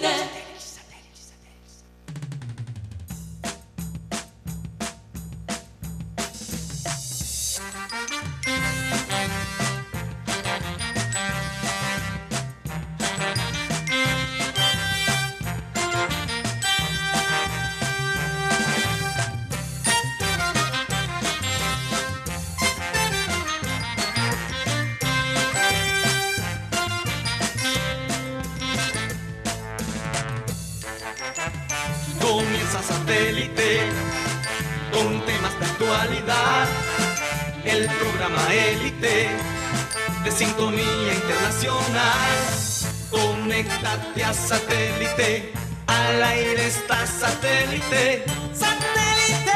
satélite. Comienza programa élite de sintonía internacional. Conéctate a satélite. Al aire está satélite. ¡Satélite!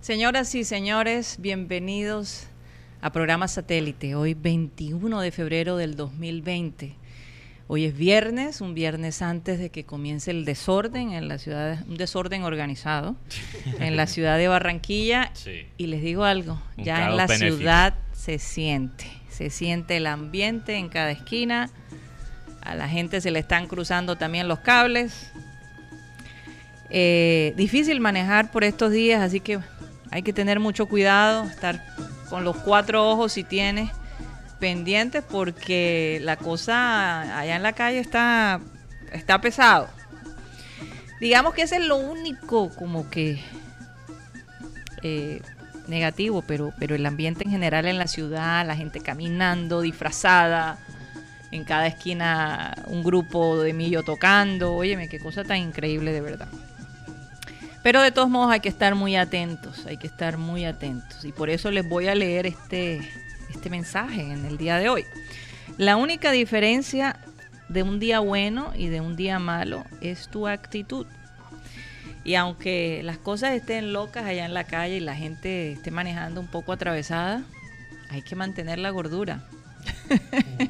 Señoras y señores, bienvenidos a programa Satélite. Hoy 21 de febrero del 2020. Hoy es viernes, un viernes antes de que comience el desorden en la ciudad, un desorden organizado en la ciudad de Barranquilla. Sí. Y les digo algo, Un ya en la ciudad se siente, se siente el ambiente en cada esquina. A la gente se le están cruzando también los cables. Eh, difícil manejar por estos días, así que hay que tener mucho cuidado, estar con los cuatro ojos si tienes pendientes, porque la cosa allá en la calle está, está pesado. Digamos que ese es lo único como que eh, negativo, pero, pero el ambiente en general en la ciudad, la gente caminando, disfrazada, en cada esquina un grupo de millo tocando, óyeme, qué cosa tan increíble de verdad. Pero de todos modos hay que estar muy atentos, hay que estar muy atentos. Y por eso les voy a leer este, este mensaje en el día de hoy. La única diferencia de un día bueno y de un día malo es tu actitud. Y aunque las cosas estén locas allá en la calle y la gente esté manejando un poco atravesada, hay que mantener la gordura.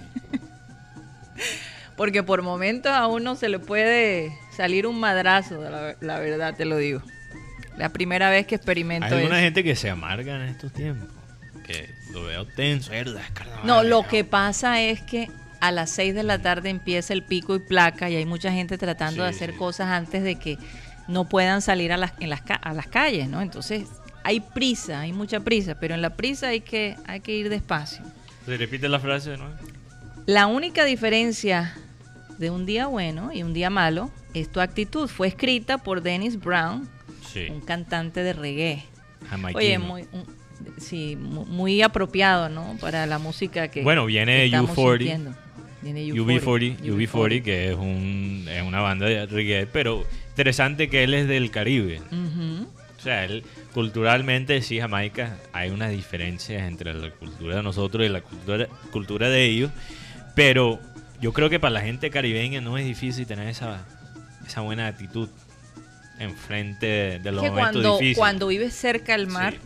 Porque por momentos a uno se le puede salir un madrazo, la, la verdad te lo digo. La primera vez que experimento Hay eso. gente que se amarga en estos tiempos. Que lo veo tenso. "Mierda, es carnaval". No, lo que pasa es que a las 6 de la tarde empieza el pico y placa y hay mucha gente tratando de hacer sí. cosas antes de que no puedan salir a las, en las, a las calles, ¿no? Entonces hay prisa, hay mucha prisa, pero en la prisa hay que, hay que ir despacio. ¿Se repite la frase de nuevo? La única diferencia de un día bueno y un día malo es tu actitud. Fue escrita por Dennis Brown, Sí. un cantante de reggae. Oye, muy, un- sí, mu- muy apropiado, ¿no? Para la música que Bueno, viene estamos U40. sintiendo. Viene UB40, UB40, que es, un, es una banda de reggae, pero interesante que él es del Caribe. Ujú. O sea, él culturalmente, sí, Jamaica, hay unas diferencias entre la cultura de nosotros y la cultura, cultura de ellos, pero yo creo que para la gente caribeña no es difícil tener esa, esa buena actitud enfrente de, de los que momentos cuando, difíciles. cuando vives cerca al mar, Sí.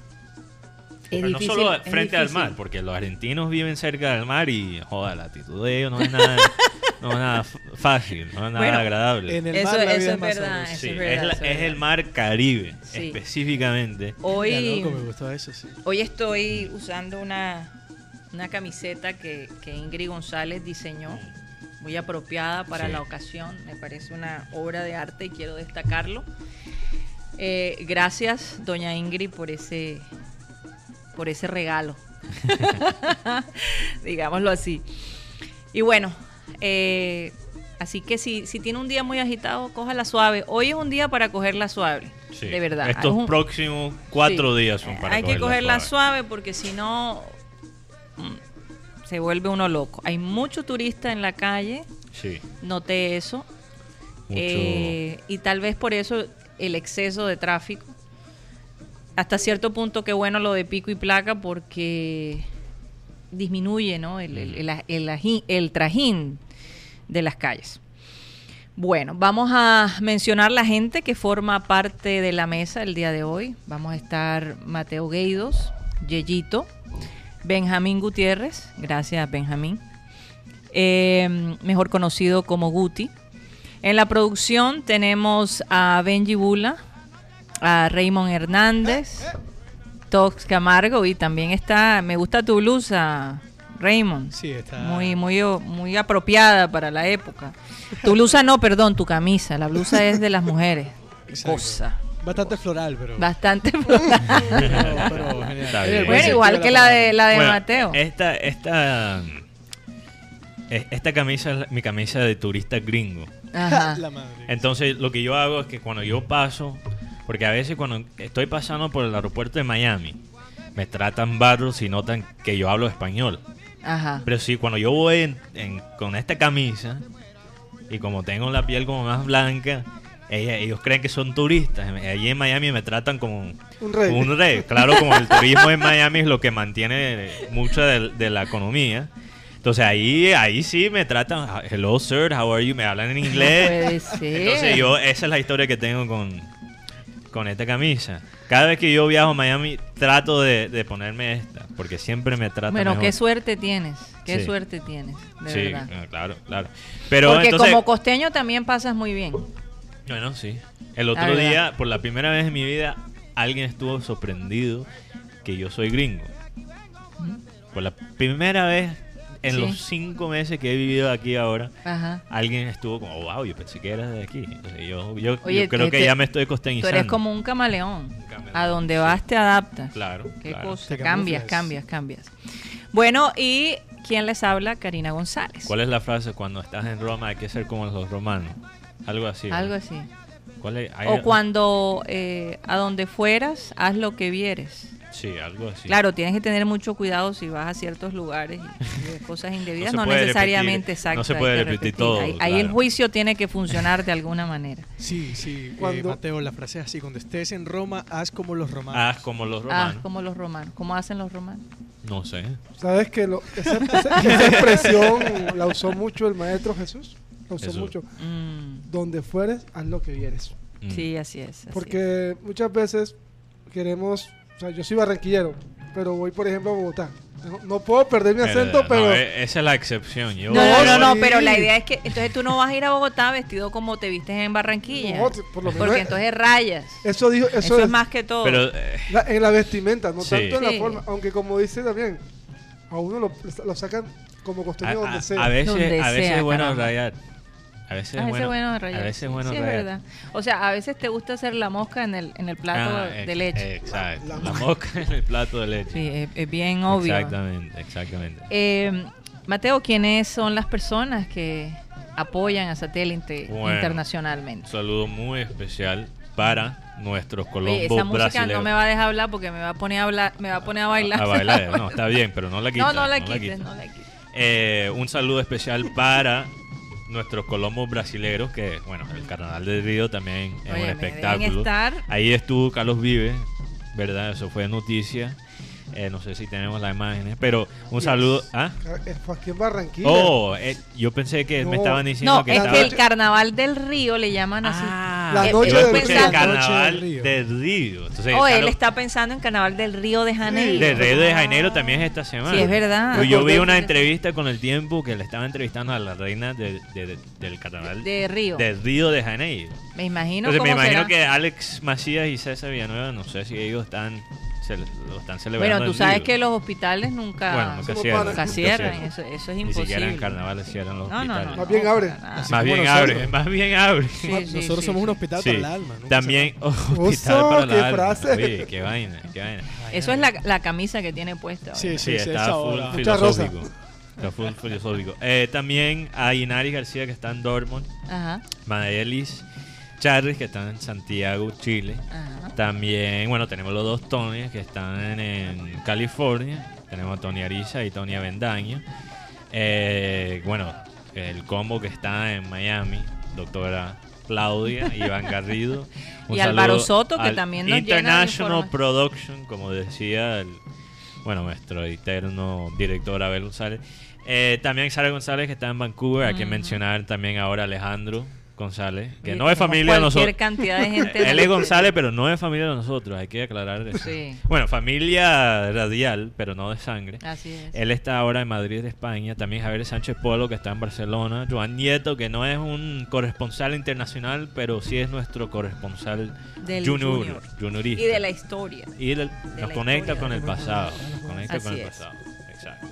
Es Pero difícil. no solo frente al mar, porque los argentinos viven cerca del mar y, joda, la actitud de ellos no es nada, no es nada fácil, no es nada Bueno, agradable. En el Eso- mar la eso vida es verdad, sabrosa. eso Sí, es es, verdad, la- eso es es el mar Caribe, Sí. específicamente. Hoy, loco, me gustó eso, sí. hoy estoy usando una, una camiseta que, que Ingrid González diseñó, muy apropiada para Sí. la ocasión. Me parece una obra de arte y quiero destacarlo. Eh, gracias, doña Ingrid, por ese, por ese regalo. Digámoslo así. Y bueno, eh, así que si, si tiene un día muy agitado, cójala suave. Hoy es un día para cogerla suave. Sí. De verdad. Estos un- próximos cuatro Sí. días son para Hay que cogerla suave. suave porque si no mm, se vuelve uno loco. Hay mucho turista en la calle, Sí, noté eso. mucho. Eh, y tal vez por eso el exceso de tráfico. Hasta cierto punto que bueno lo de pico y placa porque disminuye ¿no? el, el- ají- el trajín de las calles. Bueno, vamos a mencionar la gente que forma parte de la mesa el día de hoy. Vamos a estar Mateo Gueidos, Yeyito, Benjamín Gutiérrez, gracias Benjamín, eh, mejor conocido como Guti. En la producción tenemos a Benji Bula, a Raymond Hernández, Talks Camargo y también está, me gusta tu blusa, Raymond. Sí, está. Muy, muy, muy apropiada para la época. Tu blusa no, perdón, tu camisa. La blusa es de las mujeres. Exacto. Cosa. Bastante floral, pero. Bastante floral. pero, Bueno, igual que la de la de Bueno, Mateo. Esta, esta, eh, esta camisa es la- mi camisa de turista gringo. Ajá. La madre. Entonces, lo que yo hago es que cuando yo paso, porque a veces cuando estoy pasando por el aeropuerto de Miami, me tratan barros y notan que yo hablo español. Ajá. Pero sí, cuando yo voy en- en- con esta camisa y como tengo la piel como más blanca, ella- ellos creen que son turistas. Allí en Miami me tratan como Un rey. un rey. Claro, como el turismo en Miami es lo que mantiene mucha de, de la economía. Entonces ahí, ahí sí me tratan, hello sir, how are you? Me hablan en inglés. Puede ser. Entonces yo, esa es la historia que tengo con, con esta camisa. Cada vez que yo viajo a Miami trato de, de ponerme esta, porque siempre me tratan Bueno, mejor. qué suerte tienes. Qué Sí. suerte tienes, de sí, verdad. claro, claro. Pero Porque entonces, como costeño también pasas muy bien. bueno, sí. El otro día, por la primera vez en mi vida, alguien estuvo sorprendido que yo soy gringo. Por la primera vez en Sí. los cinco meses que he vivido aquí ahora, Ajá. alguien estuvo como, wow, yo pensé que eras de aquí. Entonces, yo, yo, Oye, yo creo te- que te- ya me estoy Tú costeñizando. eres como un camaleón. camaleón, A donde sí. vas te adaptas. Claro, Qué claro. cosa. Cambias, cambias, cambias. Bueno, y ¿quién les habla? Karina González. ¿Cuál es la frase cuando estás en Roma hay que ser como los romanos? Algo así. ¿verdad? Algo así. ¿Cuál es? Hay- O cuando eh, a donde fueras, haz lo que vieres. Sí, algo así. Claro, tienes que tener mucho cuidado si vas a ciertos lugares y, cosas indebidas, No necesariamente exacto. no se puede repetir todo, Ahí, ahí el claro. juicio tiene que funcionar de alguna manera. Sí, sí. eh, Cuando- Mateo, la frase es así: cuando estés en Roma, haz como los romanos. Ah, como los romanos. como los romanos. ¿Cómo hacen los romanos? No sé. ¿Sabes que lo- esa, esa- esa expresión la usó mucho el maestro Jesús? La usó Jesús. mucho. Mm, Donde fueres, haz lo que vieres. Mm. Sí, así es. así es. Porque muchas veces queremos, o sea, yo soy barranquillero, pero voy, por ejemplo, a Bogotá. No, no puedo perder mi acento, pero... e- esa es la excepción. Yo, No, no, no, no, sí. pero la idea es que entonces tú no vas a ir a Bogotá vestido como te vistes en Barranquilla. No, por lo menos- porque entonces rayas. Eso dijo, eso, Eso, es es más que todo. Pero eh, la- en la vestimenta, no Sí. tanto en Sí. la forma. Aunque como dice también, a uno lo, lo sacan como costeño donde a- sea. a veces, Donde a veces sea, es bueno caramba. rayar. A veces a veces bueno, bueno rayar. A veces es bueno sí, es verdad. O sea, a veces te gusta hacer la mosca en el, en el plato Ah, de ex- leche. Exacto. La- La, la mosca en el plato de leche. sí, es, es bien obvio. Exactamente, exactamente. Eh, Mateo, ¿quiénes son las personas que apoyan a Satélite Bueno. internacionalmente? Un saludo muy especial para nuestros Oye, colombos esa música brasileños. no me va a dejar hablar porque me va a poner a hablar, me va a poner a bailar. A bailar, no, está bien, pero no la quites. no, no la quites, quites. no la quites. Eh, un saludo especial para nuestros colombos brasileros, que bueno, el Carnaval de Río también es Oye, un espectáculo. estar Ahí estuvo Carlos Vive, ¿verdad? Eso fue noticia. Eh, no sé si tenemos las imágenes, pero un Yes. saludo. ¿Ah? Eh, Fue aquí en Barranquilla. Oh, eh, yo pensé que me estaban diciendo No, que es estaba. que el carnaval del río le llaman así. Ah, La Eh, noche yo del río. el carnaval del río. del Río. Entonces, o él Carlos- está pensando en carnaval del Río de Janeiro. de Río de Janeiro también es esta semana. Sí, es verdad. Yo vi una entrevista con el tiempo que le estaba entrevistando a la reina de- de- del carnaval De Río. del Río de Janeiro. Me imagino Entonces me imagino será. que Alex Macías y César Villanueva, no sé si ellos están, se, lo están celebrando. Bueno, tú sabes que los hospitales nunca, Bueno, nunca cierran. nunca cierran. Eso, eso es Ni imposible. siquiera en carnavales cierran los No, no, hospitales. no. Más bien abre. Más bien abre, más bien abre. Sí, sí, Nosotros sí, somos sí. un hospital Sí. para el alma. nunca También sabemos. hospital Oso, para la qué alma. frase. Oye, qué vaina, qué vaina. Eso es la, la camisa que tiene puesta. Sí, sí, está full filosófico. Está full filosófico. Eh, también a Inari García que está en Dortmund, Ajá, Maelis Charles que están en Santiago, Chile. ajá. También, bueno, tenemos los dos Tony que están en California. Tenemos a Tony Ariza y Tony Avendaño. Eh, bueno, el combo que está en Miami, doctora Claudia, Iván Garrido. Y Álvaro Soto, que al también nos llena de International. Production, como decía el, bueno, nuestro eterno director Abel González. Eh, también Sara González, que está en Vancouver. Hay que Ujú. mencionar también ahora a Alejandro González, que Oye, no es familia de cualquier nosotros. cantidad de gente. Él es González, pero no es familia de nosotros, hay que aclarar eso. Sí. Bueno, familia radial, pero no de sangre. Así es. Él está ahora en Madrid, España. También Javier Sánchez Polo, que está en Barcelona. Joan Nieto, que no es un corresponsal internacional, pero sí es nuestro corresponsal Del junior, junior. Y de la historia. Y del- de nos la conecta historia con el pasado. Nos conecta con Así el es. pasado. Exacto.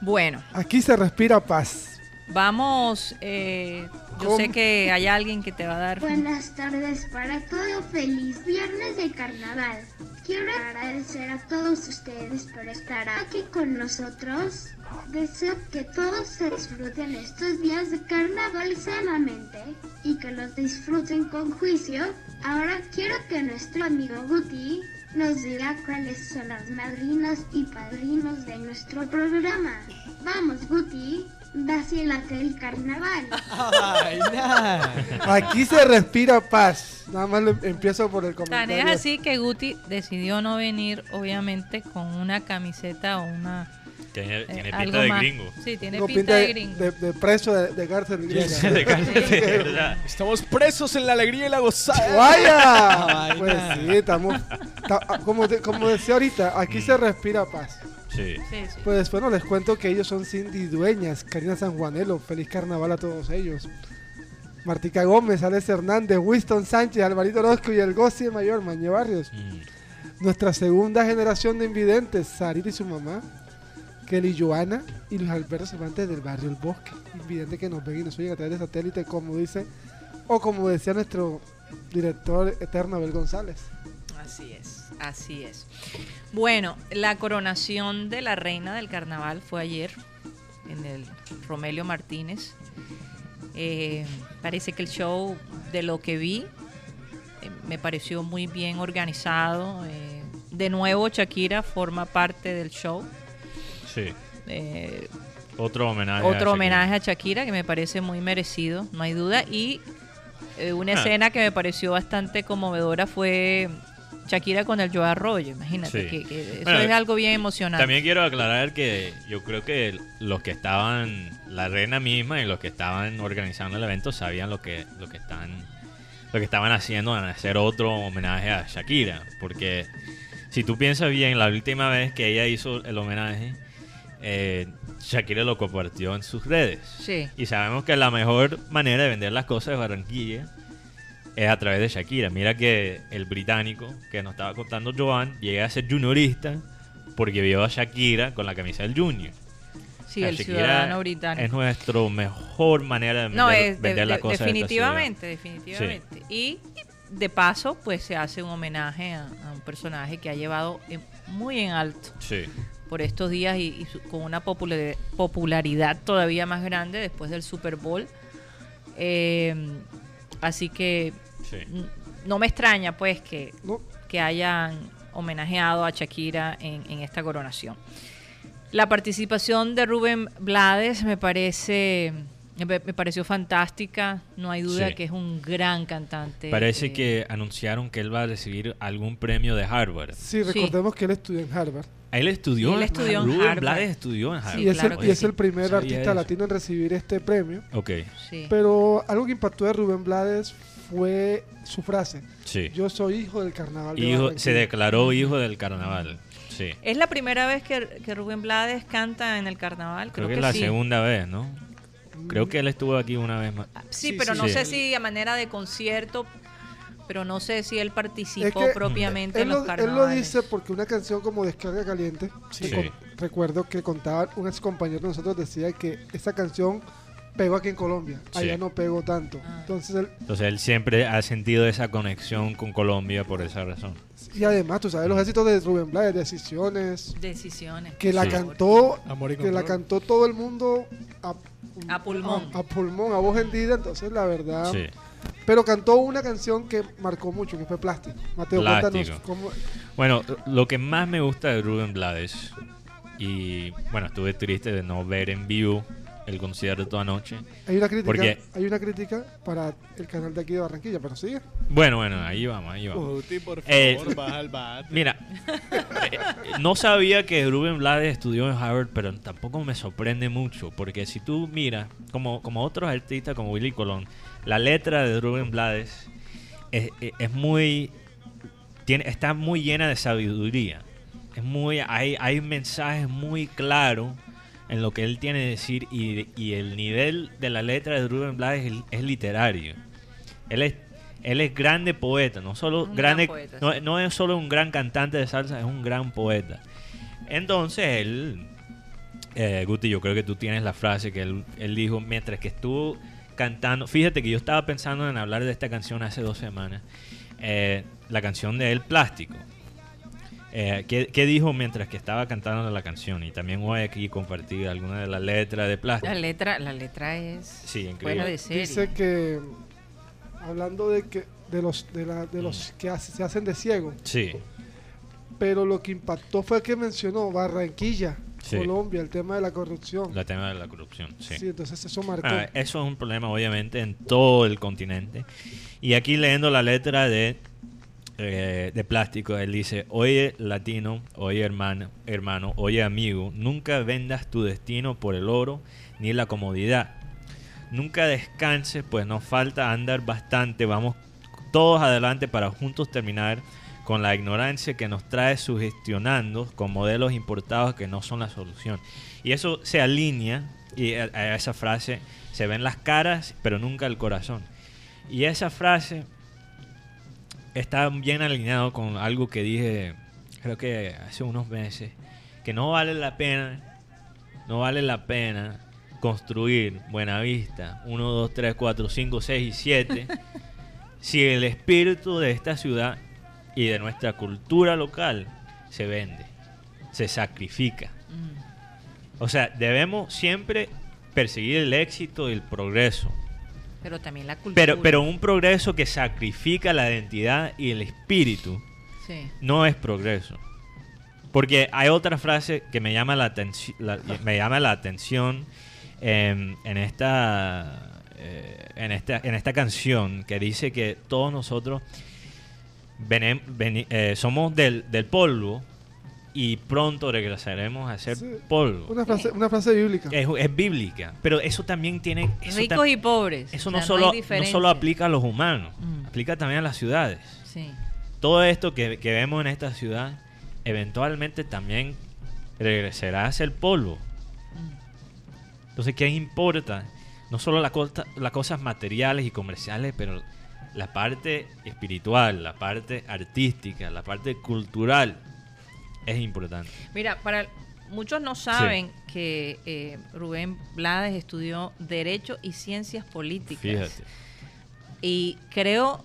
Bueno, Aquí se respira paz. Vamos. eh, yo ¿Cómo? sé que hay alguien que te va a dar. Buenas tardes para todo. Feliz viernes de carnaval. Quiero agradecer a todos ustedes por estar aquí con nosotros. Deseo que todos se disfruten estos días de carnaval sanamente y que los disfruten con juicio. Ahora quiero que nuestro amigo Guti nos diga cuáles son las madrinas y padrinos de nuestro programa. Vamos, Guti, vacílate el carnaval. Ay, nah. Aquí se respira paz. Nada más le- empiezo por el Tan comentario. es así que Guti decidió no venir, obviamente, con una camiseta o una. Tiene, eh, tiene pinta de más. gringo. Sí, tiene pinta, de gringo. de, de preso de, de cárcel gringa. De cárcel, de verdad. Estamos presos en la alegría y la gozada. ¡Vaya! Pues sí, estamos. ta- ah, como, de- como decía ahorita, aquí se respira paz. Sí. Sí, sí. Pues bueno, les cuento que ellos son Cindy Dueñas, Karina Sanjuanelo. Feliz carnaval a todos ellos. Martica Gómez, Alex Hernández, Winston Sánchez, Alvarito Orozco y el Gossi de Mayor, Mañe Barrios. Mm. Nuestra segunda generación de invidentes, Sarita y su mamá, Kelly Joana y Luis Alberto Cervantes del barrio El Bosque. Invidente que nos ven y nos oyen a través de satélite, como dice, o como decía nuestro director eterno Abel González. Así es, así es. Bueno, la coronación de la reina del carnaval fue ayer en el Romelio Martínez. Eh, parece que el show, de lo que vi, eh, me pareció muy bien organizado. eh, de nuevo, Shakira forma parte del show. Sí. Eh, Otro homenaje. a otro Shakira. homenaje a Shakira que me parece muy merecido, no hay duda. Y eh, una Ah. escena que me pareció bastante conmovedora fue Shakira con el Joe Arroyo. Imagínate Sí. que, que eso Bueno, es algo bien emocionante. También quiero aclarar que yo creo que los que estaban, la reina misma y los que estaban organizando el evento sabían lo que, lo que están, lo que estaban haciendo en hacer otro homenaje a Shakira, porque si tú piensas bien, la última vez que ella hizo el homenaje, eh, Shakira lo compartió en sus redes. Sí. Y sabemos que la mejor manera de vender las cosas de Barranquilla es a través de Shakira. Mira que el británico que nos estaba contando Joan llega a ser juniorista porque vio a Shakira con la camisa del junior. Sí, La el Shakira ciudadano británico. Es nuestra mejor manera de vender, es de- vender de- las cosas. de definitivamente, definitivamente. Y de paso, pues se hace un homenaje a, a un personaje que ha llevado en- muy en alto. Sí. Por estos días y, con una popula- popularidad todavía más grande después del Super Bowl. Eh, así que Sí. no me extraña pues que, ¿no? que hayan homenajeado a Shakira en, en esta coronación. La participación de Rubén Blades me parece me, me pareció fantástica, no hay duda Sí. que es un gran cantante. Parece eh, que anunciaron que él va a recibir algún premio de Harvard. Sí, recordemos que él estudió en Harvard. Él estudió, Él estudió en Rubén Harvard. Blades estudió en Harvard. Sí, y es, claro el, que y es sí. el primer Sabía artista eso. latino en recibir este premio. Ok, sí. Pero algo que impactó de Rubén Blades fue su frase. sí. Yo soy hijo del carnaval. de Hijo, se Barranquilla". declaró hijo del carnaval. Sí. Es la primera vez que, que Rubén Blades canta en el carnaval, creo, Creo, que, es la sí. segunda vez, ¿no? Creo que él estuvo aquí una vez más. Sí, Sí, pero sí, no sí. sé si a manera de concierto, pero no sé si él participó Es que propiamente Él en los lo, él carnavales. lo dice porque una canción como Descarga Caliente, Sí. que recuerdo que contaba un ex compañero de nosotros, decía que esa canción pegó aquí en Colombia, Sí. allá no pegó tanto. Ah. Entonces, él- Entonces él siempre ha sentido esa conexión con Colombia por esa razón. y además, tú sabes los éxitos de Rubén Blades, Decisiones, Decisiones. que la Sí. cantó, Amor y que la cantó todo el mundo a, A pulmón. a, a pulmón, a voz hendida, entonces la verdad. Sí. Pero cantó una canción que marcó mucho, que fue Plástico. Mateo, Plástico. cuéntanos cómo. Bueno, lo que más me gusta de Rubén Blades, y bueno, estuve triste de no ver en vivo el concierto anoche. Hay una crítica, Porque- hay una crítica para el canal de aquí de Barranquilla, pero sigue. Bueno, bueno, ahí vamos, ahí vamos. Por Eh, favor, baja el bate. Mira, eh, no sabía que Rubén Blades estudió en Harvard, pero tampoco me sorprende mucho, porque si tú miras, como, como otros artistas como Willy Colón, la letra de Rubén Blades es, es- es muy tiene, está muy llena de sabiduría. Es muy, hay, hay mensajes muy claros en lo que él tiene que decir y, y el nivel de la letra de Rubén Blades es, es literario. Él es, él es grande poeta, no solo Un grande, gran poeta, no, sí. no es solo un gran cantante de salsa, es un gran poeta. Entonces él, eh, Guti, yo creo que tú tienes la frase que él, él dijo mientras que estuvo cantando. Fíjate que yo estaba pensando en hablar de esta canción hace dos semanas. eh, la canción de El Plástico. Eh, ¿qué, qué dijo mientras que estaba cantando la canción? Y también voy aquí a compartir alguna de las letras de Plástico. La letra, la letra es Sí, increíble. de serie. Dice que hablando de que de los de, la- de Mm. los que hace- se hacen de ciego, Sí, pero lo que impactó fue que mencionó Barranquilla, Sí. Colombia, el tema de la corrupción. el tema de la corrupción. Sí. Sí, entonces eso marcó. Ah, eso es un problema obviamente en todo el continente. Y aquí leyendo la letra de, eh, de plástico, él dice, oye latino, oye hermano, hermano, oye amigo, nunca vendas tu destino por el oro ni la comodidad. Nunca descanses, pues nos falta andar bastante. Vamos todos adelante para juntos terminar con la ignorancia que nos trae sugestionando con modelos importados que no son la solución. Y eso se alinea, y a, a esa frase se ven las caras, pero nunca el corazón. Y esa frase está bien alineado con algo que dije, creo que hace unos meses, que no vale la pena, no vale la pena construir Buenavista 1, 2, 3, 4, 5, 6 y 7 si el espíritu de esta ciudad y de nuestra cultura local se vende, se sacrifica. Mm. O sea, debemos siempre perseguir el éxito y el progreso. Pero también la cultura. Pero, pero un progreso que sacrifica la identidad y el espíritu Sí. no es progreso. Porque hay otra frase que me llama la, la- me llama la atención em, en, esta, eh, en, esta, en esta canción que dice que todos nosotros eh, somos del, del polvo y pronto regresaremos a ser Sí. polvo. Una frase, una frase bíblica. Es, es bíblica, pero eso también tiene... Eso Ricos y pobres. eso o no, sea, solo, no solo aplica a los humanos, Mm. aplica también a las ciudades. Sí. Todo esto que, que vemos en esta ciudad eventualmente también regresará a ser polvo. Mm. Entonces, ¿qué importa? No solo la cosa- las cosas materiales y comerciales, pero la parte espiritual, la parte artística, la parte cultural es importante. Mira, para muchos no saben que eh, Rubén Blades estudió Derecho y Ciencias Políticas. Fíjate. Y creo,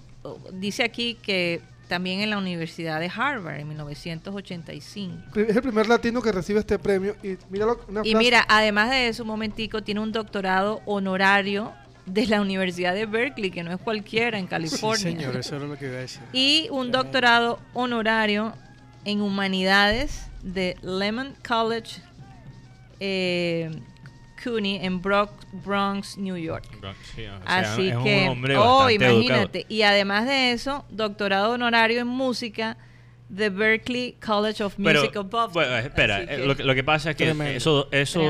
dice aquí que también en la Universidad de Harvard en 1985. Es el primer latino que recibe este premio. Y una Y mira, además de eso, un momentico, tiene un doctorado honorario de la Universidad de Berkeley, que no es cualquiera en California. Sí, señor, eso era lo que iba a decir. Y un doctorado honorario en humanidades de Lehman College, eh, CUNY, en Bro- Bronx, New York. Así es un que, hombre oh, educado. imagínate. Y además de eso, doctorado honorario en música de Berkeley College of Pero, Music of Boston. bueno, espera, eh, que- lo, que, lo que pasa es que Tremendo. eso- esos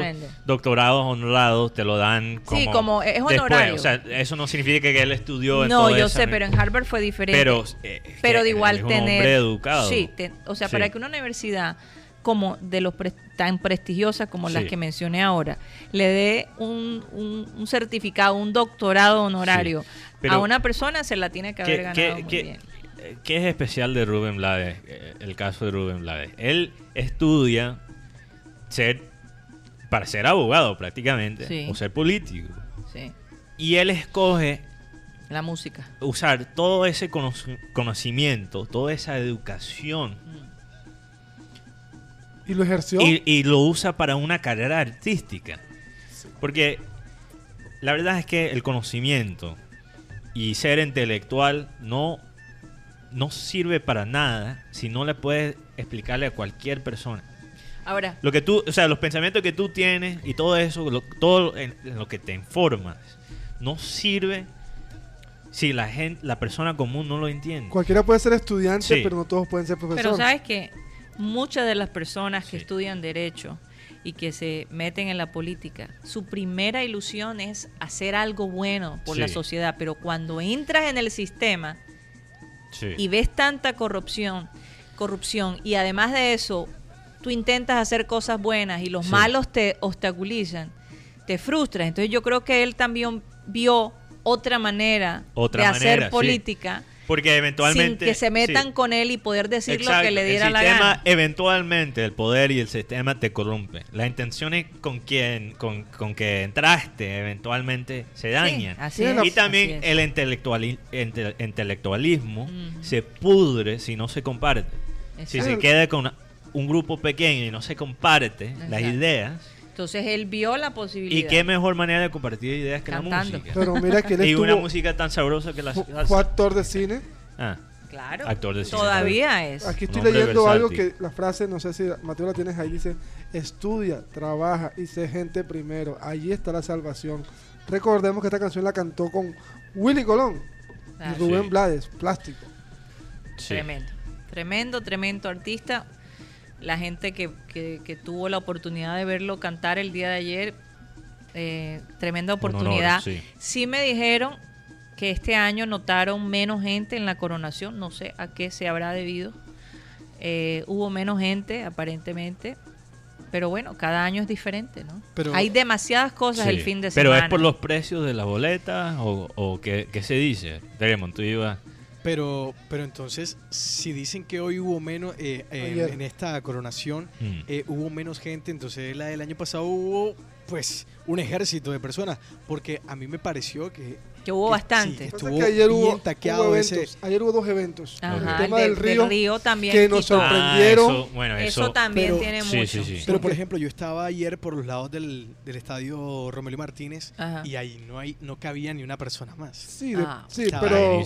doctorados honrados te lo dan como, Sí, como es después. honorario. O sea, eso no significa que él estudió en no, yo esa- sé, pero en Harvard fue diferente. Pero, eh, pero que de igual es un tener hombre educado. sí te- o sea Sí. para que una universidad como de los pre- tan prestigiosas como las Sí. que mencioné ahora le dé un, un- un certificado un doctorado honorario Sí. Pero- a una persona se la tiene que haber ¿Qué, ganado qué- muy bien qué es especial de Rubén Blades? eh, El caso de Rubén Blades. Él estudia ser para ser abogado prácticamente Sí. o ser político. sí Y él escoge la música usar todo ese cono- conocimiento, toda esa educación Y lo ejerció. y, y lo usa para una carrera artística. Porque la verdad es que el conocimiento y ser intelectual no, no sirve para nada si no le puedes explicarle a cualquier persona. ahora Lo que tú, o sea, los pensamientos que tú tienes y todo eso, lo- todo en, en lo que te informas, no sirve si la gente, la persona común no lo entiende. Cualquiera puede ser estudiante, Sí. pero no todos pueden ser profesores. pero sabes que muchas de las personas que Sí. estudian derecho y que se meten en la política, su primera ilusión es hacer algo bueno por la sociedad, pero cuando entras en el sistema Sí. y ves tanta corrupción, corrupción y además de eso tú intentas hacer cosas buenas y los Sí. malos te obstaculizan, te frustras. Entonces yo creo que él también vio otra manera Otra de manera, hacer sí. Porque eventualmente. sin que se metan sí. con él y poder decir lo Exacto, que le diera el la sistema, gana. Eventualmente el poder y el sistema te corrompe. Las intenciones con quien con, con que entraste eventualmente se dañan. así es, y también así es. el intelectuali- inte- intelectualismo Ujú. se pudre si no se comparte. Si se Exacto. queda con un grupo pequeño y no se comparte las Exacto. ideas, Entonces él vio la ¿y posibilidad. qué mejor manera de compartir ideas que la música? Pero mira que él y una música tan sabrosa que la fu- fue actor de cine. Ah, Claro. Actor de cine Todavía es. Aquí estoy leyendo algo que la frase, no sé si Mateo la tienes ahí, dice, estudia, trabaja y sé gente primero. Allí está la salvación. Recordemos que esta canción la cantó con Willy Colón Claro. y Rubén Sí. Blades, plástico. sí. Tremendo. Tremendo, tremendo artista. La gente que, que- que tuvo la oportunidad de verlo cantar el día de ayer, eh, tremenda honor, oportunidad. sí. sí me dijeron que este año notaron menos gente en la coronación, no sé a qué se habrá debido. Eh, hubo menos gente, aparentemente. Pero bueno, cada año es diferente, ¿no? Pero- Hay demasiadas cosas Sí. el fin de Pero semana. es por los precios de las boletas o, o qué, qué se dice. Draymond, tú ibas. Pero, pero entonces, si dicen que hoy hubo menos, eh, eh, en esta coronación, Mm. eh, hubo menos gente, entonces la del año pasado hubo, pues, un ejército de personas. Porque a mí me pareció que... Que hubo que bastante. sí, que Pasa estuvo que ayer hubo, bien taqueado hubo ese- eventos. Ayer hubo dos eventos. Ajá, el tema de- del río, río también que nos quitó. sorprendieron. Ah, eso, bueno, Eso, eso, también pero- tiene Sí, mucho. sí, sí. Pero por ejemplo, yo estaba ayer por los lados del, del estadio Romelio Martínez Ajá. y ahí no hay no cabía ni una persona más. Sí, de- Ah. sí pero,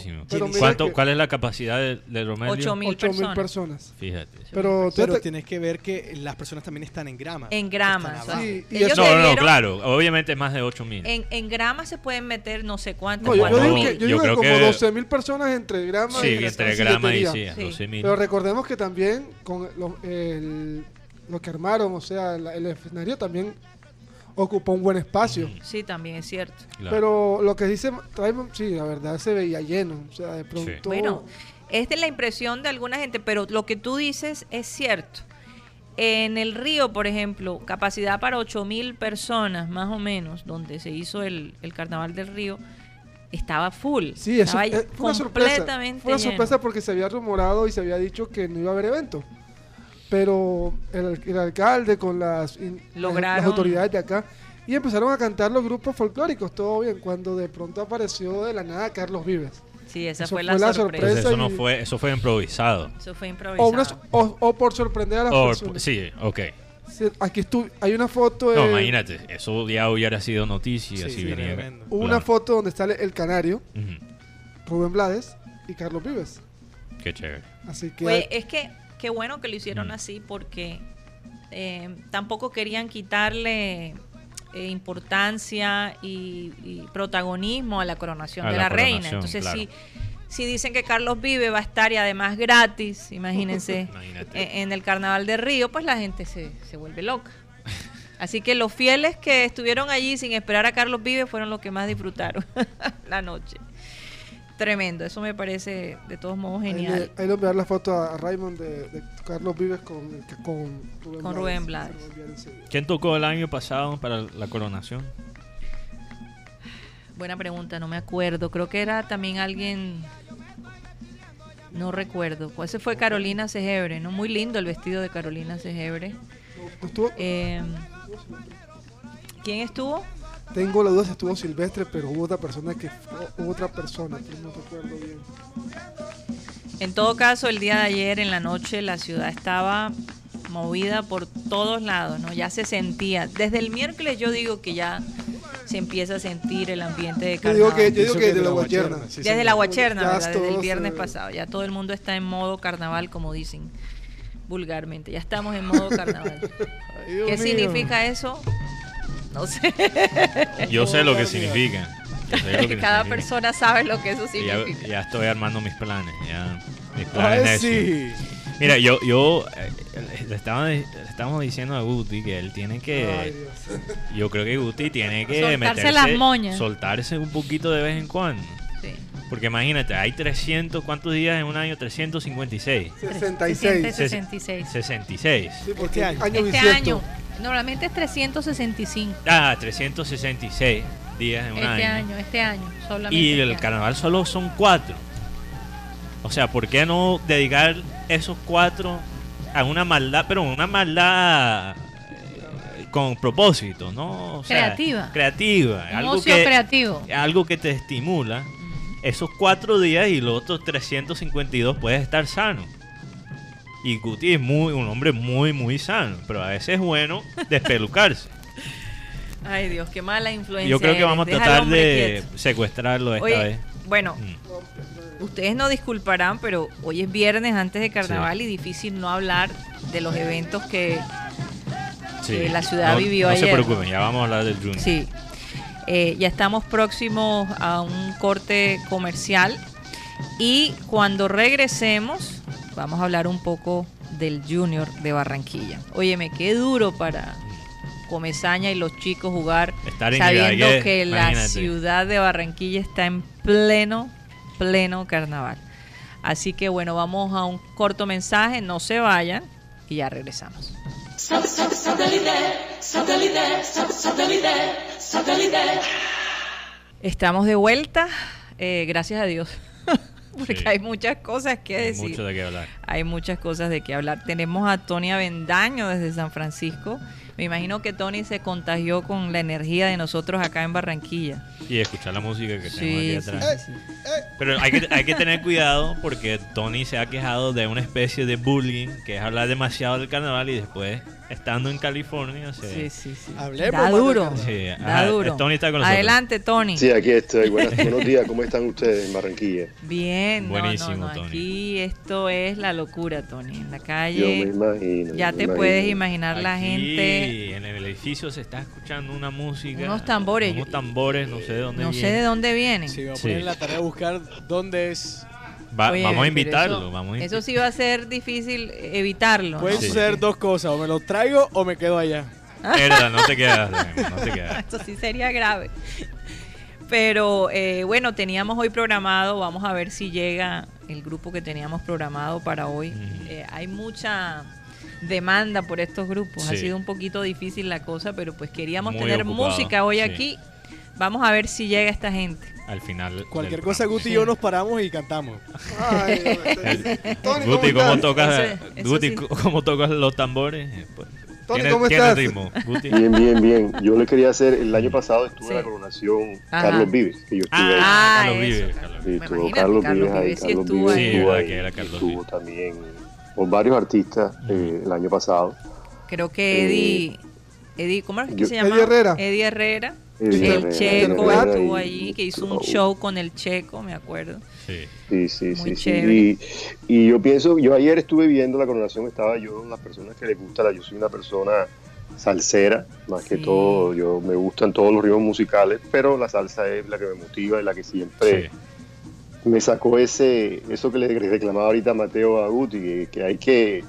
¿Cuánto, ¿Cuál es la capacidad de, de Romelio? Ocho mil ocho mil personas. personas. Fíjate. Pero, tienes que ver que las personas también están en grama. En grama. No, no, claro. Obviamente es más de 8 mil. En, en grama se pueden meter no sé cuántas. no, yo, digo que, yo Yo digo que creo como que- 12 mil personas entre grama Sí, y entre grama y sí, Sí. 12 mil. Pero recordemos que también con lo, el- lo que armaron, o sea, la- el escenario también ocupó un buen espacio. Sí, también es cierto. Claro. Pero lo que dice Raymond, sí, la verdad se veía lleno. O sea, de pronto. Bueno, es de la impresión de alguna gente, pero lo que tú dices es cierto. En el río, por ejemplo, capacidad para 8 mil personas, más o menos, donde se hizo el, el carnaval del río, estaba full. Sí, eso estaba eh, fue una sorpresa. completamente Fue una lleno. sorpresa porque se había rumorado y se había dicho que no iba a haber evento. Pero el, el alcalde con las, in- Lograron- las autoridades de acá y empezaron a cantar los grupos folclóricos, todo bien, cuando de pronto apareció de la nada Carlos Vives. Sí, esa Eso fue, fue la, la sorpresa. Sorpresa eso no fue, eso fue improvisado. Eso fue O, improvisado. una- o- o por sorprender a las O- personas. sí, ok. Aquí estuvo, hay una foto, No, de- imagínate, eso ya hubiera sido noticia Sí, si sí, viniera. tremendo. hubo una foto donde sale el Canario, Rubén Blades y Carlos Vives. Qué chévere. Así que Pues hay- es que qué bueno que lo hicieron Mm. así porque eh, tampoco querían quitarle eh, importancia y, y protagonismo a la coronación A de la la, reina. Entonces, claro. si, si dicen que Carlos Vive va a estar y además gratis, imagínense, Imagínate. en, en el Carnaval de Río, pues la gente se, se vuelve loca. Así que los fieles que estuvieron allí sin esperar a Carlos Vive fueron los que más disfrutaron la noche. Tremendo, eso me parece de todos modos genial. ahí le voy a enviar la foto a Raymond de, de Carlos Vives con, con Rubén Con Rubén Blades. ¿Quién tocó el año pasado para la coronación? Buena pregunta, no me acuerdo. Creo que era también alguien. No recuerdo. Pues ese fue Carolina Segebre, ¿no? Muy lindo el vestido de Carolina Segebre. Eh, ¿Quién estuvo? Tengo la duda si estuvo Silvestre, pero hubo otra persona que hubo otra persona, pero no recuerdo bien. En todo caso, el día de ayer en la noche la ciudad estaba movida por todos lados, ¿no? Ya se sentía. Desde el miércoles yo digo que ya se empieza a sentir el ambiente de Yo carnaval. digo que, yo digo que que de la guacherna. sí, Desde señor. la guacherna, ¿verdad? Desde el viernes eh, pasado. Ya todo el mundo está en modo carnaval, como dicen vulgarmente. Ya estamos en modo carnaval. Ay, ¿Qué mío. significa eso? No sé. Yo sé lo que significa. Que Cada significa. persona sabe lo que eso Ya, significa. ya estoy armando mis planes. Ya, mis planes Ay, necios. sí. Mira, yo, yo eh, le, estaba, le estábamos diciendo a Guti que él tiene Ay, que. Dios. Yo creo que Guti tiene que Soltarse meterse. las moñas. Soltarse un poquito de vez en cuando. Sí. Porque imagínate, hay 300, ¿cuántos días en un año? 356. 66. 66. 66. Sí, porque Este año. año Este año, normalmente es 365. Ah, 366 días en un Este año. año, este año, solamente. Y este el año. carnaval solo son cuatro. O sea, ¿por qué no dedicar esos cuatro a una maldad, pero una maldad eh, con propósito, ¿no? O sea, Creativa. Creativa. Un algo ocio que, creativo. algo que te estimula. Esos cuatro días y los otros 352 puedes estar sano. Y Guti es muy, un hombre muy, muy sano. Pero a veces es bueno despelucarse. Ay, Dios, qué mala influencia. Yo creo que vamos a tratar de quieto. secuestrarlo esta Oye, vez. Bueno, Mm. ustedes no disculparán, pero hoy es viernes antes de carnaval y difícil no hablar de los eventos que que la ciudad no, vivió no ayer. se preocupen, ya vamos a hablar del Junior. Sí. Eh, ya estamos próximos a un corte comercial y cuando regresemos vamos a hablar un poco del Junior de Barranquilla. Óyeme, qué duro para Comezaña y los chicos jugar Estar sabiendo que la ciudad de Barranquilla está en pleno, pleno carnaval. Así que bueno, vamos a un corto mensaje, no se vayan y ya regresamos. Estamos de vuelta, eh, gracias a Dios, porque Sí. hay muchas cosas que Hay decir. mucho de qué hablar. Hay muchas cosas de qué hablar. Tenemos a Tony Avendaño desde San Francisco. Me imagino que Tony se contagió con la energía de nosotros acá en Barranquilla. Y escuchar la música que tenemos Sí, aquí atrás. sí, sí. Pero hay que, hay que tener cuidado porque Tony se ha quejado de una especie de bullying, que es hablar demasiado del carnaval y después, estando en California, se... Sí, sí, sí. Hablemos Da duro. Sí, Da duro. Tony está con nosotros. Adelante, Tony. Sí, aquí estoy. Buenas- buenos días, ¿cómo están ustedes en Barranquilla? Bien, no, Buenísimo, no, no, Tony. Aquí esto es la locura, Tony. En la Yo me calle imagino. ya me te imagino. puedes imaginar la gente. en el edificio se está escuchando una música. Unos tambores. Unos tambores, no sé de dónde No sé vienen. de dónde vienen. Sí, voy a poner la tarea de buscar dónde es. Va- Oye, vamos a invitarlo. Eso, vamos a eso sí va a ser difícil evitarlo. Pueden ¿no? Sí. suceder dos cosas, o me lo traigo o me quedo allá. Verdad, no te quedas, no te quedas. Esto sí sería grave. Pero eh, bueno, teníamos hoy programado, vamos a ver si llega el grupo que teníamos programado para hoy. Eh, hay mucha demanda por estos grupos, ha sido un poquito difícil la cosa, pero pues queríamos Muy tener ocupado, música hoy sí. aquí. Vamos a ver si llega esta gente. Al final. Cualquier cosa, programa. Guti y yo nos paramos y cantamos. Ay, Dios, Tony, ¿cómo Guti, ¿cómo tocas, Eso- eso Guti, sí. ¿cómo tocas los tambores? Eh, pues, Tony, ¿tiene- ¿cómo estás? ritmo, Guti? Bien, bien, bien. Yo le quería hacer, el año pasado estuve Sí. en la coronación Ajá. Carlos Vives, que yo estuve ahí. Ah, Carlos eso, Vives, Carlos Carlos Sí, Vives. estuvo Carlos Carlos Vives ahí. Vives sí Carlos estuvo Vives ahí. Sí, estuvo ahí. que era y Carlos Estuvo Vives. también con varios artistas eh, el año pasado. Creo que Eddie, Eddie ¿cómo es que yo- se llama? Eddie Herrera. Eddie Herrera. El Checo estuvo allí, que hizo un show con el Checo, me acuerdo. Sí. Sí, sí, Muy sí, sí. Y, y yo pienso, yo ayer estuve viendo la coronación, estaba yo, las personas que les gusta, la- yo soy una persona salsera, más que todo, yo me gustan todos los ritmos musicales, pero la salsa es la que me motiva y la que siempre sí. me sacó ese eso que le reclamaba ahorita Mateo a Guti, que, que hay que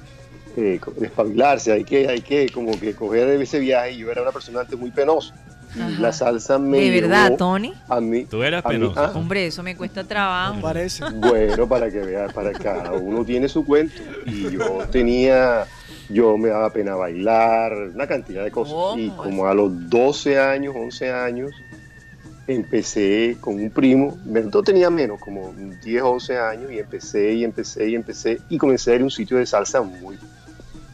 eh, despabilarse, hay que, hay que como que coger ese viaje. Yo era una persona antes muy penosa Ajá. la salsa me De verdad, llevó Tony. a mí. Tú eras a mí- penoso. ah, Hombre, eso me cuesta trabajo. Parece. Bueno, para que veas, para cada uno tiene su cuento. Y yo tenía, yo me daba pena bailar, una cantidad de cosas. Y como a los 12 años, 11 años, empecé con un primo, no tenía menos, como 10, 11 años, y empecé y empecé y empecé, y comencé a ir a un sitio de salsa muy,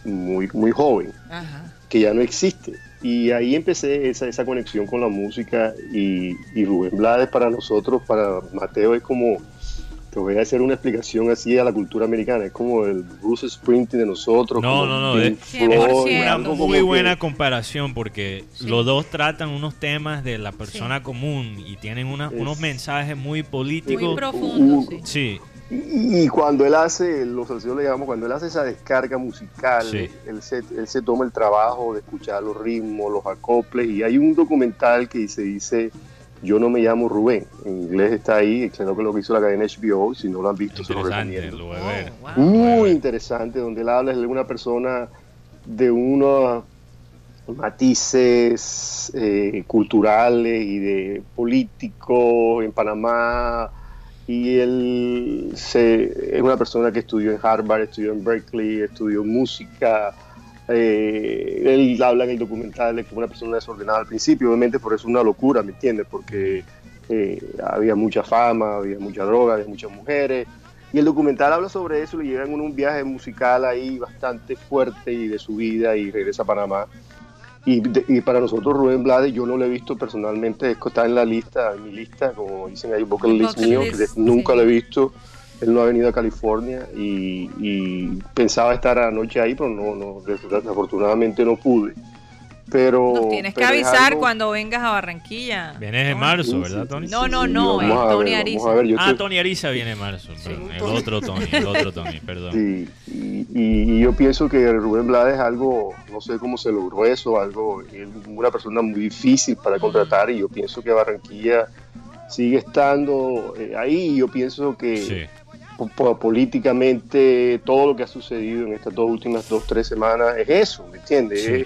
muy, muy joven Ajá. que ya no existe. Y ahí empecé esa, esa conexión con la música y, y Rubén Blades para nosotros, para Mateo es como, te voy a hacer una explicación así a la cultura americana, es como el Bruce Springsteen de nosotros. No, no, no, es- Floyd, Una muy que- buena comparación porque Sí. los dos tratan unos temas de la persona común y tienen una- unos Es- mensajes muy Muy políticos. profundo, Uh, sí. Sí, Y, y cuando él hace, los salseros le llamamos, cuando él hace esa descarga musical, Sí. él, se, él se toma el trabajo de escuchar los ritmos, los acoples, y hay un documental que se dice Yo no me llamo Rubén. En inglés está ahí, creo que lo que hizo la cadena HBO. Si no lo han visto, se lo Interesante, recomiendo. lo voy a ver. Oh, wow. Muy interesante, donde él habla de una persona de unos matices eh, culturales y de políticos en Panamá. Y él se- es una persona que estudió en Harvard, estudió en Berkeley, estudió música. Eh, él habla en el documental fue una persona desordenada al principio, obviamente por eso es una locura, ¿me entiendes? Porque eh, había mucha fama, había mucha droga, había muchas mujeres. Y el documental habla sobre eso, le llevan en un viaje musical ahí bastante fuerte y de su vida y regresa a Panamá. Y, de- y para nosotros Rubén Blades, yo no lo he visto personalmente, está en la lista, en mi lista, como dicen ahí, bucket list mío, list, nunca sí. lo he visto. Él no ha venido a California y, y pensaba estar anoche ahí, pero no, no, desafortunadamente no pude. Pero, Nos tienes que pero es avisar algo- cuando vengas a Barranquilla. Vienes en marzo, Sí, ¿verdad, Tony? sí, No, sí, no, no, ver, Tony vamos Ariza. a ver, Ah, estoy- Tony Ariza viene en marzo. perdón, el otro Tony, el otro Tony, perdón. Sí, y, y- y yo pienso que Rubén Blades es algo, no sé cómo se logró eso, algo, es una persona muy difícil para contratar y yo pienso que Barranquilla sigue estando eh, ahí y yo pienso que políticamente todo lo que ha sucedido en estas dos últimas dos, tres semanas es eso, ¿me entiendes? Sí.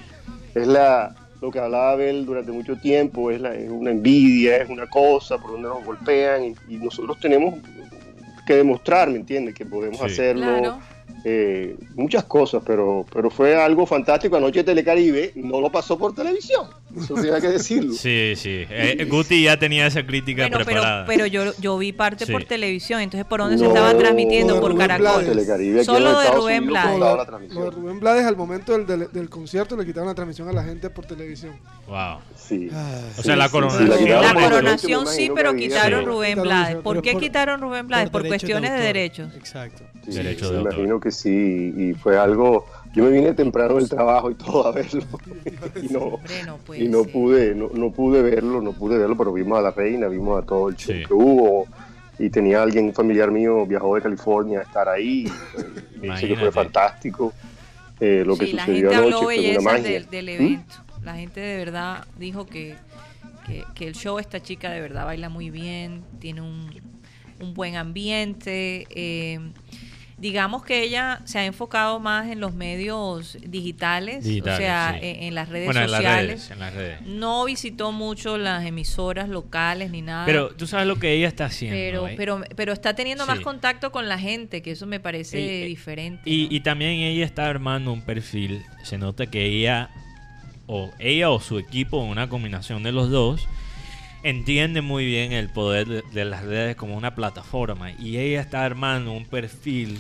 Es, la, lo que hablaba Abel durante mucho tiempo, es, la- es una envidia, es una cosa por donde nos golpean y, y nosotros tenemos que demostrar, ¿me entiendes? Que podemos Sí. hacerlo Claro. Eh, muchas cosas, pero, pero fue algo fantástico. Anoche Telecaribe no lo pasó por televisión, eso sí hay que decirlo. Sí, sí. Eh, Guti ya tenía esa crítica Bueno, pero, preparada. pero yo, yo vi parte Sí. por televisión, entonces ¿por dónde se estaba transmitiendo? de Por Rubén Caracol. Telecaribe Solo de Rubén Blades. Lo de. Rubén Blades al momento del, del, del concierto le quitaron la transmisión a la gente por televisión. Wow. Sí. Ah, O sea, la Sí, sí, sí, coronación. la coronación sí, pero quitaron Sí. Rubén Blades. ¿Por qué quitaron Rubén Blades? Por, de cuestiones de autor. derechos. Exacto. Sí, Derecho sí, de me autor. imagino que sí, y fue algo. Yo me vine temprano del trabajo y todo a verlo. y no, no puede y no pude, no, no pude verlo, no pude verlo, pero vimos a la reina, vimos a todo el show Sí. que hubo. Y tenía alguien, un familiar mío, viajó de California a estar ahí. y, Dice que fue fantástico. eh, lo que Sí, la sucedió gente anoche habló fue una magia. del, del ¿Mm? evento. La gente de verdad dijo que, que, que el show, esta chica de verdad baila muy bien, tiene un, un buen ambiente. eh, digamos que ella se ha enfocado más en los medios digitales, Digitales, o sea, sí. en, en las redes Bueno, en las sociales. redes, en las redes. No visitó mucho las emisoras locales ni nada. Pero tú sabes lo que ella está haciendo. pero, ¿eh? pero, pero está teniendo más contacto con la gente, que eso me parece Y- diferente. Y, ¿no? y también ella está armando un perfil. Se nota que ella o ella o su equipo, una combinación de los dos, entiende muy bien el poder de, de las redes como una plataforma. Y ella está armando un perfil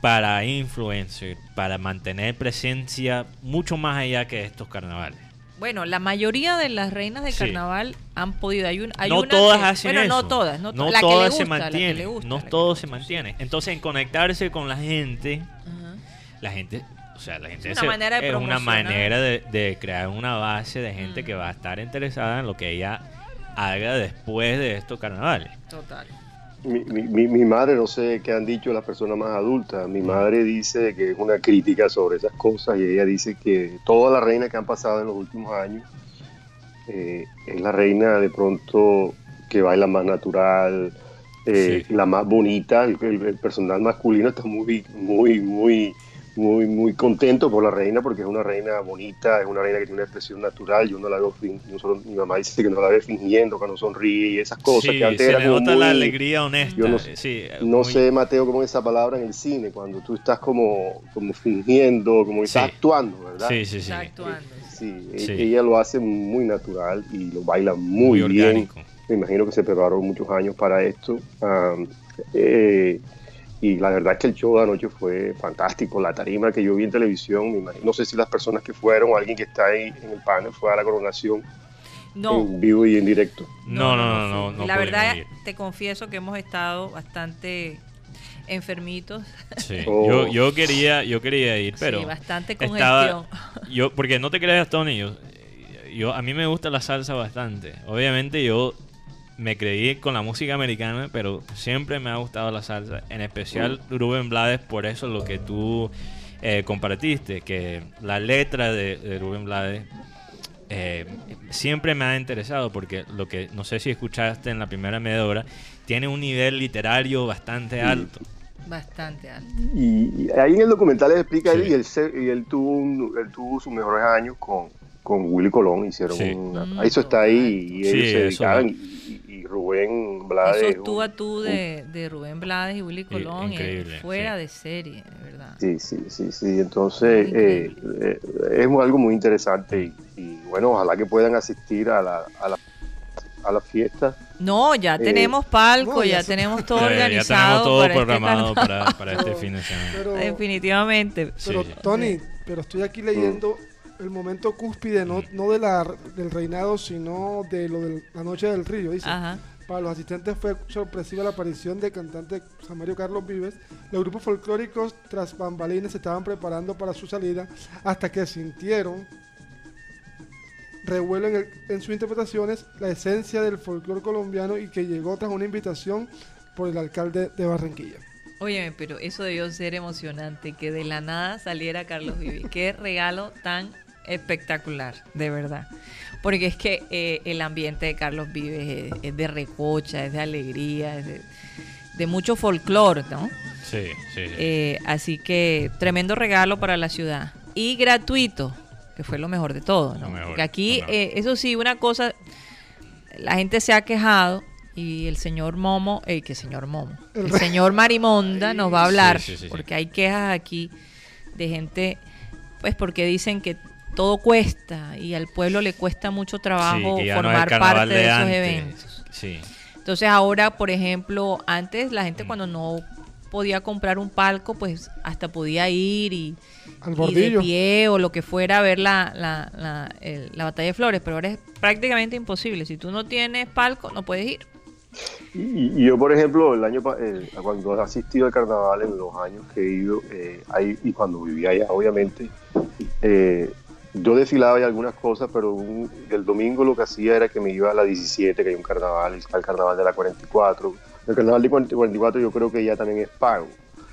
para influencer, para mantener presencia mucho más allá que estos carnavales. Bueno, la mayoría de las reinas de Sí. carnaval han podido. Hay, un, hay no una todas que- hacen bueno, eso. no todas. No, No que le todas gusta, se la que le mantienen. gusta, no la todos se mantienen. Entonces, en conectarse con la gente, Ajá. la gente, o sea, la gente Es una se- manera de es una manera de, de crear una base de gente Mm. que va a estar interesada en lo que ella haga después de estos carnavales. Total. Mi, mi- mi- madre, no sé qué han dicho las personas más adultas, mi madre dice que es una crítica sobre esas cosas y ella dice que todas las reinas que han pasado en los últimos años eh, es la reina de pronto que baila más natural, eh, Sí. la más bonita, el personal masculino está muy, muy, muy, muy, muy contento por la reina porque es una reina bonita, es una reina que tiene una expresión natural, yo no la veo, fin- yo solo- mi mamá dice que no la ve fingiendo, que no sonríe y esas cosas sí, que antes se era le nota la alegría honesta. yo no- sí, no muy- sé, Mateo, cómo es esa palabra en el cine, cuando tú estás como, como fingiendo, como que estás Sí. actuando, ¿verdad? Sí, sí, sí. Está actuando. Sí, e- Sí. ella lo hace muy natural y lo baila Muy, muy, bien. orgánico. Me imagino que se prepararon muchos años para esto. Am, eh, y la verdad es que el show de anoche fue fantástico. La tarima que yo vi en televisión, me imagino- no sé si las personas que fueron o alguien que está ahí en el panel fue a la coronación No. en vivo y en directo. No, no, no, no. no la verdad, ir. te confieso que hemos estado bastante enfermitos. Sí. Oh. Yo, yo quería, yo quería ir, pero sí, bastante estaba- congestión. yo, porque no te creas, Tony, yo, yo, a mí me gusta la salsa bastante. Obviamente yo me creí con la música americana, pero siempre me ha gustado la salsa, en especial Rubén Blades, por eso lo que tú eh, compartiste, que la letra de, de Rubén Blades eh, siempre me ha interesado porque lo que no sé si escuchaste en la primera media hora, tiene un nivel literario bastante alto. Bastante alto. Y, y ahí en el documental les explica él Sí. y él, se- y él tuvo un- él tuvo sus mejores años con, con Willy Colón, hicieron Sí. una- Mm, eso está ahí y ellos Sí, se eso- dedicaban y, y- y Rubén Blades. Esos tú a tú de, de Rubén Blades y Willy Colón, eh, increíble, fuera sí. de serie, de verdad. Sí, sí, sí, sí. Entonces, eh, eh, es algo muy interesante y, y, bueno, ojalá que puedan asistir a la, a la, a la fiesta. No, ya Eh, tenemos palco, no, ya tenemos todo Ya- ya organizado. tenemos todo para este programado carnaval. para, para este Pero- fin de semana. Pero, Definitivamente. pero Sí. Tony, pero estoy aquí leyendo Mm. El momento cúspide, no, no de la, del reinado, sino de lo de la noche del río. Dice, Ajá. para los asistentes fue sorpresiva la aparición del cantante Samario Carlos Vives. Los grupos folclóricos tras bambalines se estaban preparando para su salida hasta que sintieron revuelo en, el- en sus interpretaciones la esencia del folclore colombiano y que llegó tras una invitación por el alcalde de Barranquilla. Óyeme, pero eso debió ser emocionante, que de la nada saliera Carlos Vivi. Qué regalo tan espectacular, de verdad. Porque es que eh, el ambiente de Carlos Vives es, es de recocha, es de alegría, es de, de mucho folclore, ¿no? Sí, sí. sí. Eh, así que tremendo regalo para la ciudad. Y gratuito, que fue lo mejor de todo, ¿no? Lo mejor, Porque aquí, lo mejor. eh, eso sí, una cosa, la gente se ha quejado y el señor Momo, eh, que señor Momo, El señor Marimonda nos va a hablar, Sí, sí, sí, sí. porque hay quejas aquí de gente, pues porque dicen que todo cuesta y al pueblo le cuesta mucho trabajo Sí, no formar carnaval parte de, esos antes. eventos. Sí. Entonces ahora, por ejemplo, antes la gente cuando no podía comprar un palco, pues hasta podía ir y, Al y de pie o lo que fuera a ver la, la, la, el- la batalla de flores, pero ahora es prácticamente imposible. Si tú no tienes palco, no puedes ir. Y, y yo, por ejemplo, el año pa- eh, cuando he asistido al carnaval en los años que he ido, eh, ahí, y cuando vivía allá, obviamente, eh, yo desfilaba y algunas cosas, pero un- el domingo lo que hacía era que me iba a la 17, que hay un carnaval, está el carnaval de la 44. El carnaval de 44 yo creo que ya también es pago.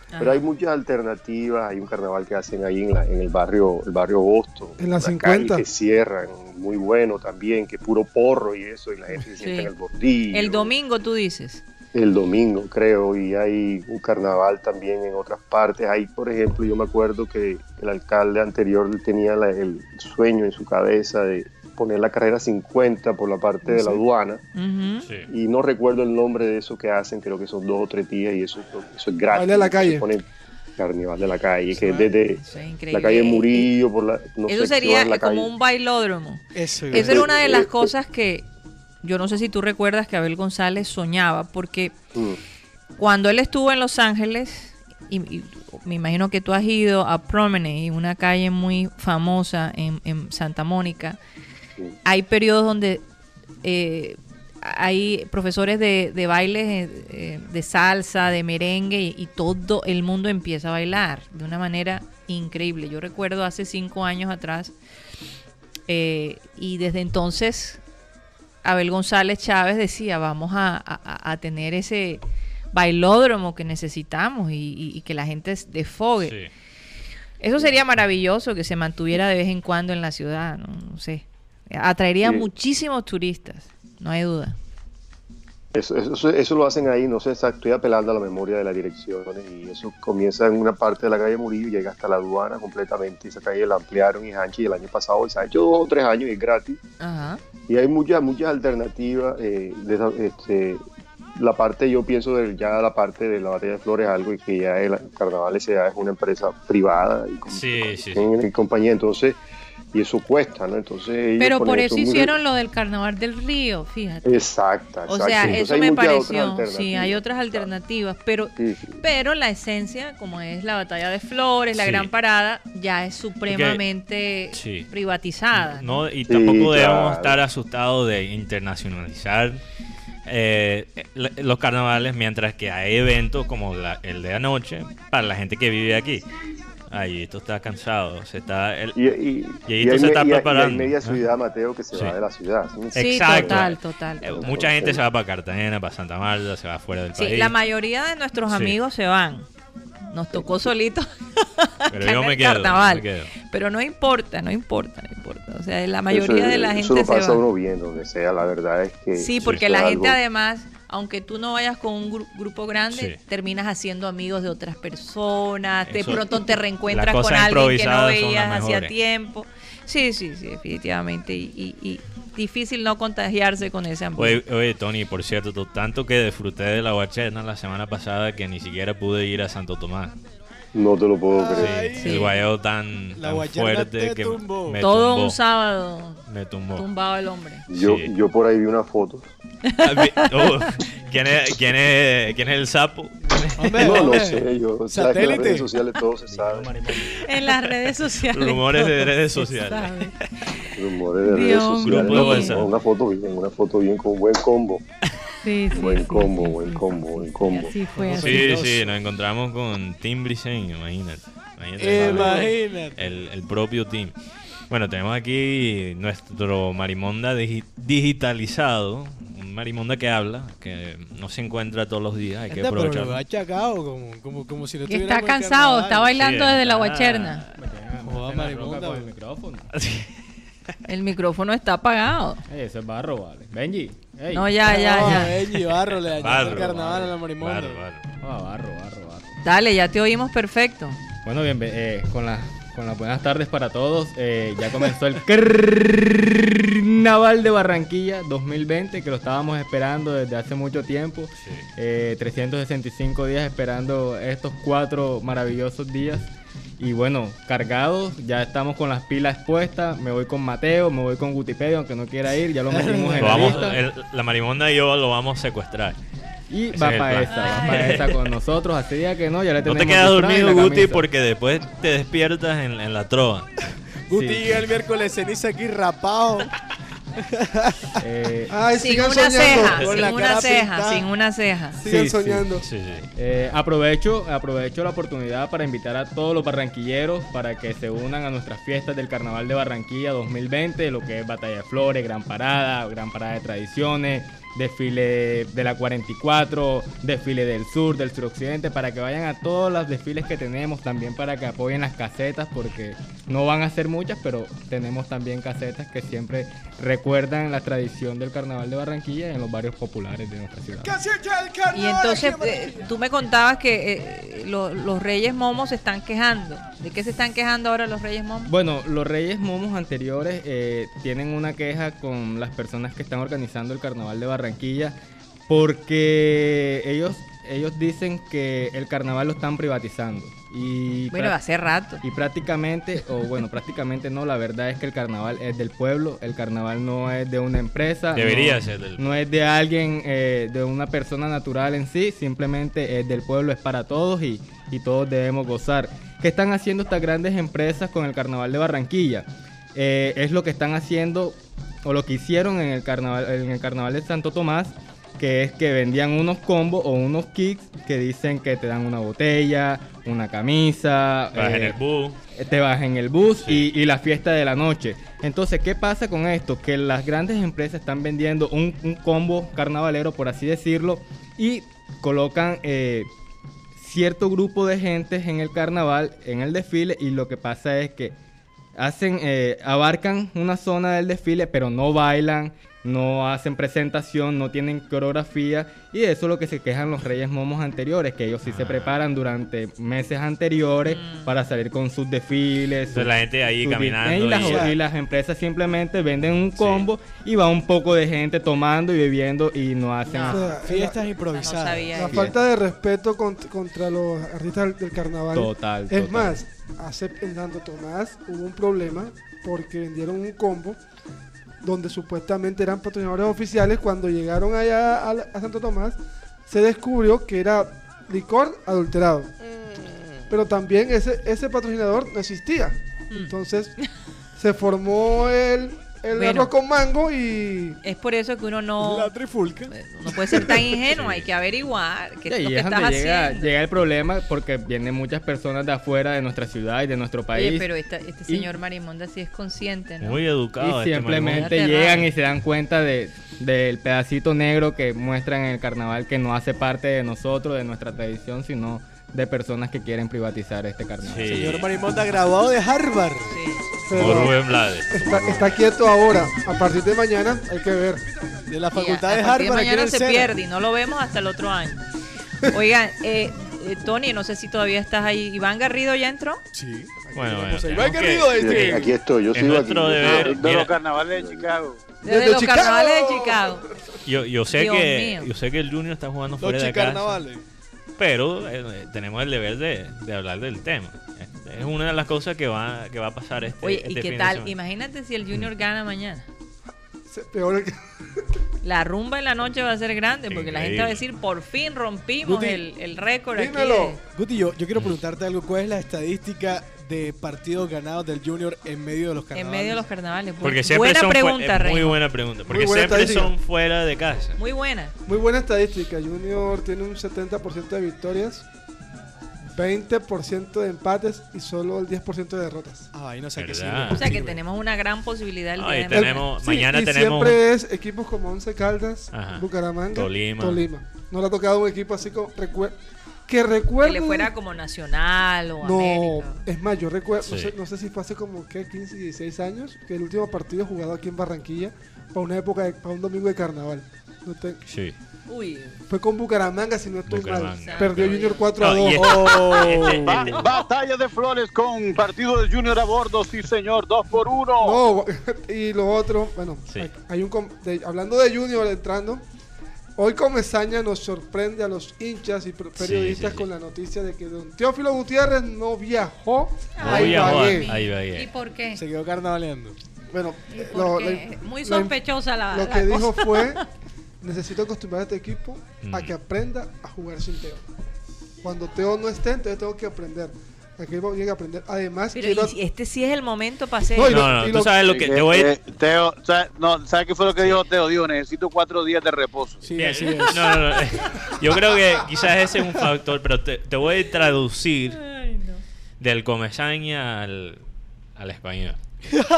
Pero hay muchas alternativas, hay un carnaval que hacen ahí en, la- en el barrio el barrio Boston, En la unas 50. calles que cierran, muy bueno también, que puro porro y eso, y la gente se sienta Sí. en el bordillo. El domingo tú dices. El domingo, creo, y hay un carnaval también en otras partes. Hay, por ejemplo, yo me acuerdo que el alcalde anterior tenía la- el sueño en su cabeza de poner la carrera 50 por la parte de la aduana. Sí. y no recuerdo el nombre de eso que hacen, creo que son dos o tres días, y eso, eso es gratis. Baile a la calle. Carnaval de la calle, que es desde Eso es la calle Murillo, por la... No Eso sé sería la como calle. un bailódromo. Eso, Esa era una de las cosas que yo no sé si tú recuerdas que Abel González soñaba, porque Mm. cuando él estuvo en Los Ángeles, y, y me imagino que tú has ido a Promenade, una calle muy famosa en, en Santa Mónica, hay periodos donde eh, hay profesores de, de baile, eh, eh, de salsa, de merengue, y, y todo el mundo empieza a bailar de una manera increíble. Yo recuerdo hace cinco años atrás, eh, y desde entonces Abel González Chávez decía, vamos a, a- a tener ese bailódromo que necesitamos y, y- y que la gente se desfogue. Sí. Eso sería maravilloso que se mantuviera de vez en cuando en la ciudad, no, No sé. Atraería Sí. muchísimos turistas, no hay duda. Eso, eso, eso lo hacen ahí, no sé, exacto, estoy apelando a la memoria de las direcciones y eso comienza en una parte de la calle Murillo y llega hasta la aduana completamente. Esa calle la ampliaron y y el año pasado se ha hecho dos o tres años y es gratis. Ajá. Y hay muchas, muchas alternativas. eh, de esa- este, la parte, yo pienso, de, ya la parte de la batalla de flores, algo y que ya el Carnaval S.A. es una empresa privada y con, Sí, con- sí, sí. en- en compañía, entonces, y eso cuesta, ¿no? Entonces, ellos Pero por eso muy- hicieron lo del carnaval del río, fíjate. Exacta, O exacto. sea, eso me pareció. Sí, hay otras alternativas, pero Sí, sí. pero la esencia, como es la batalla de flores, la Sí. gran parada, ya es supremamente Sí. privatizada. ¿no? No, y Sí, tampoco debemos claro. estar asustados de internacionalizar eh, los carnavales, mientras que hay eventos como la- el de anoche para la gente que vive aquí. Ay, esto está cansado. Se está, el- Y, y, Y hay se me- está y preparando, hay media ciudad, Mateo, que se Sí. va de la ciudad. ¿sí? Exacto. total, total. eh, total. mucha gente se va para Cartagena, para Santa Marta, se va fuera del Sí, país. la mayoría de nuestros Sí. amigos se van. Nos tocó solitos. Pero yo en me el quedo, carnaval. me quedo. Pero no importa, no importa, no importa. O sea, la mayoría Eso- de la Eso gente lo se pasa va. uno bien, donde sea. La verdad es que. Sí, porque la algo- gente además, aunque tú no vayas con un gru- grupo grande, Sí. terminas haciendo amigos de otras personas, de Eso- pronto te reencuentras con alguien que no veías hacía tiempo. Sí, sí, sí, definitivamente. Y, y- y difícil no contagiarse con ese ambiente. Oye, oye, Tony, por cierto, tanto que disfruté de la guacherna la semana pasada que ni siquiera pude ir a Santo Tomás. No te lo puedo creer. Sí, Sí. El guayeo tan, La tan fuerte te que tumbó. me Todo tumbó. un sábado Me tumbó. tumbado el hombre. Yo, Sí. yo por ahí vi una foto. Ah, oh, ¿quién, es, quién, es, ¿Quién es el sapo? Hombre, No, hombre. sé, yo. Sabes que en las redes sociales todo se sabe. En las redes sociales. Rumores de redes sociales. Rumores de redes sociales. Grupo de WhatsApp. Una foto bien, una foto bien con buen combo. Sí, sí, Buen sí, combo, sí, buen combo, sí, buen combo. Así fue, así Sí, sí, nos encontramos con Tim Briseño, imagínate. Imagínate. Imagínate. el, el propio team. Bueno, tenemos aquí nuestro marimonda digi- digitalizado, un marimonda que habla, que no se encuentra todos los días, hay que Anda, pero lo aprovecharlo. ha achacado como, como, como si no estuviera está cansado, está bailando Sí, desde la guacherna. Joda, marimonda, el micrófono. El micrófono está apagado. Ey, eso es barro, vale. Benji. Ey. No, ya, ya, No, ya. Benji, barro, le Barro, el carnaval a la marimonda. Barro, barro. Ah, barro, barro, barro. Dale, ya te oímos perfecto. Bueno, bien, eh, con, la- con las buenas tardes para todos. eh, ya comenzó el Carnaval de Barranquilla 2020, que lo estábamos esperando desde hace mucho tiempo. Sí. Eh, 365 días esperando estos cuatro maravillosos días. Y bueno, cargados, ya estamos con las pilas puestas. Me voy con Mateo, me voy con Gutipedio, aunque no quiera ir, ya lo metimos en Lo la vamos, lista. el- la marimonda y yo lo vamos a secuestrar. Y Ese va es para esa, va para esa con nosotros. Así día que no, ya le No te quedas dormido, Guti, camisa. porque después te despiertas en, en la trova. Guti Sí. llega el miércoles ceniza aquí rapado. Eh, Ay, Sin una soñando. ceja, Con la sin cara una ceja, pintada. sin una ceja. Sigan Sí, sí. soñando. Sí, sí. Eh, aprovecho, aprovecho la oportunidad para invitar a todos los barranquilleros para que se unan a nuestras fiestas del Carnaval de Barranquilla 2020, lo que es Batalla de Flores, Gran Parada, Gran Parada de Tradiciones, desfile de la 44, desfile del sur, del suroccidente, para que vayan a todos los desfiles que tenemos, también para que apoyen las casetas, porque no van a ser muchas, pero tenemos también casetas que siempre recuerdan la tradición del Carnaval de Barranquilla en los barrios populares de nuestra ciudad. Y entonces eh, tú me contabas que eh, lo- los Reyes Momos se están quejando. ¿De qué se están quejando ahora los Reyes Momos? Bueno, los Reyes Momos anteriores eh, tienen una queja con las personas que están organizando el Carnaval de Barranquilla porque ellos, ellos dicen que el carnaval lo están privatizando. Y Bueno, hace rato. y prácticamente, o bueno, prácticamente no, la verdad es que el carnaval es del pueblo, el carnaval no es de una empresa. Debería no- ser del No es de alguien, eh, de una persona natural en sí, simplemente es del pueblo, es para todos y, y todos debemos gozar. ¿Qué están haciendo estas grandes empresas con el carnaval de Barranquilla? Eh, es lo que están haciendo, o lo que hicieron en el carnaval, en el carnaval de Santo Tomás, que es que vendían unos combos o unos kits que dicen que te dan una botella, una camisa, Vas en eh, el bus. te vas en el bus Sí. y, y la fiesta de la noche. Entonces, ¿qué pasa con esto? Que las grandes empresas están vendiendo un, un combo carnavalero, por así decirlo, y colocan eh, cierto grupo de gente en el carnaval, en el desfile, y lo que pasa es que hacen, eh, abarcan una zona del desfile, pero no bailan, no hacen presentación, no tienen coreografía y de eso es lo que se quejan los Reyes Momos anteriores, que ellos sí se Ah. preparan durante meses anteriores para salir con sus desfiles. Entonces sus- la gente ahí caminando. y, las, y- y las empresas simplemente venden un combo y va un poco de gente tomando y bebiendo y no hacen No. O sea, Fiestas No improvisadas. sabía La falta de respeto cont- contra los artistas del, del carnaval. total. Es total. más, hace en Santo Tomás hubo un problema porque vendieron un combo donde supuestamente eran patrocinadores oficiales. Cuando llegaron allá a, Santo Tomás, se descubrió que era licor adulterado. Pero también ese, ese patrocinador no existía. Entonces se formó el, el Bueno. arroz con mango y Es por eso que uno no, La trifulca. no puede ser tan ingenuo, hay que averiguar qué Y es lo que es estás llega, haciendo. llega el problema porque vienen muchas personas de afuera de nuestra ciudad y de nuestro país. Oye, pero esta- este Y- señor Marimonda sí es consciente, ¿no? Muy educado. y este simplemente marimonda. llegan y se dan cuenta de, del pedacito negro que muestran en el carnaval que no hace parte de nosotros, de nuestra tradición, sino de personas que quieren privatizar este carnaval. Sí. Señor Marimonda, graduado de Harvard. Sí. Pero Rubén Blades. está, está quieto ahora. A partir de mañana hay que ver. De la facultad de a partir Harvard. en mañana se pierde y no lo vemos hasta el otro año. Oigan, eh, eh, Tony, no sé si todavía estás ahí. Iván Garrido ya entró. Sí. Bueno, bueno, Iván Garrido, este. Aquí estoy, yo Es sigo aquí. deber. de Mira, los carnavales de Chicago. Desde, Desde los Chicago. carnavales de Chicago. yo, yo sé Dios que mío. yo sé que el Junior está jugando Los fuera de casa, chicarnavales. Pero eh, tenemos el deber de, de hablar del tema. Es una de las cosas que va que va a pasar este Oye, este ¿y fin qué tal? Imagínate si el Junior gana mañana. Peor que... La rumba en la noche va a ser grande porque la gente va a decir, por fin rompimos Guti, el, el récord aquí. dímelo. de- Guti, yo, yo quiero preguntarte algo. ¿Cuál es la estadística de partidos ganados del Junior en medio de los En carnavales? medio de los carnavales. Porque siempre buena son pregunta, es muy buena pregunta, porque buena siempre estadística. son fuera de casa. Muy buena. Muy buena estadística. Junior tiene un 70% de victorias, 20% de empates y solo el 10% de derrotas. Ah, ahí no sé qué. O sea que tenemos una gran posibilidad el día Ay, de tenemos- mañana. Sí, mañana y tenemos- siempre es equipos como Once Caldas, Ajá. Bucaramanga, Tolima. No le ha tocado un equipo así como que Que recuerdo. le fuera como Nacional o No, América. es más, yo recuerdo, no, Sí. sé, no sé si fue hace como ¿qué? 15, 16 años, que el último partido jugado aquí en Barranquilla, para una época, de- para un domingo de carnaval. No te- Sí. Uy, fue con Bucaramanga, si no estoy mal. Bucaramanga. Perdió Junior 4 a No, 2. y Oh. Ba- batalla de Flores con partido de Junior a bordo, sí señor, dos por uno. No, y lo otro, bueno, Sí. hay- hay un de- hablando de Junior entrando, hoy Comesaña nos sorprende a los hinchas y per- periodistas sí, sí. con la noticia de que don Teófilo Gutiérrez no viajó No a Ibagué. a Ibagué. ¿y por qué? Se quedó carnavaleando. Bueno, ¿Y eh, lo, Muy sospechosa la, lo la que dijo fue, necesito acostumbrar a este equipo a Mm. que aprenda a jugar sin Teo. Cuando Teo no esté, entonces tengo que aprender. A que llegue a aprender. Además, Pero quiero... y si este sí es el momento para hacer. No, No, no, tú lo- sabes lo que Eh, te voy eh, Teo, ¿sabes no, ¿sabe qué fue lo que dijo Teo? Dijo, necesito cuatro días de reposo. Sí, Bien, así es. No, no, no. Yo creo que quizás ese es un factor, pero te, te voy a traducir Ay, no. del comesaña al, al español.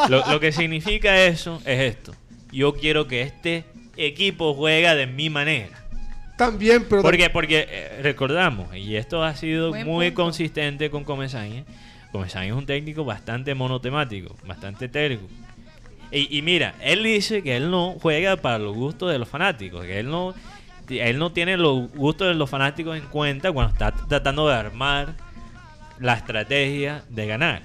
Lo, lo que significa eso es esto. Yo quiero que este equipo juega de mi manera. También, pero... Porque, porque eh, recordamos, y esto ha sido Buen muy punto. consistente con Comesaña. Comesaña es un técnico bastante monotemático, bastante terco. Y, y mira, él dice que él no juega para los gustos de los fanáticos, que él no, él no tiene los gustos de los fanáticos en cuenta cuando está tratando de armar la estrategia de ganar.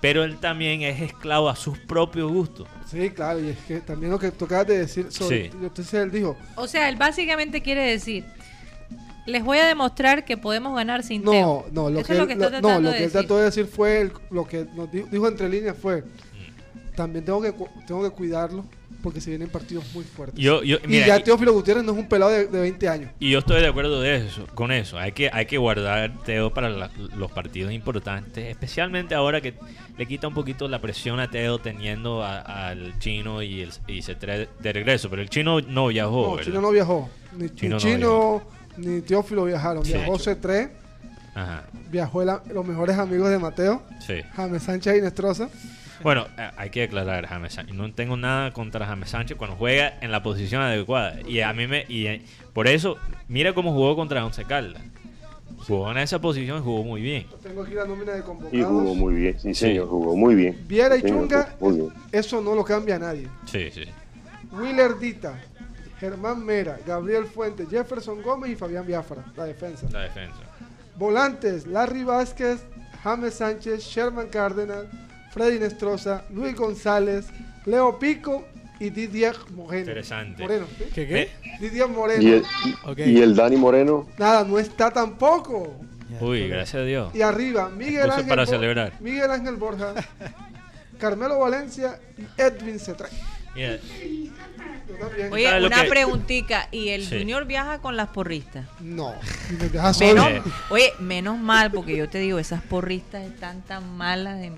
Pero él también es esclavo a sus propios gustos. Sí, claro, y es que también lo que tú acabas de decir sobre... Sí. Entonces él dijo, O sea, él básicamente quiere decir, les voy a demostrar que podemos ganar sin Teo. no, no, lo Eso que, es lo él- que no, lo de que él trató de decir fue el- lo que nos di- dijo entre líneas fue, también tengo que, cu- tengo que cuidarlo porque se vienen partidos muy fuertes. Yo, yo, y ya Teófilo Gutiérrez no es un pelado de, de 20 años. Y yo estoy de acuerdo de eso, con eso. Hay que, hay que guardar Teo para la- los partidos importantes, especialmente ahora que le quita un poquito la presión a Teo teniendo al chino y, el, y se trae de regreso. Pero el chino no viajó. no, ¿verdad? Chino no viajó. Ni ni Chino Chino, no ni Teófilo viajaron. Sí. Viajó C3, Ajá, viajó el los mejores amigos de Mateo, sí. James Sánchez y Nestroza. Bueno, eh, hay que aclarar, James Sánchez. No tengo nada contra James Sánchez cuando juega en la posición adecuada. Y a mí me. Y eh, por eso, mira cómo jugó contra Once Caldas. Jugó en esa posición y jugó muy bien. Tengo aquí la nómina de Y jugó convocados. muy bien, sí, señor, jugó muy bien. Viera y Sí, señor, Chunga, Muy bien. eso no lo cambia a nadie. Sí, sí. Willer Dita, Germán Mera, Gabriel Fuentes, Jefferson Gómez y Fabián Biafra, la defensa. La defensa. Volantes, Larry Vázquez, James Sánchez, Sherman Cárdenas, Freddy Nestroza, Luis González, Leo Pico y Didier Moreno. Interesante. Moreno, ¿sí? ¿Qué qué? Eh, Didier Moreno. Y el, Ok. y el Dani Moreno, Nada, no está tampoco. Uy, gracias a Dios. Y arriba, Miguel Ángel, para celebrar. Miguel Ángel Borja, Carmelo Valencia y Edwin Cetré. Mira. Oye, ¿Sabes lo una que- preguntita. ¿Y el Sí. Junior viaja con las porristas? No, me deja solo. Menos, oye, menos mal, porque yo te digo, esas porristas están tan malas. de-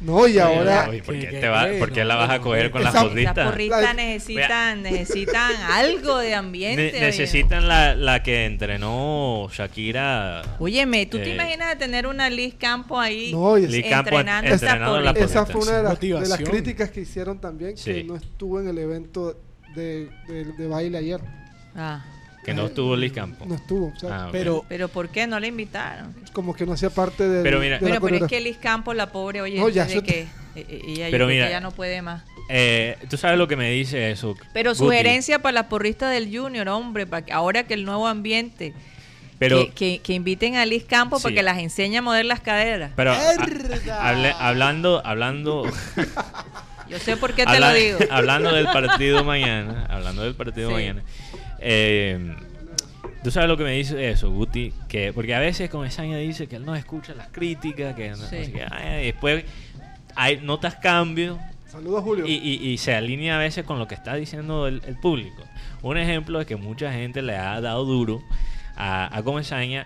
No, y ahora ¿por qué, la vas a coger con las Esa- Las porristas? porristas La- necesitan, necesitan algo de ambiente. necesitan la, la que entrenó Shakira. Óyeme, ¿tú te Eh, imaginas de tener una Liz Campo ahí No, es- entrenando esa entrenando la porrista? esa fue una de las, de las críticas que hicieron también, que Sí. no estuvo en el evento de, de- de baile ayer. Ah, Que no estuvo Liz Campo. No estuvo, o sea, Ah. Pero pero ¿por qué no le invitaron? como que no hacía parte de, Pero mira- de la Bueno, pero es que Liz Campo, la pobre, oye, No, ya desde eso- que Eh, eh, Ella, Pero mira, ya no puede más. Eh, Tú sabes lo que me dice eso. Pero Guti? sugerencia para la porrista del Junior, hombre, para que ahora que el nuevo ambiente, Pero, que, que- que inviten a Liz Campos para Sí. que las enseñe a mover las caderas. pero a- hable- hablando, hablando, Yo sé por qué te habla- lo digo. hablando del partido mañana, hablando del partido Sí. mañana. eh, Tú sabes lo que me dice eso, Guti, que porque a veces Comesaña dice que él no escucha las críticas, que no Sí. sé qué, ay, después hay notas cambios Saludos, Julio. y, y- y se alinea a veces con lo que está diciendo el, el público. Un ejemplo es que mucha gente le ha dado duro a, a Comesaña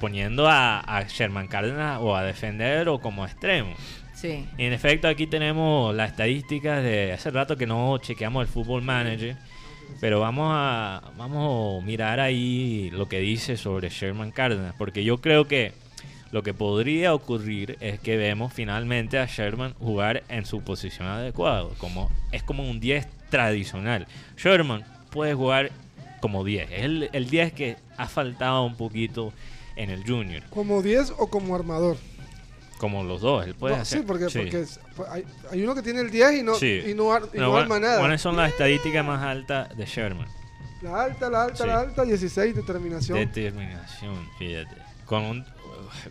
poniendo a, a Sherman Cárdenas o a defender o como extremo. Sí. Y en efecto aquí tenemos las estadísticas de hace rato que no chequeamos el Football Manager, pero vamos a, vamos a mirar ahí lo que dice sobre Sherman Cárdenas, porque yo creo que lo que podría ocurrir es que vemos finalmente a Sherman jugar en su posición adecuada, como es como un 10 tradicional. Sherman puede jugar como 10, es el, el 10 que ha faltado un poquito en el junior, ¿Como 10 o como armador? Como los dos, él puede No, hacer. sí, porque, sí. porque hay, hay uno que tiene el 10 y no, Sí. y no, ar- y No, no arma nada. ¿Cuáles son las estadísticas más altas de Sherman? La alta, la alta, Sí. la alta, 16, determinación. Determinación, fíjate. Con un,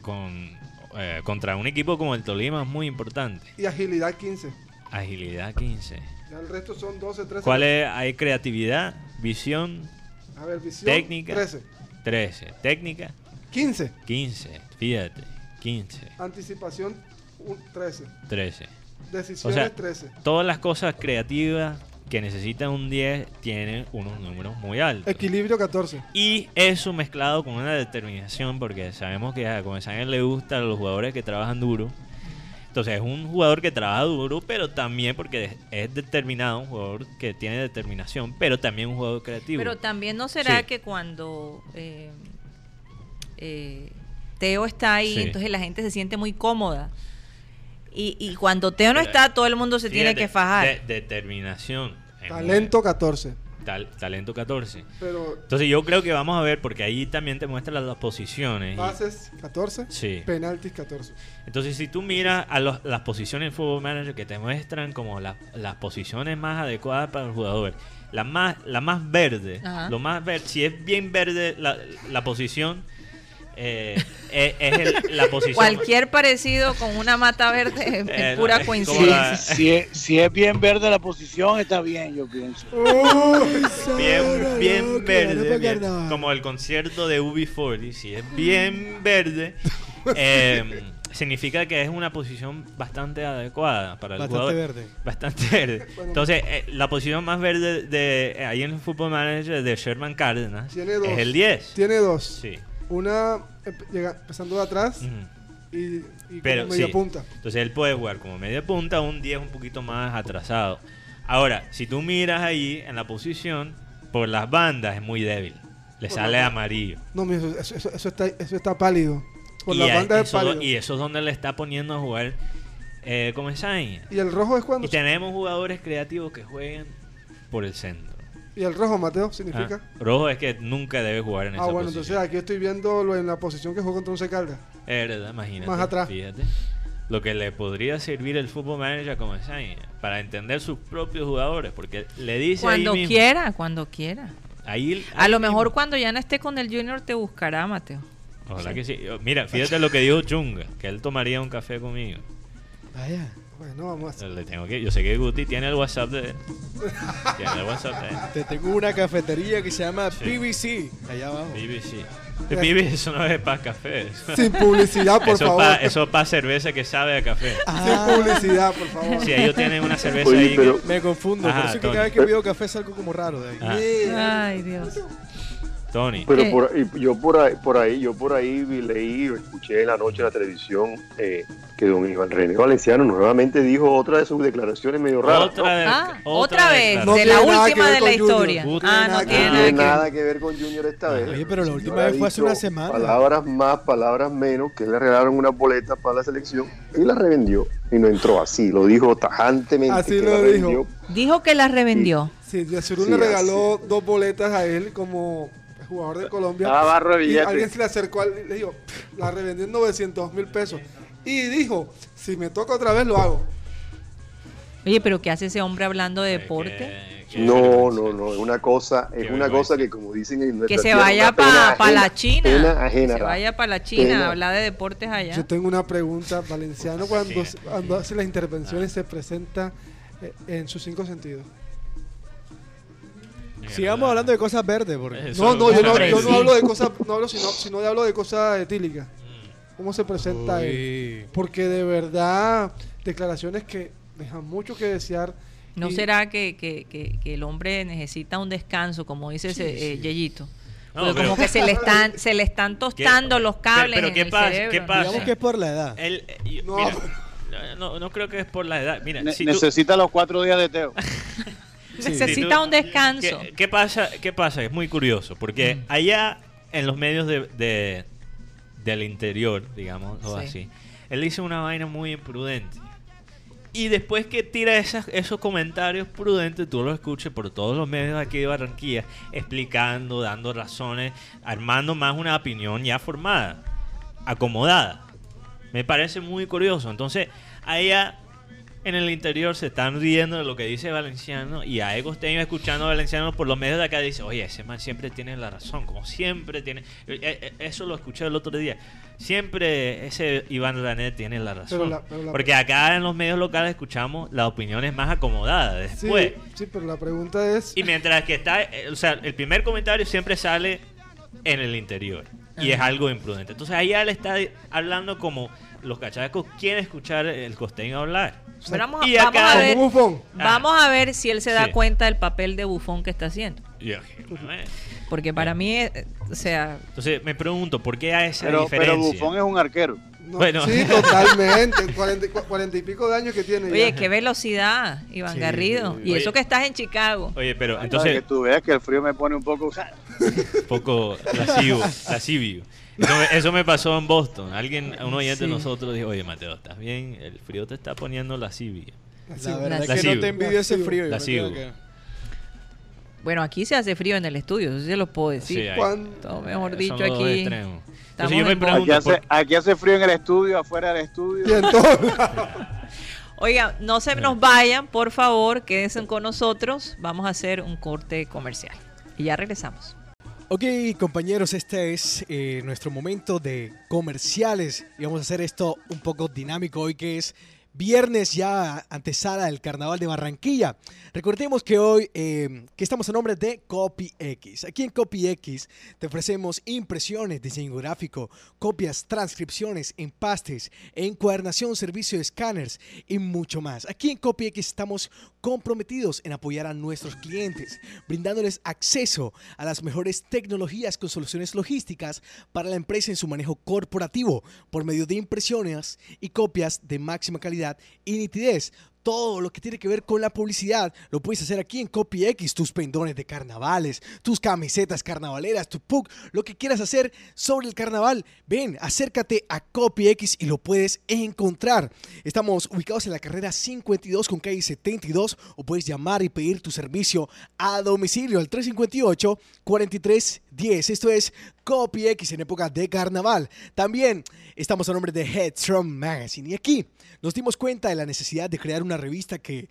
con, eh, contra un equipo como el Tolima es muy importante. y agilidad 15. Agilidad 15. Ya el resto son 12, 13. ¿Cuál es? Hay creatividad, visión, A ver, visión. técnica? 13. 13. Técnica, 15. 15. Fíjate, 15, Anticipación, un- 13. 13. Decisiones, O sea, 13. Todas las cosas creativas que necesitan un 10 tienen unos números muy altos. Equilibrio, 14. Y eso mezclado con una determinación, porque sabemos que a Comesaña le gustan los jugadores que trabajan duro. Entonces es un jugador que trabaja duro, pero también porque es determinado, un jugador que tiene determinación, pero también un jugador creativo. Pero también no será Sí. que cuando eh, eh, Teo está ahí, Sí. entonces la gente se siente muy cómoda. Y, y cuando Teo no Pero, está, todo el mundo se tiene que fajar. de- determinación. Talento, 14. muy- tal- talento 14. Pero Entonces yo creo que vamos a ver, porque ahí también te muestra las, las posiciones. bases, 14. Sí. Penaltis, 14. Entonces, si tú miras a los- las posiciones en Football Manager que te muestran como la- las posiciones más adecuadas para el jugador, la más, la más verde, Ajá. lo más verde, si es bien verde la, la posición, eh, es, es el- la posición. Cualquier parecido con una mata verde es, es Eh, no, pura coincidencia. la- Si es, si es bien verde la posición, está bien, yo pienso. bien, bien verde, bien- como el concierto de UB40, si es bien verde, eh, significa que es una posición bastante adecuada para el Bastante jugador. verde. Bastante verde. Entonces, eh, la posición más verde de eh, ahí en el Football Manager de Sherman Cárdenas Tiene dos. es el 10. Tiene dos. Sí. Una llega- empezando de atrás y, y Pero como media sí. punta. Entonces él puede jugar como media punta, un 10 un poquito más atrasado. Ahora, si tú miras ahí en la posición, por las bandas es muy débil. Le Por sale amarillo. No, mira, eso, eso- eso- está, eso está pálido. Por y, la a- banda es pálido. y eso es donde le está poniendo a jugar eh, como. Y el rojo es cuando. Y tenemos jugadores creativos que juegan por el centro. ¿Y el rojo, Mateo, significa? Ah, Rojo es que nunca debe jugar en Ah, esa bueno, posición. entonces aquí estoy viendo en la posición que jugó contra un Caldas. Es verdad, imagínate. Más atrás. Fíjate. Lo que le podría servir el fútbol manager como Sainz para entender sus propios jugadores, porque le dice Cuando ahí mismo, quiera, cuando quiera. ahí, A lo mismo. mejor cuando ya no esté con el Junior te buscará, Mateo. Ojalá que sí. Mira, fíjate lo que dijo Chunga, que él tomaría un café conmigo. Vaya. Bueno, vamos a Le tengo que, yo sé que Guti tiene el WhatsApp de él. Tiene el WhatsApp de él. Te tengo una cafetería que se llama Sí. PBC, allá abajo. BBC. El BBC eso no es para café. Sin publicidad, por eso favor. Pa, eso es para cerveza que sabe a café. Sin publicidad, por favor. Si ellos tienen una cerveza Oye, ahí. que- pero- Me confundo, Ajá, por eso es que cada vez que pido café salgo como raro de ahí. Ah, Ay, Dios. Tony. Pero por, ahí- yo por ahí, por ahí, yo por ahí vi- leí, escuché en la noche en la televisión eh, que don Iván René Valenciano nuevamente dijo otra de sus declaraciones medio raras. Otra, de- Ah, otra vez, No de la última de la historia. No Ah, tiene no nada que No tiene ver. nada tiene que ver. nada que ver con Junior esta vez. Oye, pero la última vez fue hace una semana. Palabras más, palabras menos, que le regalaron una boleta para la selección y la revendió. Y no entró así, lo dijo tajantemente. Así que lo la dijo. revendió. Dijo que la revendió. Sí, Yasirun Sí, le regaló dos boletas a él como jugador de Colombia. Estaba barro de y billetes. alguien se le acercó le dijo, la revendió en 900 mil pesos. Y dijo, si me toca otra vez lo hago. Oye, pero ¿qué hace ese hombre hablando de Eh, deporte? No, no, no, es una cosa, es una cosa que como dicen en nuestra Que se vaya para la ajena, China. Pena ajena. se vaya para la China Pena. a hablar de deportes allá. Yo tengo una pregunta, Valenciano, cuando, hace las intervenciones se presenta eh, en sus cinco sentidos. Sigamos hablando de cosas verdes, porque Eso No, no, yo no, yo no sí. hablo de cosas, no hablo, sino, sino de hablo de cosas etílicas. ¿Cómo se presenta él? Porque de verdad, declaraciones que dejan mucho que desear. ¿No y- será que, que- que- que el hombre necesita un descanso, como dice ese, eh, Yeyito? No, pero- como que se le están, se le están tostando los cables pero en qué el pasa- cerebro, qué pasa? Digamos que es por la edad. Él, eh, yo- No. mira, no, no creo que es por la edad. Mira, Ne- si tú- necesita los cuatro días de Teo. Necesita un descanso. ¿Qué, qué pasa? ¿Qué pasa? Es muy curioso, porque Mm. allá en los medios de, de- del interior, digamos, o Sí. así, él dice una vaina muy imprudente. Y después que tira esas, esos comentarios prudentes, tú los escuches por todos los medios de aquí de Barranquilla, explicando, dando razones, armando más una opinión ya formada, acomodada. Me parece muy curioso. Entonces, allá en el interior se están riendo de lo que dice Valenciano y hay costeños escuchando a Valenciano por los medios de acá dice, oye, ese man siempre tiene la razón, como siempre tiene... Eh, eh, Eso lo escuché el otro día. Siempre ese Iván Ranet tiene la razón. Pero la- pero la- Porque acá en los medios locales escuchamos las opiniones más acomodadas Sí, después. sí, pero la pregunta es. Y mientras que está, eh, o sea, el primer comentario siempre sale en el interior. Y es algo imprudente. Entonces allá le está hablando como los cachacos quieren escuchar el costeño hablar. Pero vamos, a- Y vamos acá- a ver, bufón. vamos a ver si él se da Sí. cuenta del papel de bufón que está haciendo. Eh. Porque para mí, eh, o sea, Entonces me pregunto, ¿por qué hay esa Pero, pero diferencia? Bufón es un arquero. No, Bueno. Sí, totalmente. Cuarenta, y- pico de años que tiene. oye, ya. qué velocidad, Iván Sí. Garrido. Y Oye. eso que estás en Chicago. Oye, pero Para entonces, que tú veas que el frío me pone un poco. un poco lascivo, lascivio. Eso me, eso me pasó en Boston. Alguien, un oyente de nosotros dijo, oye Mateo, ¿estás bien? El frío te está poniendo lascivio. Así, La verdad La es que no te envidio ese La frío. yo Bueno, aquí se hace frío en el estudio, eso sí se lo puedo decir. Sí, hay- mejor dicho aquí. Entonces yo me Boston. Aquí pregunto, hace, ¿por- aquí hace frío en el estudio, afuera del estudio. Y entonces, Oiga, no se nos vayan, por favor, quédense con nosotros. Vamos a hacer un corte comercial. Y ya regresamos. Ok, compañeros, este es eh, nuestro momento de comerciales y vamos a hacer esto un poco dinámico hoy que es viernes ya antesala del Carnaval de Barranquilla. Recordemos que hoy eh, que estamos a nombre de CopyX. Aquí en CopyX te ofrecemos impresiones, diseño gráfico, copias, transcripciones, empastes, encuadernación, servicio de escáneres y mucho más. Aquí en CopyX estamos comprometidos en apoyar a nuestros clientes, brindándoles acceso a las mejores tecnologías con soluciones logísticas para la empresa en su manejo corporativo por medio de impresiones y copias de máxima calidad y nitidez. Todo lo que tiene que ver con la publicidad lo puedes hacer aquí en CopyX, tus pendones de carnavales, tus camisetas carnavaleras, tu pug, lo que quieras hacer sobre el carnaval. Ven, acércate a CopyX y lo puedes encontrar. Estamos ubicados en la carrera 52 con calle 72 o puedes llamar y pedir tu servicio a domicilio al 358 4310. Esto es CopyX en época de carnaval. También estamos a nombre de Headstrong Magazine y aquí nos dimos cuenta de la necesidad de crear una revista que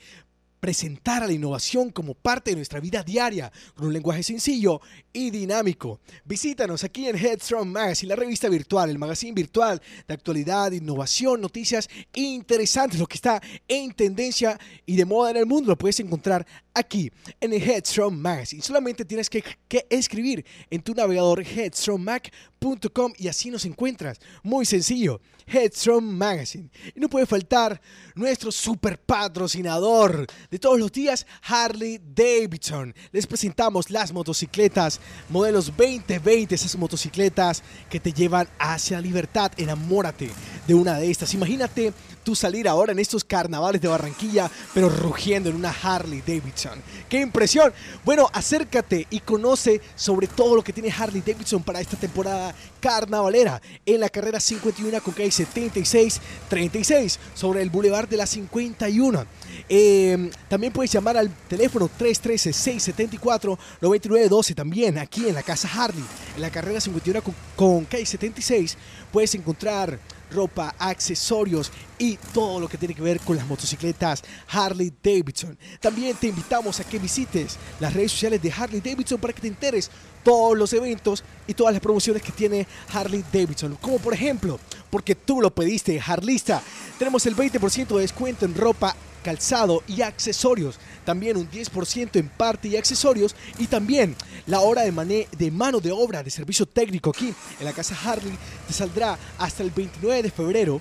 presentara la innovación como parte de nuestra vida diaria con un lenguaje sencillo y dinámico. Visítanos aquí en Headstrong Magazine, la revista virtual, el magazine virtual de actualidad, innovación, noticias interesantes, lo que está en tendencia y de moda en el mundo, lo puedes encontrar aquí en el Headstrong Magazine. Solamente tienes que, que escribir en tu navegador headstrongmac.com y así nos encuentras. Muy sencillo, Headstrong Magazine. Y no puede faltar nuestro super patrocinador de todos los días, Harley Davidson. Les presentamos las motocicletas modelos 2020, esas motocicletas que te llevan hacia la libertad. Enamórate de una de estas. Imagínate salir ahora en estos carnavales de Barranquilla, pero rugiendo en una Harley Davidson. ¡Qué impresión! Bueno, acércate y conoce sobre todo lo que tiene Harley Davidson para esta temporada carnavalera en la carrera 51 con calle 76 36 sobre el Boulevard de la 51. Eh, también puedes llamar al teléfono 313-674-9912 también aquí en la casa Harley, en la carrera 51 con, con calle 76. Puedes encontrar ropa, accesorios y todo lo que tiene que ver con las motocicletas Harley Davidson. También te invitamos a que visites las redes sociales de Harley Davidson para que te enteres todos los eventos y todas las promociones que tiene Harley Davidson. Como por ejemplo, porque tú lo pediste, Harlista, tenemos el 20% de descuento en ropa calzado y accesorios. También un 10% en parte y accesorios. Y también la hora de, mano de obra de servicio técnico aquí en la casa Harley te saldrá hasta el 29 de febrero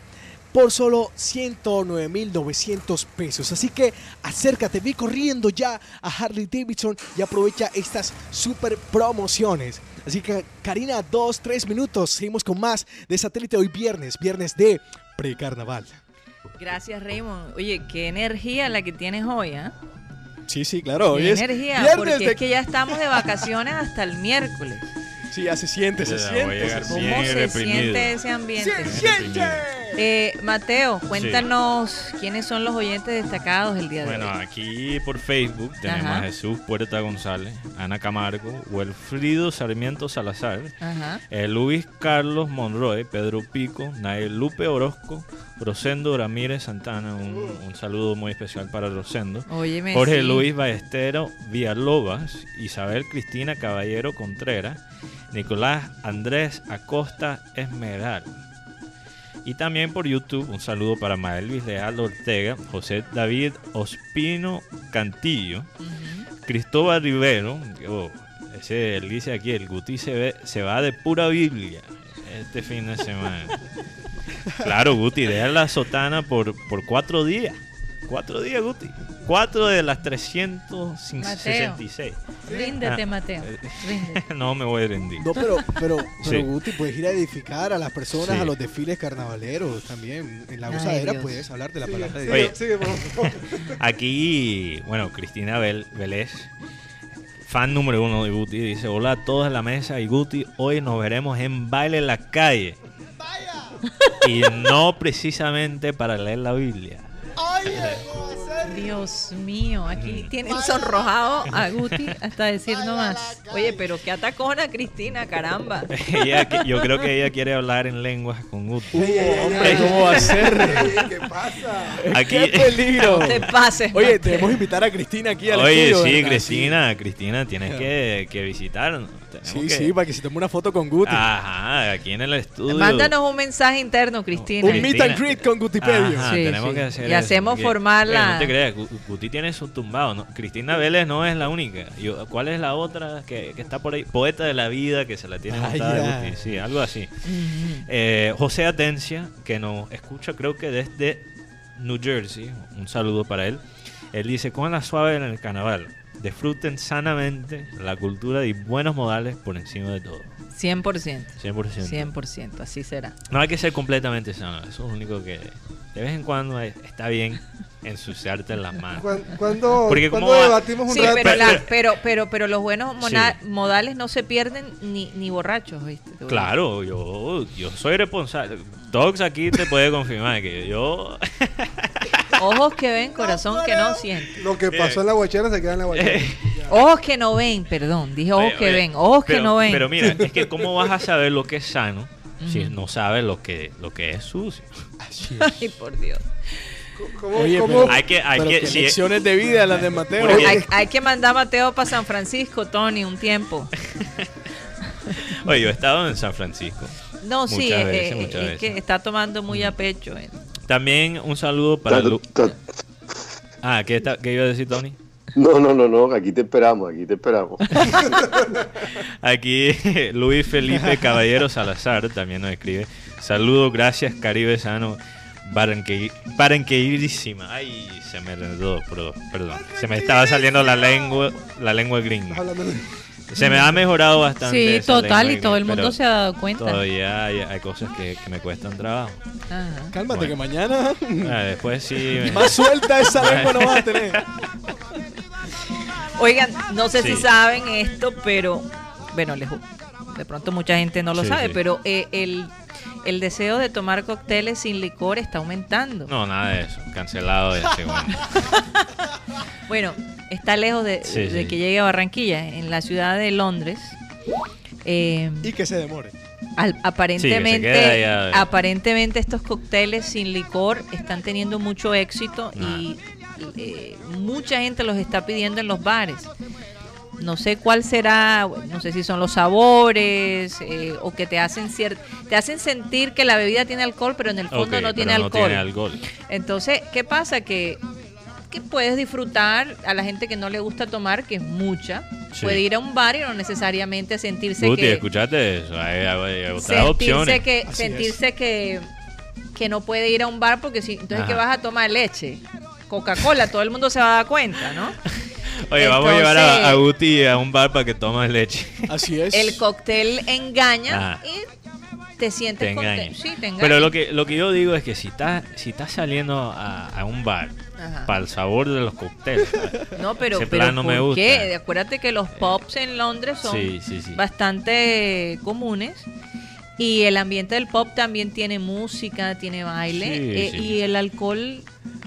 por solo 109.900 pesos. Así que acércate, ve corriendo ya a Harley Davidson y aprovecha estas super promociones. Así que Karina, dos, tres minutos. Seguimos con más de satélite hoy viernes, viernes de precarnaval. Gracias, Raymond. Oye, qué energía la que tienes hoy, ¿ah? Sí, sí, claro. Hoy Qué es energía, viernes porque de- es que ya estamos de vacaciones hasta el miércoles. Sí, ya se siente, se Ya, siente. ¿Cómo se reprimido. siente ese ambiente? ¡Se siente! Eh, Mateo, cuéntanos quiénes son los oyentes destacados el día de Bueno, hoy. aquí por Facebook tenemos Ajá. a Jesús Puerta González, Ana Camargo, Wilfrido Sarmiento Salazar, eh, Luis Carlos Monroy, Pedro Pico, Nael Lupe Orozco, Rosendo Ramírez Santana, un, un saludo muy especial para Rosendo. Óyeme, Jorge sí. Luis Ballestero Villalobas, Isabel Cristina Caballero Contreras, Nicolás Andrés Acosta Esmeral. Y también por YouTube, un saludo para Maelvis Leal Ortega, José David Ospino Cantillo, Cristóbal Rivero, oh, ese él dice aquí, el Guti se, ve- se va de pura Biblia este fin de semana. Claro, Guti, deja la sotana por, por cuatro días. Cuatro días, Guti. Cuatro de las 366. Ríndete, Ah, Mateo. Ríndete. no me voy a rendir. No, pero, pero, pero Sí. Guti, puedes ir a edificar a las personas Sí. a los desfiles carnavaleros también. En la gozadera puedes hablar de la palabra de Sigue, Dios. Oye. sigue, por favor. Aquí, bueno, Cristina Vel- Vélez, fan número uno de Guti, dice: Hola a todos en la mesa y Guti, hoy nos veremos en baile en la calle. Y no precisamente para leer la Biblia. Dios mío, aquí tienen sonrojado a Guti hasta decir no más. Oye, pero qué atacona Cristina, caramba. Ella que- yo creo que ella quiere hablar en lenguas con Guti. Hombre, ¿cómo va a ser? ¿Qué pasa? Aquí, ¡Qué peligro! No te pases. Oye, Mateo. debemos invitar a Cristina aquí al Oye, estudio, sí, ¿verdad? Cristina, Cristina, tienes que, que visitarnos. Sí, que- sí, para que se tome una foto con Guti. Ajá, aquí en el estudio. Mándanos un mensaje interno, Cristina. Un meet and greet con Gutipedio. Ajá, Sí, tenemos sí. que hacer Y hacemos formar Oye, la- No te creas, Gu- Guti tiene su tumbado. ¿no? Cristina Vélez no es la única. Yo- ¿Cuál es la otra que, que está por ahí? Poeta de la vida que se la tiene Ah, montada ya. Guti. Sí, algo así. Eh, José Atencia, que nos escucha creo que desde New Jersey. Un saludo para él. Él dice, con la suave en el carnaval. Disfruten sanamente la cultura y buenos modales por encima de todo. 100%. 100%. 100%, así será. No hay que ser completamente sano. Eso es lo único que de vez en cuando es- está bien ensuciarte las manos. Cuan- Cuando, Porque cuando ¿cómo va- debatimos un Sí, rato. pero, la- pero- pero, pero, los buenos mona- Sí. modales no se pierden ni, ni borrachos, ¿viste? Claro, yo, yo soy responsable. Dogs aquí te puede confirmar que yo... Ojos que ven, corazón que no siente. Lo que pasó en la guachera se queda en la guachera. Ojos que no ven, perdón. Dije ojos Oye, que oye, ven. Ojos que no ven. Pero mira, es que cómo vas a saber lo que es sano si no sabes lo que, lo que es sucio. Ay, por Dios. ¿Cómo, Oye, cómo- pero- Hay que, hay Pero que, lecciones de vida las de Mateo. Porque- Hay, hay que mandar a Mateo para San Francisco, Tony, un tiempo. oye, yo he estado en San Francisco. No, sí, Muchas eh, veces, eh, es veces. que está tomando muy a pecho. También un saludo para... Ta- Lu- ta- Ah, ¿qué, está- qué iba a decir Tony? No, no, no, no, aquí te esperamos, aquí te esperamos. Aquí Luis Felipe Caballero Salazar también nos escribe. Saludos, gracias Caribe Sano. Barranqueírísima. Ay, se me enredó, pero- perdón. Se me estaba saliendo la lengua, la lengua gringa. Se me ha mejorado bastante. Sí, total, y todo el mundo se ha dado cuenta. Todavía hay, hay cosas que, que me cuestan trabajo. Ajá. Cálmate, Bueno. que mañana Ah, después sí. me- más suelta esa lengua no vas a tener. Oigan, no sé si Sí. saben esto, pero bueno, les- de pronto mucha gente no lo Sí, sabe, sí. pero eh, el, el deseo de tomar cócteles sin licor está aumentando. No, nada de eso. Cancelado de segundo. Bueno, está lejos de, Sí, de sí. que llegue a Barranquilla, en la ciudad de Londres. eh, Y que se demore. al- Sí, aparentemente, que se quede allá. aparentemente estos cócteles sin licor están teniendo mucho éxito y eh, mucha gente los está pidiendo en los bares. No sé cuál será, no sé si son los sabores eh, o que te hacen cier- te hacen sentir que la bebida tiene alcohol, pero en el fondo no, pero tiene, no alcohol. tiene alcohol. Entonces, ¿qué pasa? Que, que puedes disfrutar a la gente que no le gusta tomar, que es mucha, Sí. puede ir a un bar y no necesariamente sentirse Guti, que escuchaste eso. Hay, hay- hay otras sentirse opciones. que Así sentirse que que no puede ir a un bar porque si entonces Ajá. que vas a tomar leche, Coca-Cola, todo el mundo se va a dar cuenta, ¿no? Oye, vamos a llevar a, a Guti a un bar para que tome leche. Así es. El cóctel engaña Ajá. y te sientes te contento. engaña. Sí, te engaña. Pero lo que, lo que yo digo es que si estás si estás saliendo a, a un bar. Para el sabor de los cócteles, No, pero, Ese pero plan no me ¿por gusta. qué? Acuérdate que los pops en Londres son Sí, sí, sí. bastante comunes. Y el ambiente del pop también tiene música, tiene baile. Sí, eh, sí. Y el alcohol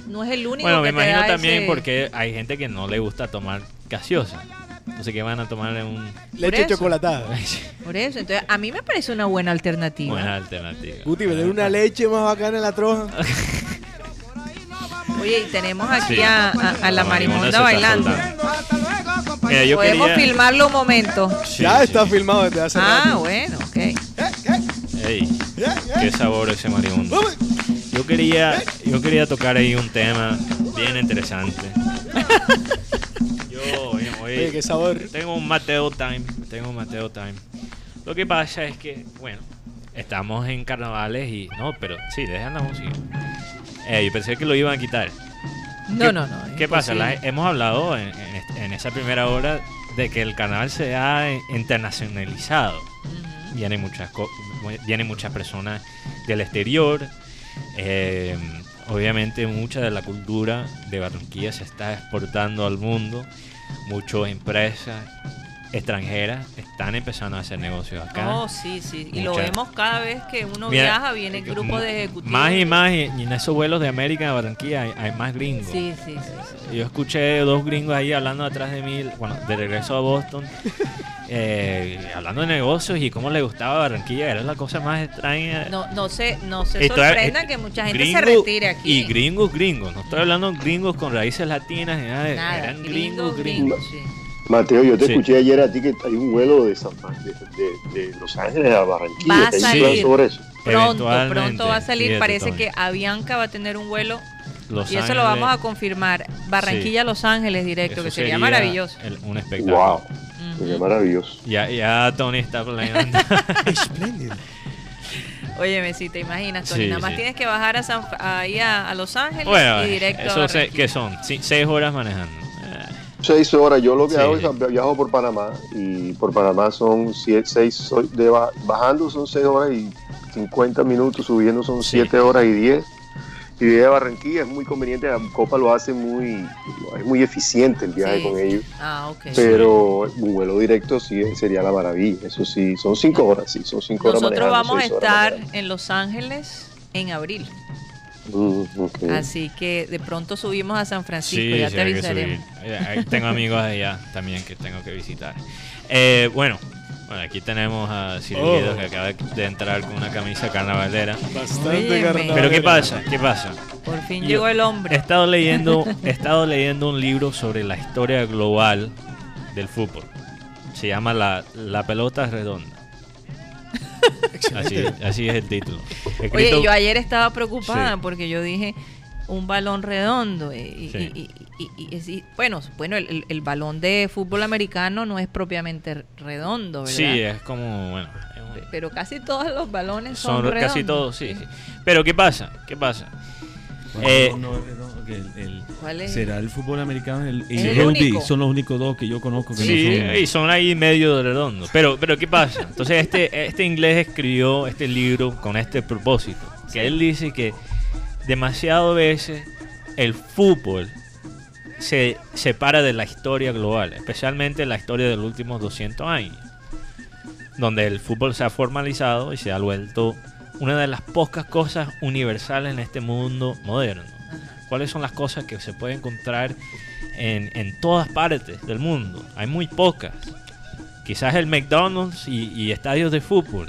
no es el único bueno, me que te imagino da también ese- porque hay gente que no le gusta tomar gaseosa. Entonces, ¿qué van a tomar en un Leche chocolatada. Por eso, entonces a mí me parece una buena alternativa. buena alternativa? Guti, vender una leche más bacana en la troja. Oye, y tenemos aquí Sí. a, a- a la marimonda marimonda bailando. Mira, yo Podemos quería- filmarlo un momento. Sí, ya sí. está filmado desde hace Ah, rato. bueno, ok. Ey, qué sabor ese marimundo. Yo quería, yo quería tocar ahí un tema bien interesante. Yo, oye, oye, Oye, qué sabor. tengo un Mateo Time, tengo un Mateo Time. Lo que pasa es que, bueno, estamos en carnavales y no, pero sí, dejan la música. Eh, yo pensé que lo iban a quitar. No, no, no. ¿Qué pasa? La- hemos hablado en, en esa primera hora de que el canal se ha internacionalizado. Ujú. Vienen muchas, vienen muchas personas del exterior. eh, obviamente mucha de la cultura de Barranquilla se está exportando al mundo. Muchas empresas extranjeras están empezando a hacer negocios acá. Oh, sí, sí. Y lo vemos cada vez que uno Mira, viaja, viene el grupo de ejecutivos. Más y más, y en esos vuelos de América a Barranquilla hay, hay más gringos. Sí, sí, sí. Yo escuché dos gringos ahí hablando atrás de mí, bueno, de regreso a Boston, eh, hablando de negocios y cómo le gustaba Barranquilla, era la cosa más extraña. No, no se, no se Esto es- sorprenda eh, que mucha gente gringo se retire aquí. Y gringos, gringos. No estoy hablando gringos con raíces latinas, nada, Nada, eran gringos, gringos, gringos. gringos, sí. Mateo, yo te Sí. escuché ayer a ti que hay un vuelo de, San, de, de- de Los Ángeles a Barranquilla. Va a ¿Te hay un salir. plan sobre eso? Pronto, pronto va a salir. Parece que Avianca va a tener un vuelo Los y eso lo vamos a confirmar. Barranquilla, Los Ángeles directo, eso que sería, maravilloso. el- un espectáculo. Wow, sería maravilloso. Ya, ya Tony está planeando. Espléndido. Óyeme, si te imaginas, Tony, Sí, nada más sí. tienes que bajar a San- ahí a, a Los Ángeles bueno, y directo a eso sé, Barranquilla. que son Sí, seis horas manejando. Seis horas, yo lo que Sí, hago es viajo por Panamá y por Panamá son siete, seis, de ba- bajando son seis horas y 50 minutos, subiendo son Sí. siete horas y 10. Y de Barranquilla es muy conveniente, la Copa lo hace muy, es muy eficiente el viaje Sí, con ellos. Ah, ok. Pero un vuelo directo sí sería la maravilla, eso sí, son cinco horas, sí, son cinco horas Nosotros vamos a estar en Los Ángeles en abril. Mm, ok. Así que de pronto subimos a San Francisco, Sí, ya sí, te avisaremos. tengo amigos allá también que tengo que visitar. Eh, bueno, bueno, aquí tenemos a Silvio Oh. que acaba de entrar con una camisa carnavalera. Bastante Óyeme. carnaval. Pero ¿qué pasa? ¿Qué pasa? Por fin Yo- llegó el He hombre. estado leyendo, he estado leyendo un libro sobre la historia global del fútbol. Se llama La, la pelota redonda. Así, así es el título. Escrito- Oye, yo ayer estaba preocupada Sí. porque yo dije un balón redondo. eh, Y, Sí. y- y- y- y- y- bueno, bueno el, el- el balón de fútbol americano no es propiamente redondo, ¿verdad? sí, es como, bueno, es un- Pero casi todos los balones son, son redondos. casi todos, sí, sí. Pero ¿qué pasa? ¿Qué pasa? Eh, No, no, no, que el- el- ¿Cuál es? será el fútbol americano el- y el rugby. único. Son los únicos dos que yo conozco que Sí, no son. y son ahí medio de redondo. Pero, pero ¿qué pasa? Entonces este, este inglés escribió este libro con este propósito. Que él dice que demasiado veces el fútbol se separa de la historia global, especialmente la historia de los últimos 200 años, donde el fútbol se ha formalizado y se ha vuelto una de las pocas cosas universales en este mundo moderno. ¿Cuáles son las cosas que se pueden encontrar en, en todas partes del mundo? Hay muy pocas. Quizás el McDonald's y, y estadios de fútbol.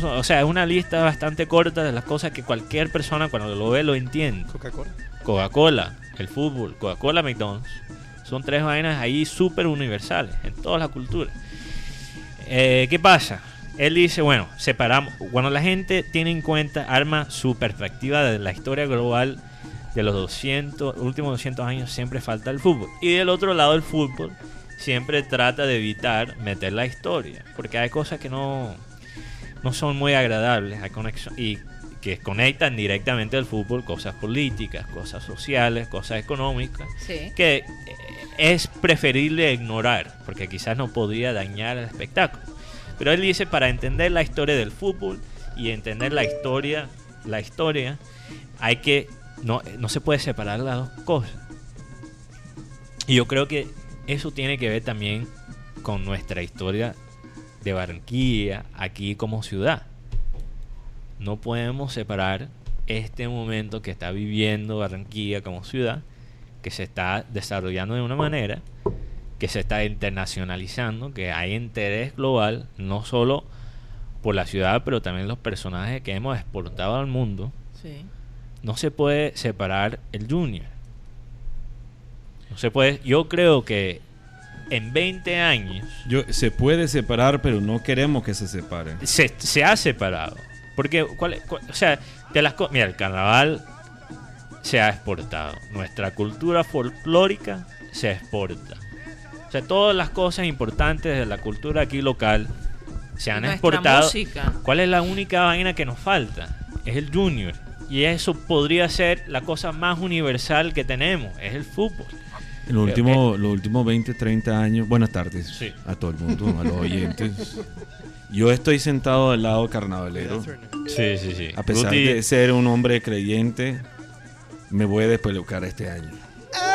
Son- o sea, es una lista bastante corta de las cosas que cualquier persona cuando lo ve lo entiende. Coca-Cola. Coca-Cola, el fútbol, Coca-Cola, McDonald's. Son tres vainas ahí súper universales en todas las culturas. Eh, ¿Qué pasa? Él dice, bueno, separamos. Cuando la gente tiene en cuenta, arma su perspectiva de la historia global de los 200, últimos 200 años, siempre falta el fútbol. Y del otro lado, el fútbol siempre trata de evitar meter la historia. Porque hay cosas que no, no son muy agradables hay conexión, y que conectan directamente al fútbol, cosas políticas, cosas sociales, cosas económicas, Sí. que eh, es preferible ignorar, porque quizás no podría dañar el espectáculo. Pero él dice, para entender la historia del fútbol y entender la historia, la historia, hay que, no, no se puede separar las dos cosas. Y yo creo que eso tiene que ver también con nuestra historia de Barranquilla, aquí como ciudad. No podemos separar este momento que está viviendo Barranquilla como ciudad, que se está desarrollando de una manera, que se está internacionalizando, que hay interés global, no solo por la ciudad, pero también los personajes que hemos exportado al mundo. Sí. No se puede separar el junior. No se puede. Yo creo que en 20 años Yo, se puede separar, pero no queremos que se separen. se, se ha separado. Porque, ¿cuál, o sea, de las mira, el carnaval se ha exportado. Nuestra cultura folclórica se exporta. O sea, todas las cosas importantes de la cultura aquí local se han Nuestra exportado. música. ¿Cuál es la única vaina que nos falta? Es el junior. Y eso podría ser la cosa más universal que tenemos, es el fútbol. En los últimos, los últimos 20, 30 años, buenas tardes Sí. a todo el mundo, a los oyentes. Yo estoy sentado al lado carnavalero. Sí, sí, sí. A pesar Guti- de ser un hombre creyente, me voy a despelucar este año.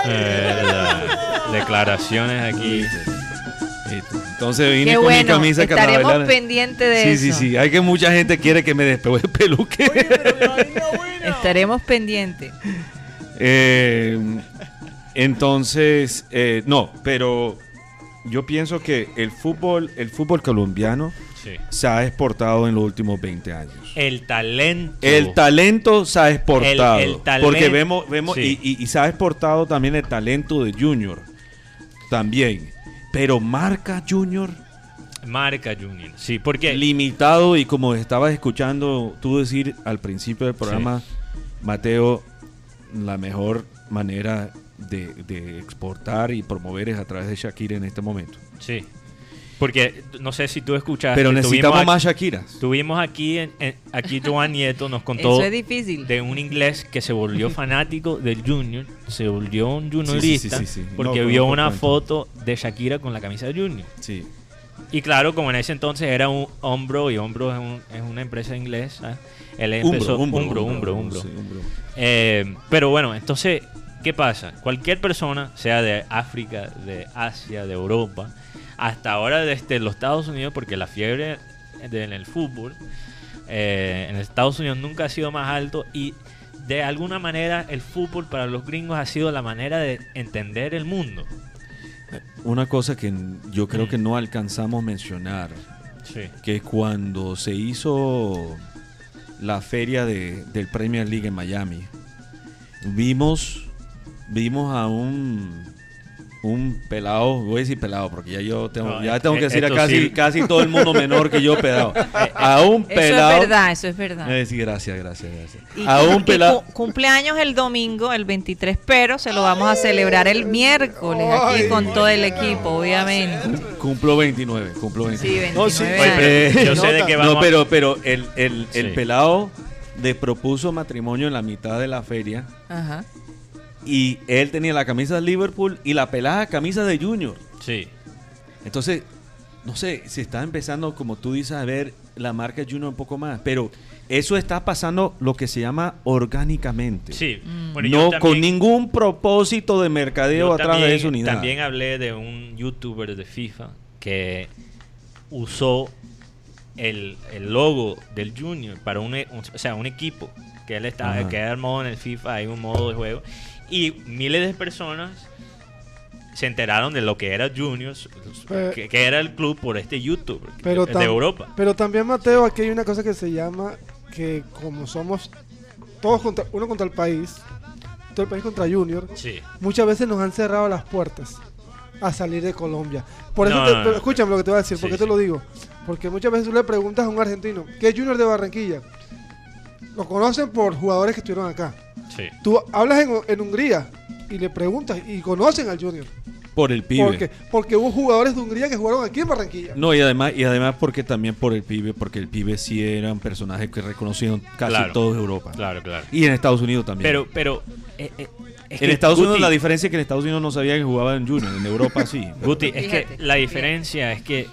Eh, la- declaraciones aquí. Entonces vine Qué con bueno, mi camisa estaremos carnavalera. pendientes de sí, eso. Sí, sí, Hay que mucha gente quiere que me despeluque. Estaremos pendientes. Eh, entonces, eh, no, pero yo pienso que el fútbol, el fútbol colombiano Sí. se ha exportado en los últimos 20 años. El talento. El talento se ha exportado. El- el talento, porque vemos, vemos sí. y, y- y se ha exportado también el talento de Junior. También. Pero marca Junior Marca Junior. Sí, porque. limitado y como estabas escuchando tú decir al principio del programa, Mateo, la mejor manera de, de exportar y promover es a través de Shakira en este momento. Sí. Porque no sé si tú escuchaste. Pero necesitamos aquí- más Shakiras. Tuvimos aquí, en- en- aquí Joan Nieto nos contó Eso es difícil. de un inglés que se volvió fanático del Junior, se volvió un juniorista sí, sí, sí. porque No, vio una cuento. foto de Shakira con la camisa de Junior. Sí. Y claro, como en ese entonces era un hombro y hombro es, un- es una empresa inglesa, él empezó Umbro, Umbro, Umbro, Umbro, Umbro, Umbro. sí, Umbro. Eh, pero bueno, entonces, ¿qué pasa? Cualquier persona, sea de África, de Asia, de Europa, hasta ahora desde los Estados Unidos, porque la fiebre en el fútbol eh, en Estados Unidos nunca ha sido más alto y de alguna manera el fútbol para los gringos ha sido la manera de entender el mundo. Una cosa que yo creo que no alcanzamos a mencionar, Sí. que cuando se hizo la feria de, del Premier League en Miami, vimos, vimos a un, un pelado, voy a decir pelado porque ya yo tengo, No, ya eh, tengo que eh, decir a casi, sí. casi todo el mundo menor que yo pelado. A un Eso pelado. es verdad, eso es verdad. Eh, sí, gracias, gracias, gracias. Y, a un pelado. cu- cumpleaños el domingo, el 23, pero se lo vamos a celebrar el miércoles aquí con todo el equipo, obviamente. Cumplo 29, cumplo 29. Sí, 29 sí. años. Oye, pero yo sé de qué vamos. No, pero, pero el, el, el Sí. pelado le propuso matrimonio en la mitad de la feria Ajá. Y él tenía la camisa de Liverpool y la pelada camisa de Junior. Sí. Entonces, no sé, se está empezando, como tú dices, a ver la marca Junior un poco más, pero eso está pasando lo que se llama orgánicamente. Sí. Mm. Bueno, no también- con ningún propósito de mercadeo atrás también, de eso ni nada. También hablé de un youtuber de FIFA que usó el, el logo del Junior para un, e- un- o sea, un equipo que él está Ajá. que armó en el FIFA, hay un modo de juego y miles de personas se enteraron de lo que era Juniors, que, que era el club por este YouTube Pero de Europa. Pero también, Mateo, aquí hay una cosa que se llama que como somos todos contra, uno contra el país, todo el país contra Junior, Sí. muchas veces nos han cerrado las puertas a salir de Colombia. Por eso, No, te- no, escúchame lo que te voy a decir, Sí, ¿por qué sí. te lo digo? Porque muchas veces tú le preguntas a un argentino, ¿qué es Junior de Barranquilla? Lo conocen por jugadores que estuvieron acá. Sí. Tú hablas en, en Hungría y le preguntas y conocen al Junior. Por el pibe. Porque, porque hubo jugadores de Hungría que jugaron aquí en Barranquilla. No, y además, y además porque también por el pibe, porque el pibe sí era un personaje que reconocieron casi Claro. toda Europa. Claro, claro. Y en Estados Unidos también. Pero, pero. eh, eh, es en Estados Unidos la diferencia es que en Estados Unidos no sabía que jugaba en Junior, en Europa sí. Guti, es que la diferencia es que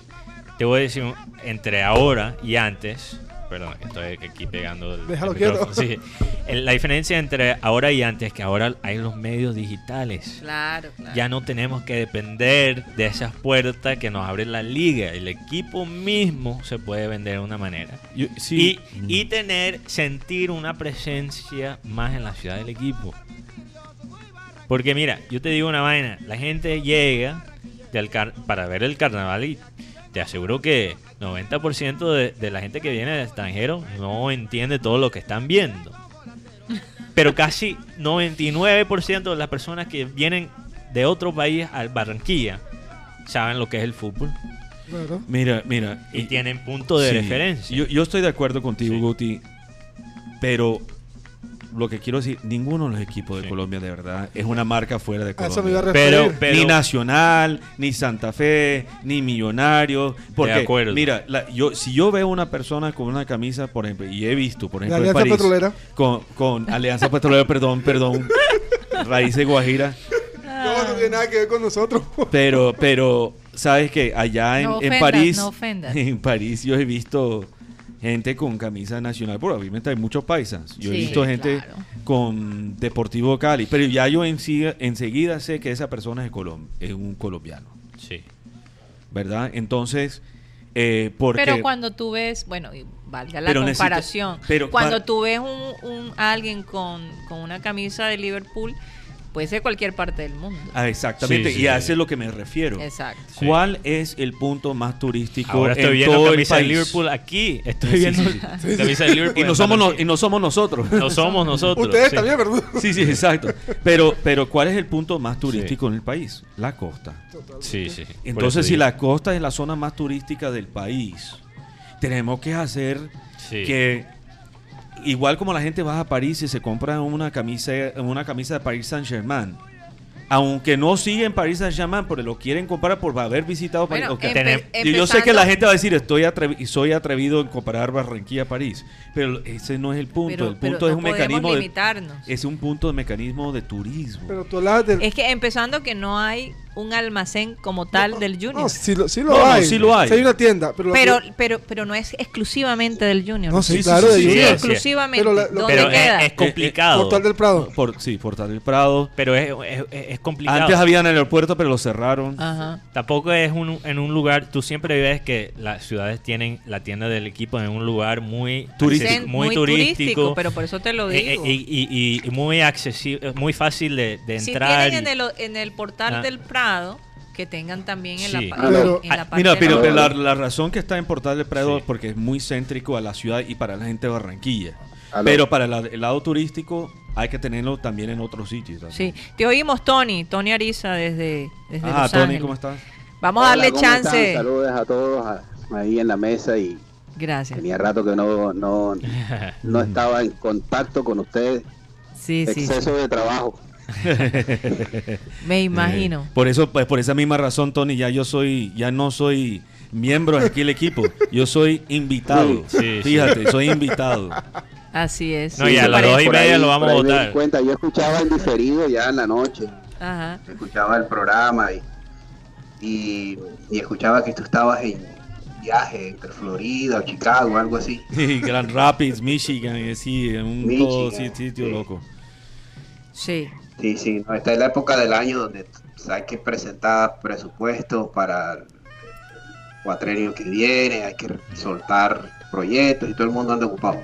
te voy a decir entre ahora y antes. Perdón, estoy aquí pegando el, Déjalo el quieto. sí. El- La diferencia entre ahora y antes es que ahora hay los medios digitales. Claro, claro. Ya no tenemos que depender de esas puertas que nos abre la liga. El equipo mismo se puede vender de una manera. Yo- sí. Y, y tener, sentir una presencia más en la ciudad del equipo. Porque mira, yo te digo una vaina, la gente llega del car- para ver el carnaval y te aseguro que 90% de, de la gente que viene del extranjero no entiende todo lo que están viendo. Pero casi 99% de las personas que vienen de otro país al Barranquilla saben lo que es el fútbol Claro. Mira, mira. y tienen punto de Sí, referencia. Yo, yo estoy de acuerdo contigo, Sí. Guti, pero lo que quiero decir, ninguno de los equipos de Sí. Colombia de verdad es una marca fuera de A eso me iba a Colombia. referir. Pero- pero- ni Nacional, ni Santa Fe, ni Millonarios. Porque, acuerdo. mira, la- yo, si yo veo una persona con una camisa, por ejemplo, y he visto, por La ejemplo, en Alianza París, Petrolera. Con, con Alianza Petrolera, perdón, perdón, Raíces Guajira, No, no tiene nada que ver con nosotros. pero, pero, sabes que allá en, No en París, no ofendas. en París yo he visto gente con camisa nacional, porque obviamente hay muchos paisas. Yo he visto gente claro. con Deportivo Cali, pero ya yo enseguida, enseguida sé que esa persona es, colom es un colombiano, Sí. ¿verdad? Entonces, eh, porque... Pero cuando tú ves, bueno, y valga la Pero necesito- comparación, pero cuando tú ves un, un- alguien con, con una camisa de Liverpool, puede ser cualquier parte del mundo. Ah, exactamente, Sí, y sí. a eso es lo que me refiero. Exacto. Sí. ¿Cuál es el punto más turístico Ahora estoy en viendo todo el camisa de país? Liverpool aquí. Estoy Sí, viendo sí, camisa de Liverpool. Y no, somos no- Barranquilla. y no somos nosotros. No somos nosotros. Ustedes sí. también, ¿verdad? Sí, sí, exacto. Pero, pero ¿cuál es el punto más turístico en el país? La costa. Sí, sí. Por Entonces, si la costa es la zona más turística del país, tenemos que hacer Sí. que, igual como la gente va a París y se compra una camisa, una camisa de Paris Saint Germain, aunque no siguen Paris Saint Germain, pero lo quieren comprar por haber visitado París. Bueno, yo sé que la gente va a decir, estoy atrevi- y soy atrevido en comparar Barranquilla a París, pero ese no es el punto. Pero- el pero punto es no un mecanismo de, es un punto de mecanismo de turismo. Pero tú hablabas del. Es que empezando que no hay un almacén como tal del Junior. No, sí lo, sí lo No, no, hay. sí lo hay. Sí hay una tienda. Pero, pero, que- pero, pero no es exclusivamente del Junior. No, sí, claro, sí, de sí, Junior. sí, exclusivamente. Pero la- lo- ¿Dónde Pero queda? es, es complicado. Portal del Prado. Por, sí, Portal del Prado. Pero es, es, es complicado. Antes había en el aeropuerto, pero lo cerraron. Ajá. Tampoco es un, en un lugar. Tú siempre ves que las ciudades tienen la tienda del equipo en un lugar muy Turístico. Cen- muy, turístico. pero por eso te lo eh, digo. eh, y, y- y muy accesible, muy fácil de, de si entrar. tienen en el, en el portal Ah. del Prado, que tengan también en, Sí. la, pero- en la Ah, parte Mira, pero, de- pero la, la razón que está en Portal del Prado Sí. porque es muy céntrico a la ciudad y para la gente de Barranquilla. Aló. Pero para la- el lado turístico hay que tenerlo también en otros sitios. Sí, te oímos, Tony. Tony Ariza desde, desde Ah, Los Tony, Ángeles. ¿cómo estás? Vamos a Hola, darle ¿cómo chance. están? Saludos a todos a- ahí en la mesa y Gracias. tenía rato que no, no, no estaba en contacto con ustedes. Sí, sí, Exceso de trabajo. me imagino. Eh, por eso, pues por esa misma razón, Tony, ya yo soy, ya no soy miembro aquí del equipo. Yo soy invitado. Sí, sí. Fíjate, soy invitado. Así es. No, y a las dos y media ahí- lo vamos a votar. cuenta, yo escuchaba en diferido ya en la noche, Ajá. escuchaba el programa y, y, y escuchaba que tú estabas en viaje entre Florida o Chicago, algo así. Grand Rapids, Michigan, en un Michigan, todo sí, sitio sí. loco. Sí. Sí, sí, no, esta es la época del año donde hay que presentar presupuestos para el cuatrenio que viene, hay que soltar proyectos y todo el mundo anda ocupado.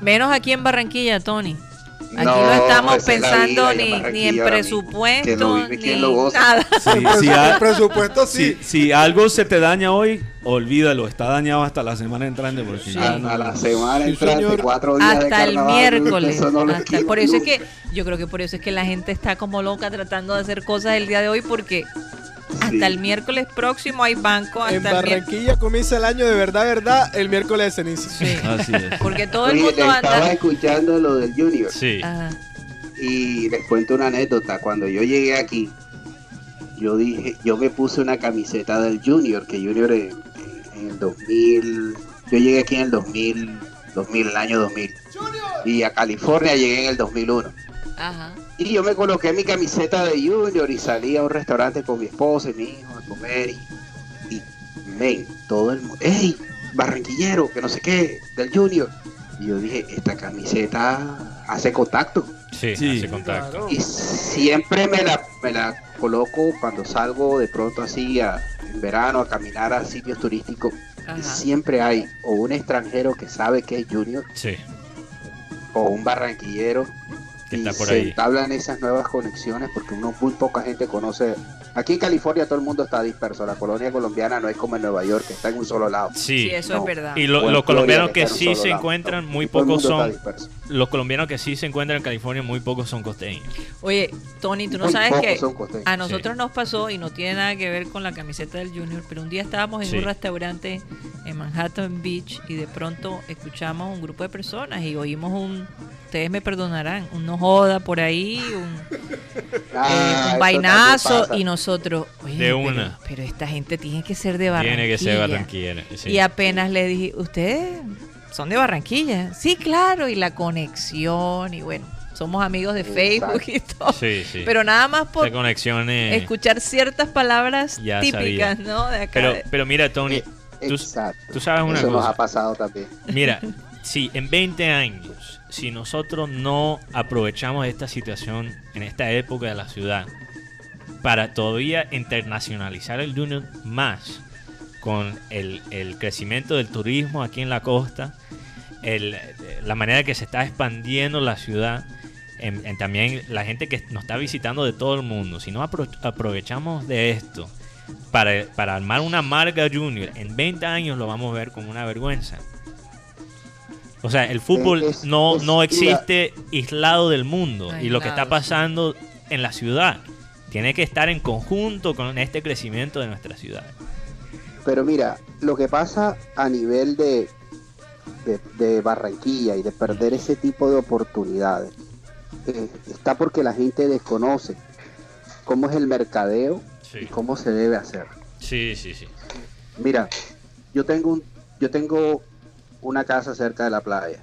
Menos aquí en Barranquilla, Tony. Aquí No, no estamos esa es la pensando vida, ni, ni en presupuesto, lo vive, ni lo goza. nada. Sí, si, a- el presupuesto sí. si- si algo se te daña hoy, olvídalo. Está dañado hasta la semana entrante porque ya no- A la semana Sí, entrante, señor. cuatro días de Hasta el miércoles. eso no lo hasta- por eso es que yo creo que por eso es que la gente está como loca tratando de hacer cosas el día de hoy porque hasta Sí. el miércoles próximo hay banco En hasta el miércoles. Barranquilla comienza el año de verdad, verdad, el miércoles de ceniza. Sí, Así es. porque todo el Oye, mundo estaba anda. escuchando lo del Junior Sí. Ajá. y les cuento una anécdota. Cuando yo llegué aquí, yo dije, yo me puse una camiseta del Junior, que Junior en, en el 2000, yo llegué aquí en el 2000, 2000, el año 2000. Y a California llegué en el 2001. Ajá. Y yo me coloqué mi camiseta de Junior y salí a un restaurante con mi esposa y mi hijo a comer. Y, y men, todo el mundo, ¡ey! Barranquillero, que no sé qué, del Junior. Y yo dije, esta camiseta hace contacto. Sí, Sí. hace contacto. Y siempre me la, me la coloco cuando salgo de pronto así a- en verano a caminar a sitios turísticos. Ajá. Siempre hay o un extranjero que sabe que es Junior Sí, o un barranquillero que y está por se ahí. entablan esas nuevas conexiones porque uno muy poca gente conoce. Aquí en California todo el mundo está disperso. La colonia colombiana no es como en Nueva York, que está en un solo lado. Sí. Sí, eso No. es verdad. Y lo- los colombianos que en sí se lado. encuentran, muy Todo el pocos son. Los colombianos que sí se encuentran en California, muy pocos son costeños. Oye, Tony, tú no Muy sabes que a nosotros nos pasó y no tiene nada que ver con la camiseta del Junior, pero un día estábamos en Sí. un restaurante en Manhattan Beach y de pronto escuchamos un grupo de personas y oímos un, ustedes me perdonarán, un no joda por ahí, un, eh, Ah, un eso vainazo y nosotros, oye, De pero- una. Pero, esta gente tiene que ser de Barranquilla. Tiene que ser barranquillera. sí. Y apenas le dije, ¿ustedes son de Barranquilla? Sí, claro, y la conexión y bueno, somos amigos de Facebook y todo. Sí, sí. Pero nada más por Esa conexión es- escuchar ciertas palabras Ya típicas, sabía. ¿no? De acá. Pero, de- pero mira, Tony, Eh, tú, Exacto. tú sabes una Eso nos cosa. ha pasado también. Mira, si en 20 años, si nosotros no aprovechamos esta situación en esta época de la ciudad para todavía internacionalizar el Junior más con el, crecimiento del turismo aquí en la costa, la manera que se está expandiendo la ciudad, en también la gente que nos está visitando de todo el mundo, si no apro- aprovechamos de esto para, para armar una marca Junior, en 20 años lo vamos a ver como una vergüenza. O sea, el fútbol Es- no, es- no mira. existe aislado del mundo y lo que está sí. pasando en la ciudad tiene que estar en conjunto con este crecimiento de nuestra ciudad. Pero mira, lo que pasa a nivel de, de, de Barranquilla y de perder ese tipo de oportunidades eh, está porque la gente desconoce cómo es el mercadeo y cómo se debe hacer. sí, sí. sí. Mira, yo tengo un, yo tengo una casa cerca de la playa,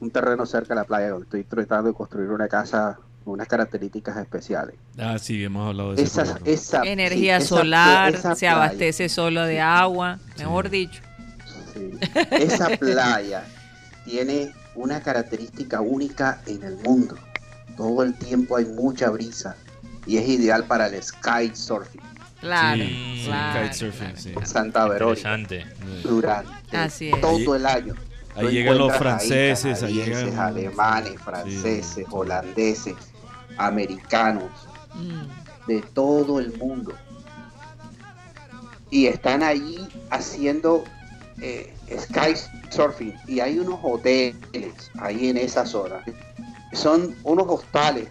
un terreno cerca de la playa donde estoy tratando de construir una casa con unas características especiales. Ah, sí, hemos hablado de eso. Esa, esa, Energía sí, solar, esa se abastece solo de agua, mejor dicho. sí, esa playa tiene una característica única en el mundo. Todo el tiempo hay mucha brisa y es ideal para el sky surfing. Claro, Sí, claro, kitesurfing, claro. sí. Santa Verónica Interesante. Durante Así es. todo el año. Ahí Tú llegan los franceses, ahí canadienses, llegan- alemanes, franceses, holandeses, americanos, Mm. de todo el mundo. Y están allí haciendo eh, sky surfing. Y hay unos hoteles ahí en esa zona. Son unos hostales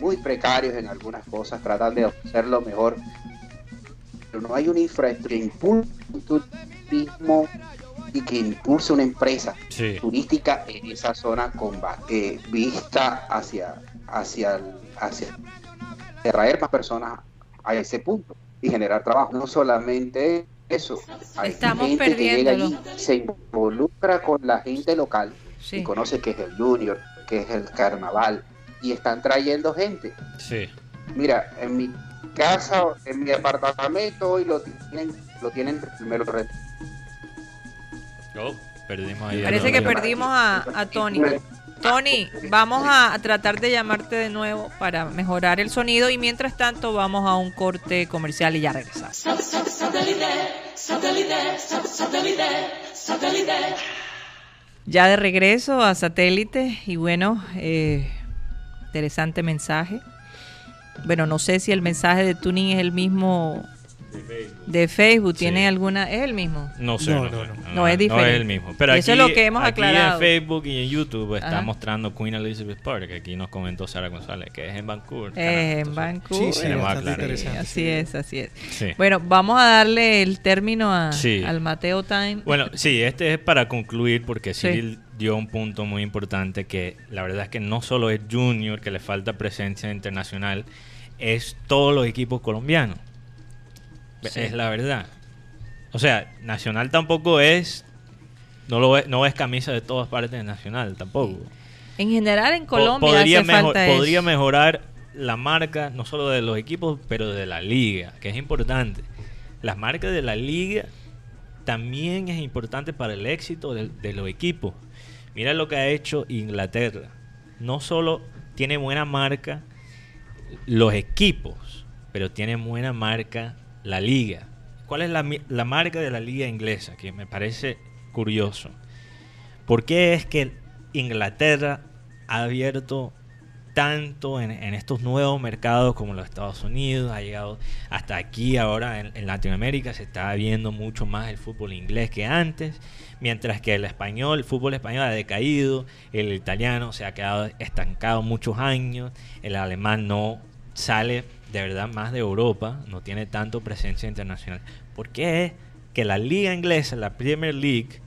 muy precarios en algunas cosas, tratan de hacerlo mejor. Pero no hay una infraestructura turismo y que impulse una empresa Sí. turística en esa zona con eh, vista hacia hacia el- hacia atraer más personas a ese punto y generar trabajo no solamente eso hay Estamos gente que llega perdiéndolo. allí se involucra con la gente local Sí. y conoce que es el junior que es el carnaval y están trayendo gente Sí. mira en mi casa en mi apartamento hoy lo tienen lo tienen me lo Oh, perdimos ahí. a Parece Tony. que perdimos a, a Tony. Tony, vamos a, a tratar de llamarte de nuevo para mejorar el sonido y mientras tanto vamos a un corte comercial y ya regresamos. ya de regreso a satélite y bueno, eh, interesante mensaje. Bueno, no sé si el mensaje de Tuning es el mismo de Facebook. ¿Tiene Sí. alguna? ¿Es el mismo? No sé, No, no, no, no, no. No, es diferente. el mismo. Pero aquí, eso es lo que hemos aquí aclarado. en Facebook y en YouTube está Ajá. mostrando Queen Elizabeth Park. Aquí nos comentó Sara González, que es en Vancouver. Eh, Canadá. en Entonces, Vancouver. Sí, sí, interesante. así sí. es, así es. Sí. Bueno, vamos a darle el término a- Sí. al Mateo Time. Bueno, sí, este es para concluir porque Sí. Cyril dio un punto muy importante que la verdad es que no solo es Junior que le falta presencia internacional, es todos los equipos colombianos. Sí. Es la verdad. O sea, Nacional tampoco es no lo es, no es camisa de todas partes de Nacional tampoco. en general en Colombia podría, hace mejor- falta podría eso. mejorar la marca no solo de los equipos, pero de la liga, que es importante. Las marcas de la liga también es importante para el éxito de, de los equipos. Mira lo que ha hecho Inglaterra. No solo tiene buena marca los equipos, pero tiene buena marca la liga. ¿Cuál es la, la marca de la liga inglesa? Que me parece curioso. ¿Por qué es que Inglaterra ha abierto tanto en, en estos nuevos mercados como los Estados Unidos? Ha llegado hasta aquí ahora en, en Latinoamérica. Se está viendo mucho más el fútbol inglés que antes. Mientras que el español, el fútbol español ha decaído. El italiano se ha quedado estancado muchos años. El alemán no sale de verdad más de Europa. No tiene tanto presencia internacional. ¿Por qué es que la liga inglesa, la Premier League,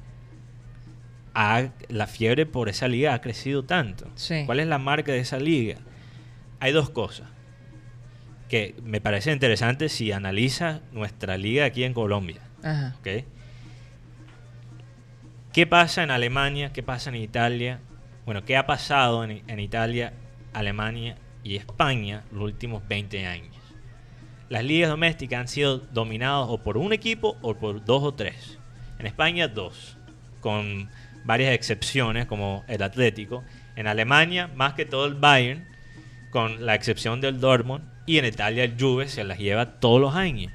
ha- la fiebre por esa liga ha crecido tanto. Sí. ¿Cuál es la marca de esa liga? Hay dos cosas que me parece interesante si analiza nuestra liga aquí en Colombia. ¿Qué pasa en Alemania? ¿Qué pasa en Italia? Bueno, ¿qué ha pasado en, en Italia, Alemania y España los últimos 20 años? Las ligas domésticas han sido dominadas o por un equipo o por dos o tres. En España, dos, con varias excepciones como el Atlético. En Alemania, más que todo el Bayern, con la excepción del Dortmund. Y en Italia, el Juve se las lleva todos los años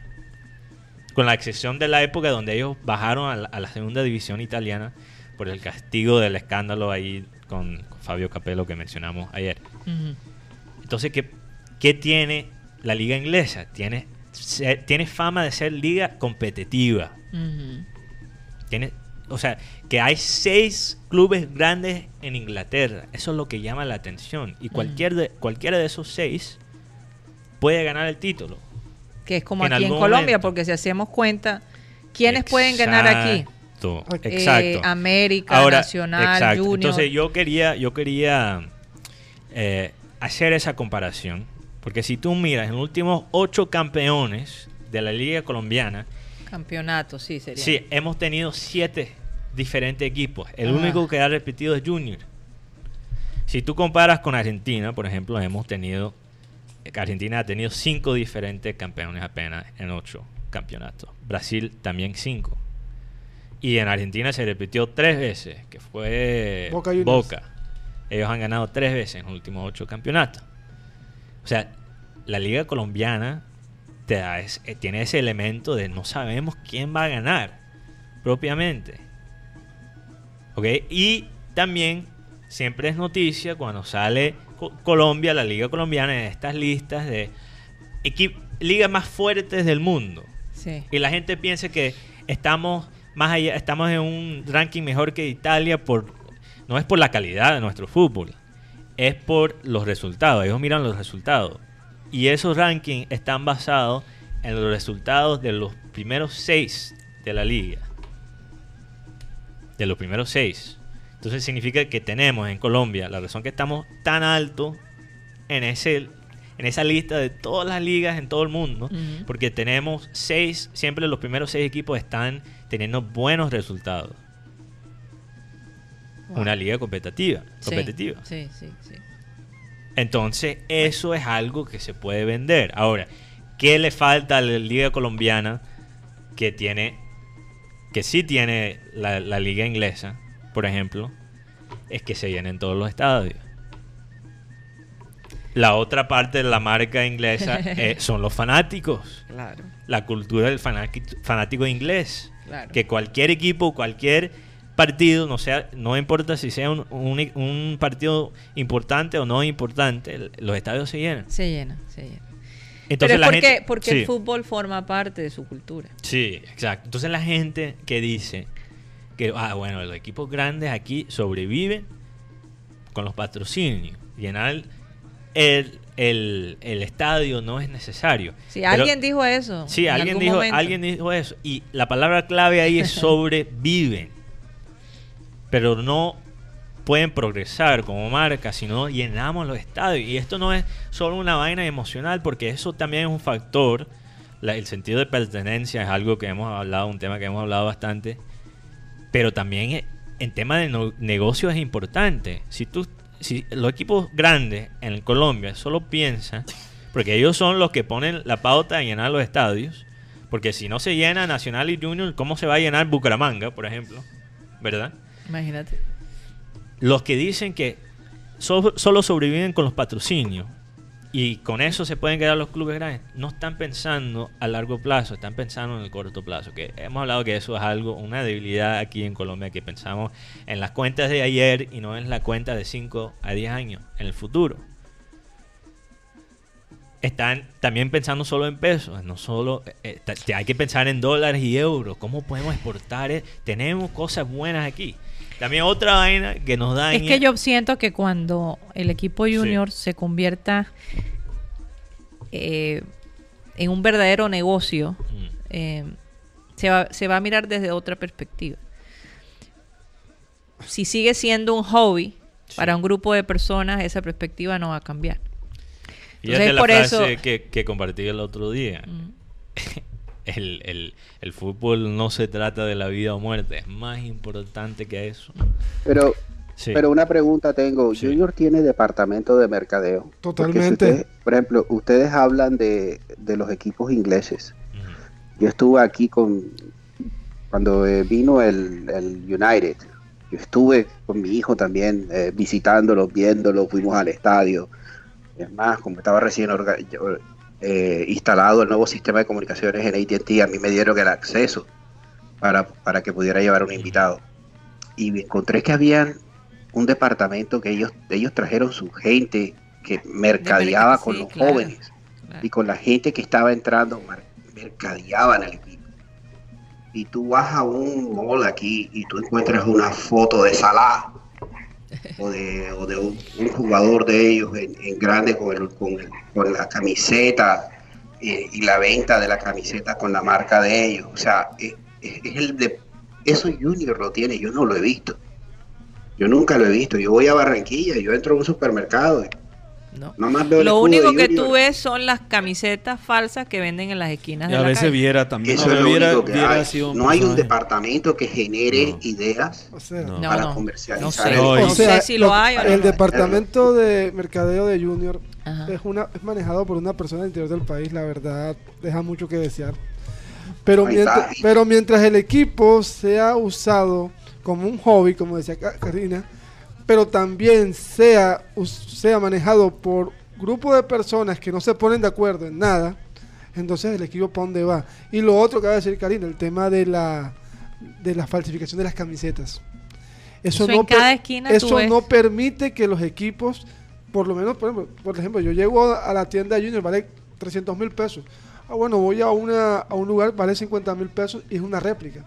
con la excepción de la época donde ellos bajaron a la, a la segunda división italiana por el castigo del escándalo ahí con, con Fabio Capello que mencionamos ayer. Ujú. Entonces, ¿qué, qué tiene la liga inglesa? Tiene, se- tiene fama de ser liga competitiva. Ujú. Tiene, o sea, que hay seis clubes grandes en Inglaterra. Eso es lo que llama la atención. Y cualquier de, cualquiera de esos seis puede ganar el título. Que es como En aquí en Colombia, momento. porque si hacemos cuenta, ¿quiénes pueden ganar aquí? Exacto, Eh. América, Ahora, Nacional, exacto. Junior. Entonces yo quería, yo quería eh, hacer esa comparación, porque si tú miras en los últimos ocho campeones de la liga colombiana, Campeonato, sí, sería. sí, hemos tenido siete diferentes equipos. El Ah. único que ha repetido es Junior. Si tú comparas con Argentina, por ejemplo, hemos tenido Argentina ha tenido cinco diferentes campeones apenas en ocho campeonatos. Brasil también cinco. Y en Argentina se repitió tres veces, que fue Boca. Boca. Ellos han ganado tres veces en los últimos ocho campeonatos. O sea, la liga colombiana te da es- eh, tiene ese elemento de no sabemos quién va a ganar propiamente. ¿Ok? Y también siempre es noticia cuando sale Co- Colombia, la liga colombiana, en estas listas de ligas más fuertes del mundo. Sí. Y la gente piensa que estamos más allá, estamos en un ranking mejor que Italia por no es por la calidad de nuestro fútbol, es por los resultados. Ellos miran los resultados. Y esos rankings están basados en los resultados de los primeros seis de la liga. De los primeros seis. Entonces significa que tenemos en Colombia, la razón que estamos tan alto en, ese, en esa lista de todas las ligas en todo el mundo, porque tenemos seis, siempre los primeros seis equipos están teniendo buenos resultados. Wow. Una liga competitiva. Competitiva. Sí, sí, sí. Entonces, eso es algo que se puede vender. Ahora, ¿qué le falta a la liga colombiana que tiene, que sí tiene la, la liga inglesa, por ejemplo? Es que se llenen todos los estadios. La otra parte de la marca inglesa eh, son los fanáticos. Claro, La cultura del fanático, fanático inglés. claro. Que cualquier equipo, cualquier partido, no sea, no importa si sea un, un- un partido importante o no importante, los estadios se llenan. Se llena, se llena. Entonces Pero es la porque, gente- porque sí. el fútbol forma parte de su cultura. Sí, exacto. Entonces la gente que dice que, ah, bueno, los equipos grandes aquí sobreviven con los patrocinios. Llenar el, el, el estadio no es necesario. Sí, Pero- alguien dijo eso. Sí, en alguien dijo, momento. alguien dijo eso. Y la palabra clave ahí es sobreviven. Pero no pueden progresar como marca si no llenamos los estadios. Y esto no es solo una vaina emocional, porque eso también es un factor. El sentido de pertenencia es algo que hemos hablado, un tema que hemos hablado bastante. Pero también eh, en tema de no- negocio es importante. Si tú, si los equipos grandes en Colombia solo piensan, porque ellos son los que ponen la pauta de llenar los estadios, porque si no se llena Nacional y Junior, ¿cómo se va a llenar Bucaramanga, por ejemplo? ¿Verdad? Imagínate. Los que dicen que so- solo sobreviven con los patrocinios y con eso se pueden quedar los clubes grandes, no están pensando a largo plazo, están pensando en el corto plazo. Que hemos hablado que eso es algo, una debilidad aquí en Colombia, que pensamos en las cuentas de ayer y no en la cuenta de 5 a 10 años, en el futuro. Están también pensando solo en pesos, no solo eh, te- hay que pensar en dólares y euros. ¿Cómo podemos exportar? eh? Tenemos cosas buenas aquí. También otra vaina que nos daña. Es que yo siento que cuando el equipo junior se convierta eh, en un verdadero negocio, Mm. eh, se, va, se va a mirar desde otra perspectiva. Si sigue siendo un hobby para un grupo de personas, esa perspectiva no va a cambiar. Fíjate Entonces, la por frase eso- que, que compartí el otro día. El, el- el fútbol no se trata de la vida o muerte, es más importante que eso. Pero, Sí. pero una pregunta tengo. Junior tiene departamento de mercadeo. Si Totalmente. ustedes- por ejemplo, ustedes hablan de, de los equipos ingleses. Yo estuve aquí con cuando eh, vino el, el United. Yo estuve con mi hijo también eh, visitándolo, viéndolo, fuimos al estadio. Es más, como estaba recién eh, instalado el nuevo sistema de comunicaciones en AT&T, a mí me dieron el acceso para, para que pudiera llevar un invitado. Y me encontré que habían un departamento que ellos, ellos trajeron su gente que mercadeaba con sí, los claro, jóvenes y con la gente que estaba entrando, mercadeaban el equipo. Y tú vas a un mall aquí y tú encuentras una foto de Salah o de, o de un, jugador de ellos en, grande con, el- con, el- con la camiseta eh, y la venta de la camiseta con la marca de ellos. O sea, es, es- es el de, eso Junior lo tiene, yo no lo he visto. Yo nunca lo he visto. Yo voy a Barranquilla, yo entro a un supermercado. Y Nomás veo el Lo único que Junior. tú ves son las camisetas falsas que venden en las esquinas Y de a la veces calle. Viera también. Eso no, es lo Viera- único que Viera hay. sido un No hay un personaje. departamento que genere ideas No. para No, no. comercializar. No sé. el- No, O sea, si lo hay o no el departamento de mercadeo de Junior Ajá. es una es manejado por una persona del interior del país, la verdad deja mucho que desear. Pero mientras, pero mientras el equipo sea usado como un hobby, como decía Karina, pero también sea, sea manejado por grupo de personas que no se ponen de acuerdo en nada, entonces el equipo para dónde va. Y lo otro que va a decir Karina, el tema de la de la falsificación de las camisetas. Eso, Eso en no per- cada esquina eso no permite que los equipos, por lo menos, por ejemplo, por ejemplo, yo llego a la tienda Junior, vale 300 mil pesos. Ah, bueno, voy a, una, a un lugar, vale 50 mil pesos y es una réplica.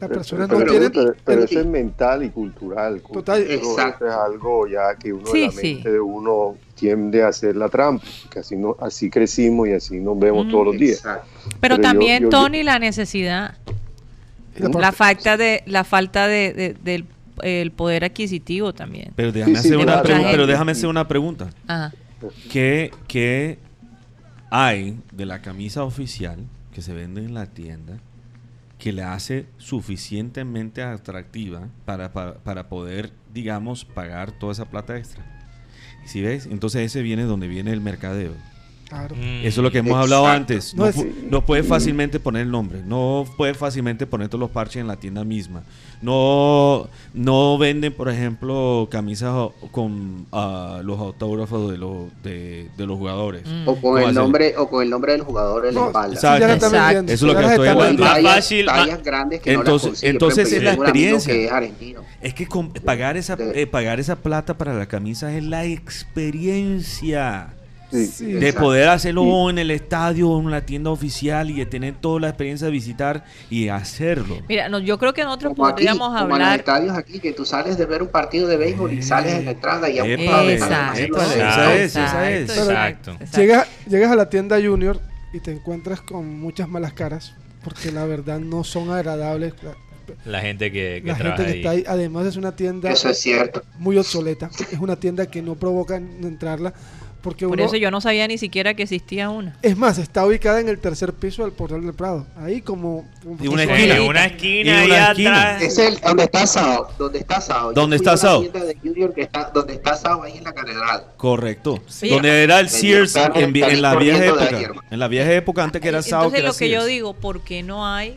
Las personas no pero, tienen... pero- pero el- eso es mental y cultural. Total, Eso exacto. es algo ya que uno Sí, en la sí. mente de uno tiende a hacer la trampa, que así no, así crecimos y así nos vemos Mm. todos los días. Pero, también, yo- Tony, la necesidad, la la falta de la falta de, de- del el poder adquisitivo también. Pero déjame, Sí, sí, hacer una claro. pregunta, pero déjame hacer una pregunta. Ajá. ¿Qué, qué hay de la camisa oficial que se vende en la tienda que le hace suficientemente atractiva para, para, para poder, digamos, pagar toda esa plata extra? Si ves, entonces ese viene donde viene el mercadeo. Claro. Mm. Eso es lo que hemos hablado antes. No No, es- pu- no puedes fácilmente poner el nombre. No puedes fácilmente poner todos los parches en la tienda misma. No, no venden, por ejemplo, camisas con ah, los autógrafos de los, de, de los jugadores. Mm. O con ¿Cómo el nombre, o con el nombre del jugador en la No, la Exacto. Eso es lo que estoy hablando. Fácil, tallas ma- grandes que Entonces- no entonces es la experiencia. que es. Es que pagar esa eh, pagar esa plata para la camisa es la experiencia. Sí, Sí. De Exacto. poder hacerlo en el estadio o en la tienda oficial y de tener toda la experiencia de visitar y hacerlo. Mira, no, yo creo que nosotros Como aquí, podríamos como en los hablar. estadios aquí, que tú sales de ver un partido de béisbol y sales en la entrada y a un de Exacto. Exacto. Llegas, llegas a la tienda Junior y te encuentras con muchas malas caras, porque la verdad no son agradables. La, La gente que, que la gente trabaja que ahí. está ahí, además es una tienda Eso es cierto. muy obsoleta, es una tienda que no provoca en- entrarla, porque Por uno, eso yo no sabía ni siquiera que existía una. es más, está ubicada en el tercer piso del Portal del Prado, ahí como... como- Y una esquina. En es. una Y esquina una allá esquina. atrás. Es el donde está Sao, donde está Sao. Yo ¿Dónde fui está Sao? tienda de Junior que está, donde está Sao ahí en la catedral. Correcto. Sí. Donde era el Sí. Sears en, están en la vieja época. En la vieja época antes que era Sao, Entonces que era lo que yo Sears. digo, ¿por qué no hay,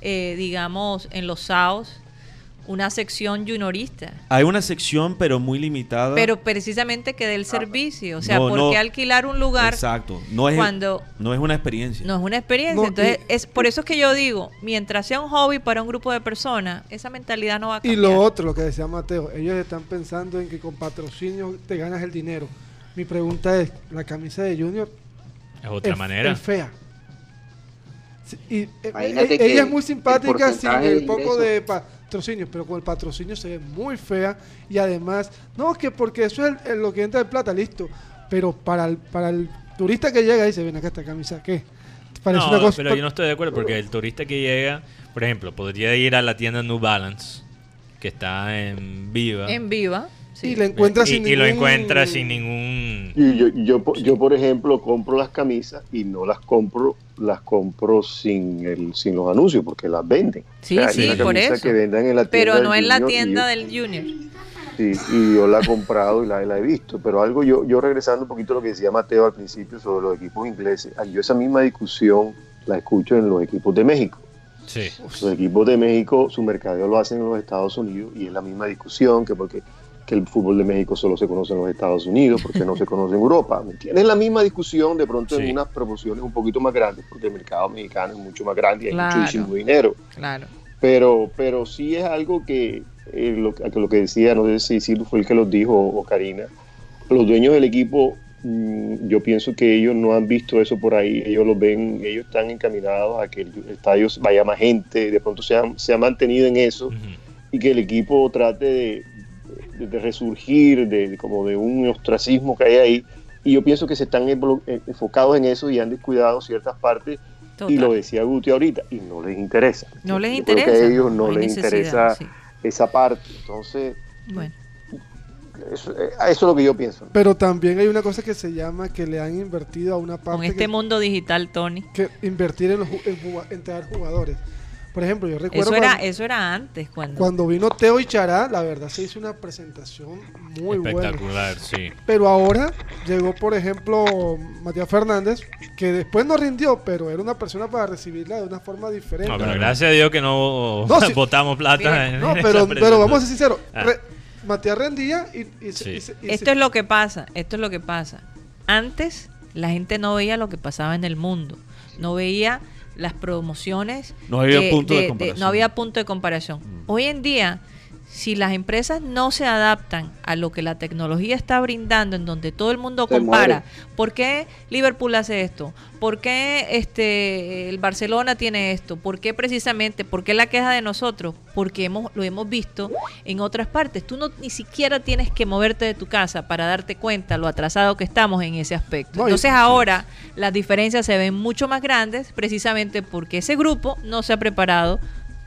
eh, digamos, en los SAOs una sección juniorista? Hay una sección, pero muy limitada. Pero precisamente que dé el servicio. O sea, No, ¿por no. qué alquilar un lugar Exacto. No es, cuando no es una experiencia. no es una experiencia? No, Entonces, y- es por eso es que yo digo, mientras sea un hobby para un grupo de personas, esa mentalidad no va a Y cambiar. lo otro, lo que decía Mateo, ellos están pensando en que con patrocinio te ganas el dinero. Mi pregunta es, ¿la camisa de Junior Es otra es, manera. es fea? Sí, y, eh, eh, que ella es muy el simpática sin porcentaje el poco de patrocinio, pero con el patrocinio se ve muy fea y además, no, que porque eso es el- el- lo que entra de plata, listo. Pero para el, para el turista que llega y dice, ven acá esta camisa, ¿qué? Parece no, una cosa... pero yo no estoy de acuerdo porque el turista que llega, por ejemplo, podría ir a la tienda New Balance, que está en Viva, En viva. sí. Y le encuentra y, sin y lo encuentra sin ningún... Y yo, yo, yo, por ejemplo, compro las camisas y no las compro, las compro sin el, sin los anuncios, porque las venden. Sí, sí, por eso. que vendan en la tienda Pero no en la tienda yo- del Junior. Sí, y yo la he comprado y la, la he visto. Pero algo, yo, yo regresando un poquito a lo que decía Mateo al principio sobre los equipos ingleses, yo esa misma discusión la escucho en los equipos de México. Sí. Los equipos de México, su mercadeo lo hacen en los Estados Unidos y es la misma discusión que porque que el fútbol de México solo se conoce en los Estados Unidos, porque no se conoce en Europa. Es la misma discusión de pronto Sí. en unas proporciones un poquito más grandes, porque el mercado mexicano es mucho más grande y hay Claro. muchísimo dinero. Claro. Pero, pero sí es algo que, eh, lo, que lo que decía, no sé si Silvio fue el que los dijo o, Karina, los dueños del equipo, mm, yo pienso que ellos no han visto eso por ahí, ellos lo ven, ellos están encaminados a que el estadio vaya más gente, de pronto se han, se ha mantenido en eso y que el equipo trate de, de- resurgir de, de como de un ostracismo que hay ahí. Y yo pienso que se están eh, enfocados en eso y han descuidado ciertas partes. Total. Y lo decía Guti ahorita, y no les interesa. No les Yo creo interesa. que a ellos no, les interesa sí. esa parte. Entonces, Bueno, eso, eh, eso es lo que yo pienso. Pero también hay una cosa que se llama que le han invertido a una parte con este que, mundo digital, Tony. que invertir en, los, ju- en, juga- en traer jugadores. Por ejemplo, yo recuerdo Eso era, cuando, eso era antes, cuando... cuando vino Teo y Chará, la verdad se hizo una presentación muy buena. Espectacular, sí. Pero ahora llegó, por ejemplo, Matías Fernández, que después no rindió, pero era una persona para recibirla de una forma diferente. No, pero gracias a Dios que no, No, botamos plata Mire, en No, esa pero, pero vamos a ser sinceros. Ah. re- Matías rendía y, y Sí. y Esto es lo que pasa, esto es lo que pasa. Antes la gente no veía lo que pasaba en el mundo, no veía las promociones. No había punto de comparación. no había punto de comparación. Hoy en día, si las empresas no se adaptan a lo que la tecnología está brindando, en donde todo el mundo Se compara, muere. ¿por qué Liverpool hace esto? ¿Por qué este el Barcelona tiene esto? ¿Por qué precisamente? ¿Por qué la queja de nosotros? Porque hemos lo hemos visto en otras partes. Tú no ni siquiera tienes que moverte de tu casa para darte cuenta lo atrasado que estamos en ese aspecto. Entonces ahora las diferencias se ven mucho más grandes precisamente porque ese grupo no se ha preparado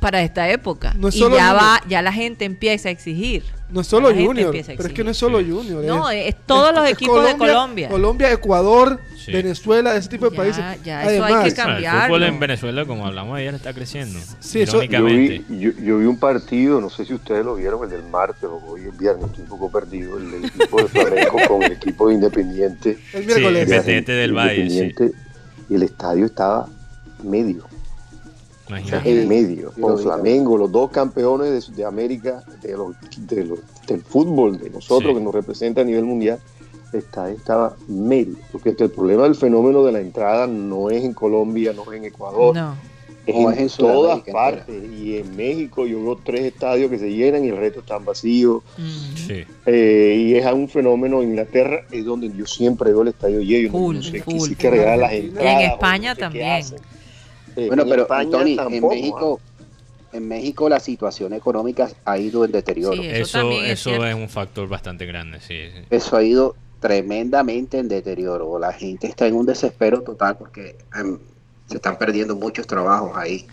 para esta época. No es y solo ya Junior. va, ya la gente empieza a exigir. No es solo Junior, pero es que no es solo Junior. No, es todos los equipos de Colombia. Colombia, Ecuador, Sí. Venezuela, ese tipo de Ya, países. ya, eso hay Además, que Bueno, el fútbol en Venezuela, como hablamos ayer, está creciendo. Sí, eso- Yo vi, yo, yo vi un partido, no sé si ustedes lo vieron, el del martes o hoy es viernes, estoy un poco perdido, el del equipo de Flamengo con el equipo de Independiente. El miércoles. de Independiente del Valle, sí. Y el estadio estaba medio, Imagínate. en medio, con Flamengo, los dos campeones de, de América, de los, de los- del fútbol, de nosotros Sí. que nos representa a nivel mundial. Estadio estaba medio, porque el problema del fenómeno de la entrada no es en Colombia, no es en Ecuador, No. es en, en todas partes. Y en México yo veo tres estadios que se llenan y el resto están vacíos. Mm. Sí. Eh, y es un fenómeno. En Inglaterra es donde yo siempre veo el estadio lleno. Full, no sé full. regalan las En entradas. España no sé qué también. Eh, Bueno, en pero España Tony, en tampoco, México, en México la situación económica ha ido en deterioro. Sí, eso Eso, es eso cierto. es un factor bastante grande, sí. sí. Eso ha ido tremendamente en deterioro. La gente está en un desespero total porque em, se están perdiendo muchos trabajos ahí.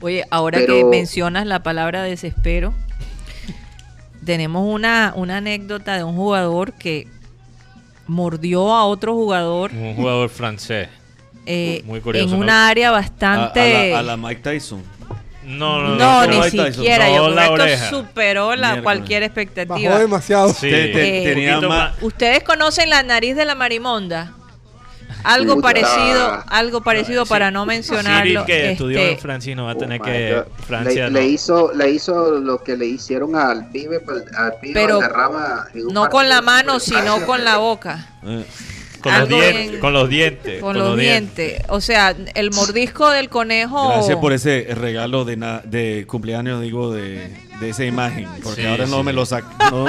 Oye, ahora Pero- que mencionas la palabra desespero, tenemos una, una anécdota de un jugador que mordió a otro jugador Un jugador francés. Eh, Muy curioso, en ¿no? una área A, a bastante... la, a la Mike Tyson. No, no, no, no. ni siquiera. No, Yo creo la que oreja. esto superó la, Miércoles. cualquier Bajó expectativa. demasiado. Sí. Te- te- Eh, tenía más- ¿Ustedes conocen la nariz de la marimonda? Algo Puta. parecido, algo parecido Sí. para no mencionarlo. Cyril, que estudió este, en Francia y no va a Oh tener que... Francia le, no. le hizo, le hizo lo que le hicieron al pibe, pues, al pibe Pero no con la mano, sino con la boca. Eh, Con los, dientes, en- con los dientes. Con los dientes. O sea, el mordisco del conejo. Gracias por ese regalo de, na- de cumpleaños, digo, de, de esa imagen. Porque Sí, ahora no me lo no,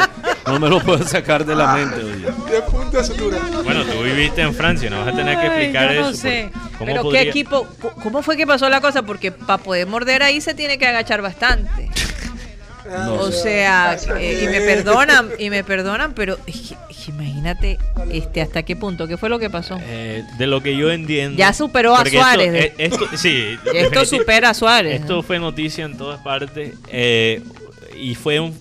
no me lo puedo sacar de la mente, oye. 10 puntos de sutura. Bueno, tú viviste en Francia, no vas a tener que Ay, explicar yo no eso. sé. ¿Cómo Pero podría- qué equipo, ¿cómo fue que pasó la cosa? Porque para poder morder ahí se tiene que agachar bastante. No. O sea, eh, y me perdonan, y me perdonan, pero imagínate este hasta qué punto, qué fue lo que pasó. Eh, de lo que yo entiendo. Ya superó a Suárez, Esto, de- eh, esto- sí, Esto supera a Suárez. Esto fue noticia en todas partes. eh, y fue un.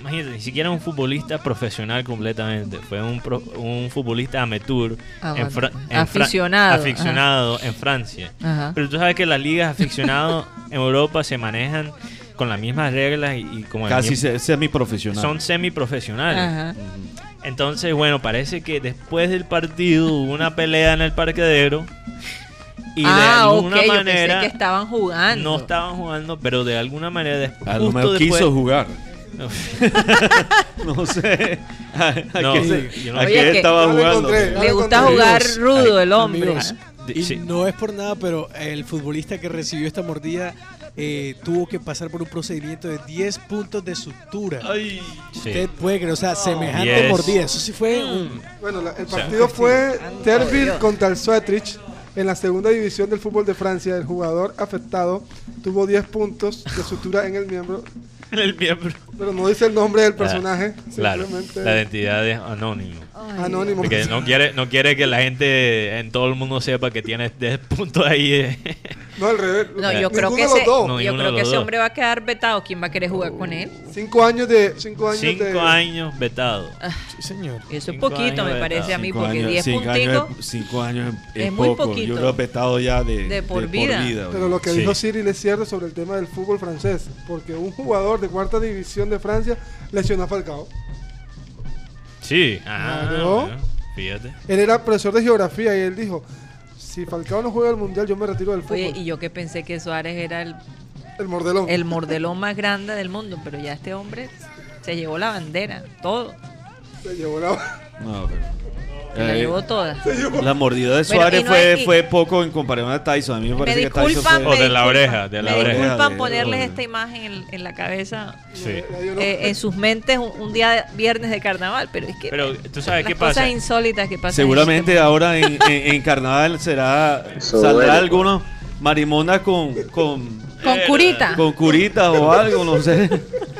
Imagínate, ni siquiera un futbolista profesional completamente. Fue un, pro- un futbolista amateur. Ah, en bueno. Fra- en Fra- Aficionado, aficionado en Francia. Ajá. Pero tú sabes que las ligas aficionados en Europa se manejan con las mismas reglas y, y como el Casi mismo- se- semiprofesional. son semiprofesionales. Ajá. Entonces, bueno, parece que después del partido hubo una pelea en el parqueadero y de ah, alguna ok, yo manera pensé que estaban jugando. no estaban jugando, pero de alguna manera después A lo mejor quiso jugar. no sé. ¿A, a No, qué, yo no- a qué estaba jugando? encontré. Le gusta jugar rudo el hombre. Amigos, De- y sí. no es por nada, pero el futbolista que recibió esta mordida eh, tuvo que pasar por un procedimiento de 10 puntos de sutura. Sí. Usted puede creer, o sea, semejante Diez. mordida. Eso sí fue un... Bueno, la- el sea, partido fue Santo Terville contra el Swatrich en la segunda división del fútbol de Francia. El jugador afectado tuvo 10 puntos de sutura en el miembro, En el miembro. pero no dice el nombre del personaje. Claro, simplemente la identidad es anónimo. anónimo. Porque no quiere, no quiere que la gente en todo el mundo sepa que tiene 10 puntos ahí. eh. No, al revés. No, yo creo que ese. No, yo creo que ese hombre va a quedar vetado. ¿Quién va a querer jugar con él? Cinco años de. Cinco años Cinco de. años vetado. Sí, señor. Eso es poquito, me parece vetado. a mí, Cinco porque años- 10 cinco punticos. años, es- cinco años es, es muy poco. poquito. Yo creo que vetado ya de, De por vida. Pero lo que Sí. dijo Cyril es cierto sobre el tema del fútbol francés, porque un jugador de cuarta división de Francia lesionó a Falcao. Sí. Ah, bueno, fíjate. Él era profesor de geografía y él dijo, si Falcao no juega el mundial, yo me retiro del fútbol. Oye, y yo que pensé que Suárez era el, el mordelón. el mordelón más grande del mundo, pero ya este hombre se llevó la bandera, todo. Se llevó la... No, pero- Se la Eh, llevó toda. La mordida de Bueno, Suárez y no fue, hay- y- fue poco en comparación a Tyson. A mí me Me parece que Tyson disculpan, fue- O de la oreja, disculpan- de la me oreja. disculpan ponerles esta imagen en, en la cabeza, Sí. Eh, en sus mentes un, un día viernes de carnaval, pero es que Pero tú sabes las qué cosas pasa. insólitas que pasan. Seguramente ahora en, en- en carnaval será Eso saldrá duele, alguno marimona con con, con curita. con curita o algo, no sé.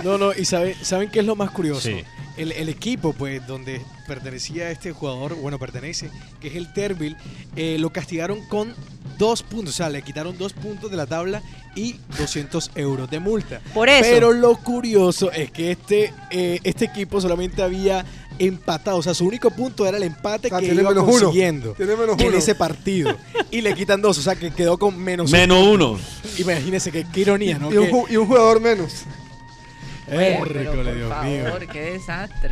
No, no, y sabe- ¿saben qué es lo más curioso? Sí. El, el equipo, pues, donde pertenecía este jugador, bueno, pertenece, que es el Terville, eh, lo castigaron con dos puntos, o sea, le quitaron dos puntos de la tabla y 200 euros de multa. Por eso. Pero lo curioso es que este, eh, este equipo solamente había empatado, o sea, su único punto era el empate sea, que tiene iba menos uno. consiguiendo menos en uno. ese partido. Y le quitan dos, o sea, que quedó con menos Menos uno. Imagínense que qué ironía, ¿no? Y un, y un jugador menos. Por Dios favor, mío. qué desastre.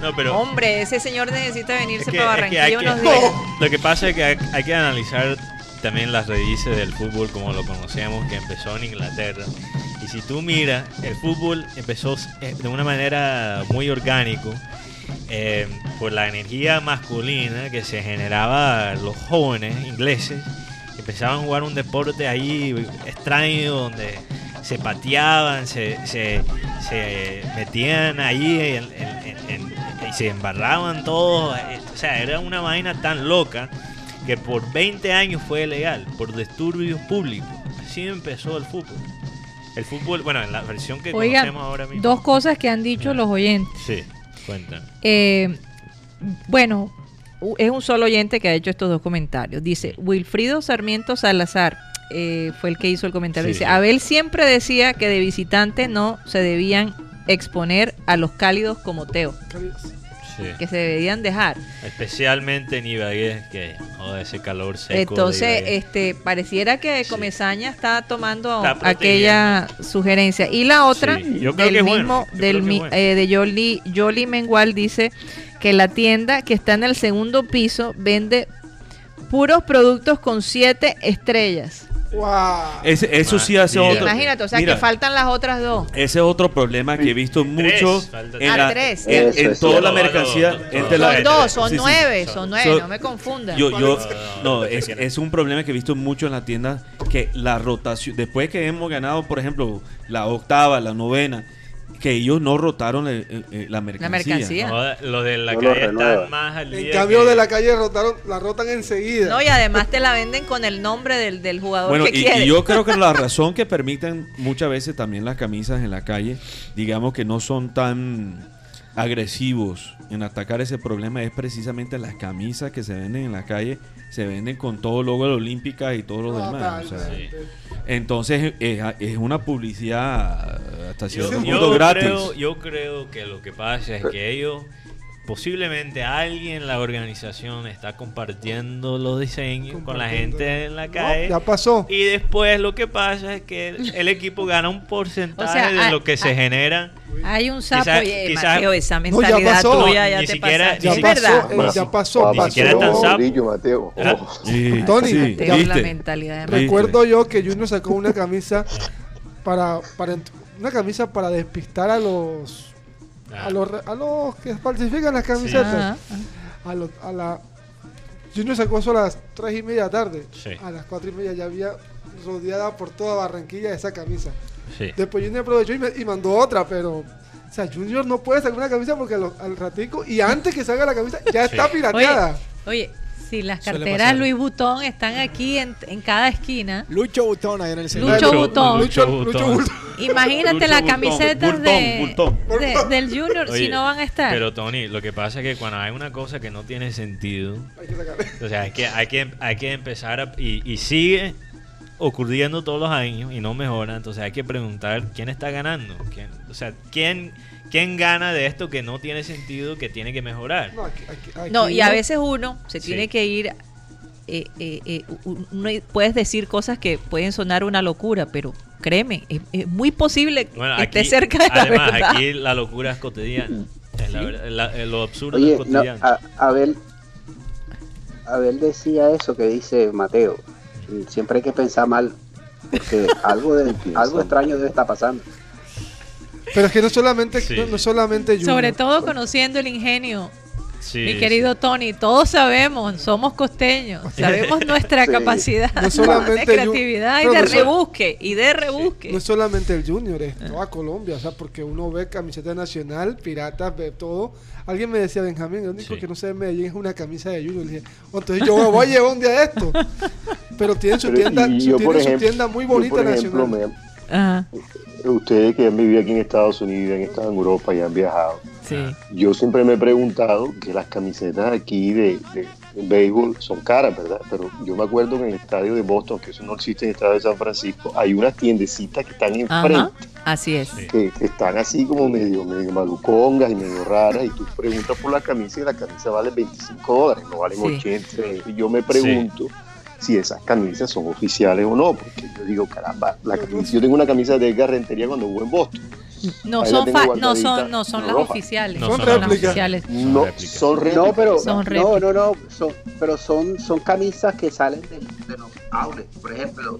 No, pero Hombre, ese señor necesita venirse Es que- para es que Barranquilla hay que- unos días. Lo que pasa es que hay, hay que analizar también las raíces del fútbol como lo conocemos, que empezó en Inglaterra. Y si tú miras, el fútbol empezó eh, de una manera muy orgánico eh, por la energía masculina que se generaba los jóvenes ingleses. Empezaban a jugar un deporte ahí extraño donde se pateaban, se, se, se metían ahí en- en- en- en- y se embarraban todos. O sea, era una vaina tan loca que por 20 años fue legal, por disturbios públicos. Así empezó el fútbol. El fútbol, bueno, en la versión que Oigan, conocemos ahora mismo. dos cosas que han dicho los oyentes. Sí, cuentan. Eh, bueno, es un solo oyente que ha hecho estos dos comentarios. Dice, Wilfrido Sarmiento Salazar eh, fue el que hizo el comentario. Sí, Dice, sí. Abel siempre decía que de visitante no se debían exponer a los cálidos como Teo, Sí. que se debían dejar. Especialmente en Ibagué, que ese calor seco. Entonces, este, pareciera que Comesaña está tomando Está aquella sugerencia. Y la otra, Sí, yo creo del que es mismo, bueno, yo del creo que es mi- bueno. eh, de Yoli, Yoli Mengual dice que la tienda que está en el segundo piso vende puros productos con siete estrellas. Wow. Ese- eso sí hace Mira. otro. Imagínate, o sea, Mira, que faltan las otras dos. Ese es otro problema que he visto mucho en, Ah, la- tres. en- Eso en es toda la mercancía. Entre la- Son dos, son Sí, sí. nueve, son nueve, So- no me confundan. Yo, yo, No, es, un problema que he visto mucho en la tienda, que la rotación, después que hemos ganado, por ejemplo, la octava, la novena, que ellos no rotaron el- el- el- la mercancía. mercancía. Joder, los de la No calle están más al En día. cambio que- de la calle rotaron, la rotan enseguida. No, y además te la venden con el nombre del, del jugador Bueno, que y, quieres. y yo creo que la razón que permiten muchas veces también las camisas en la calle, digamos que no son tan agresivos en atacar ese problema, es precisamente las camisas que se venden en la calle, se venden con todo logo de la Olímpica y todo lo demás. o sea, entonces es, es una publicidad hasta Yo, cierto punto gratis. creo, yo creo que lo que pasa es que ellos, posiblemente alguien en la organización está compartiendo los diseños con la gente en la No, calle. ya pasó. Y después lo que pasa es que el, el equipo gana un porcentaje O sea, de a- lo que se a- genera. Hay un sapo, Quizá- oye, quizá- Mateo, esa No, ya mentalidad pasó. tuya ya Ni te siquiera- pasa. ni Ya Sí, pasó, ¿verdad? eh, ya pasó. Ni pasó. siquiera tan sapo. Brillo, Mateo. Oh. Sí, Tony, sí, Mateo, la mentalidad de. Recuerdo yo que Junior sacó una camisa para, para una camisa para despistar a los Ah. a los a los que falsifican las camisetas. A, los- a la Junior sacó eso a las 3 y media de la tarde. Sí. A las 4 y media ya había rodeada por toda Barranquilla esa camisa. Sí. Después Junior aprovechó y, me- y mandó otra, pero o sea, Junior no puede sacar una camisa porque lo- al ratico y antes que salga la camisa ya está pirateada. Oye, si las carteras. Louis Vuitton están aquí en, en cada esquina, Lucho Butón ahí en el centro. Lucho Lucho- Butón. Lucho Lucho Butón. Bulto. imagínate las camisetas de, del Junior si no van a estar. Pero Tony, lo que pasa es que cuando hay una cosa que no tiene sentido, Hay que sacarle. o sea, hay que, hay que, hay que empezar a, y, y sigue ocurriendo todos los años y no mejora, entonces hay que preguntar quién está ganando, quién, o sea, quién, quién gana de esto que no tiene sentido, que tiene que mejorar. No, aquí- aquí- aquí No, y a veces uno se Sí. tiene que ir. eh, eh, eh, uno puedes decir cosas que pueden sonar una locura, pero créeme, es, es muy posible Bueno, que esté aquí- cerca de la además, verdad. aquí la locura es cotidiana. Es la la- lo absurdo Oye, es no, cotidiano. a- Abel, Abel decía eso que dice Mateo. Siempre hay que pensar mal, porque algo, de, algo extraño debe estar pasando. Pero es que no solamente, Sí. no, no solamente Junior. Sobre todo conociendo el ingenio, Sí, mi sí. querido Tony, todos sabemos, somos costeños, sabemos nuestra Sí. capacidad No solamente de creatividad y de rebusque, y de rebusque. No es solamente el Junior, es toda Colombia, o sea, porque uno ve camiseta nacional, piratas, ve todo. Alguien me decía, Benjamín, lo único Sí. que no sé de Medellín es una camisa de Junior. Le dije, "Oh, entonces yo me voy a llevar un día esto. Pero tienen su Pero, tienda, su, yo, tienen su tienda muy yo, bonita por ejemplo, nacional. me- Ajá. ustedes que han vivido aquí en Estados Unidos, han estado en Europa y han viajado, Sí. Yo siempre me he preguntado que las camisetas aquí de, de- de béisbol son caras, ¿verdad? Pero yo me acuerdo que en el estadio de Boston, que eso no existe en el estadio de San Francisco, hay unas tiendecitas que están enfrente. Ajá, así es. que, que están así como medio, medio malucongas y medio raras y tú preguntas por la camisa y la camisa vale 25 dólares, no valen Sí. 80. Y yo me pregunto si esas camisas son oficiales o no, porque yo digo, caramba, la camisa, yo tengo una camisa de Edgar Rentería cuando jugué en Boston. No son, no son, no son las roja. oficiales. No son son las réplicas. oficiales. No, son réplicas. No, pero Son no, réplicas. no, no, son, pero son, son camisas que salen de, de los outlets. Por ejemplo,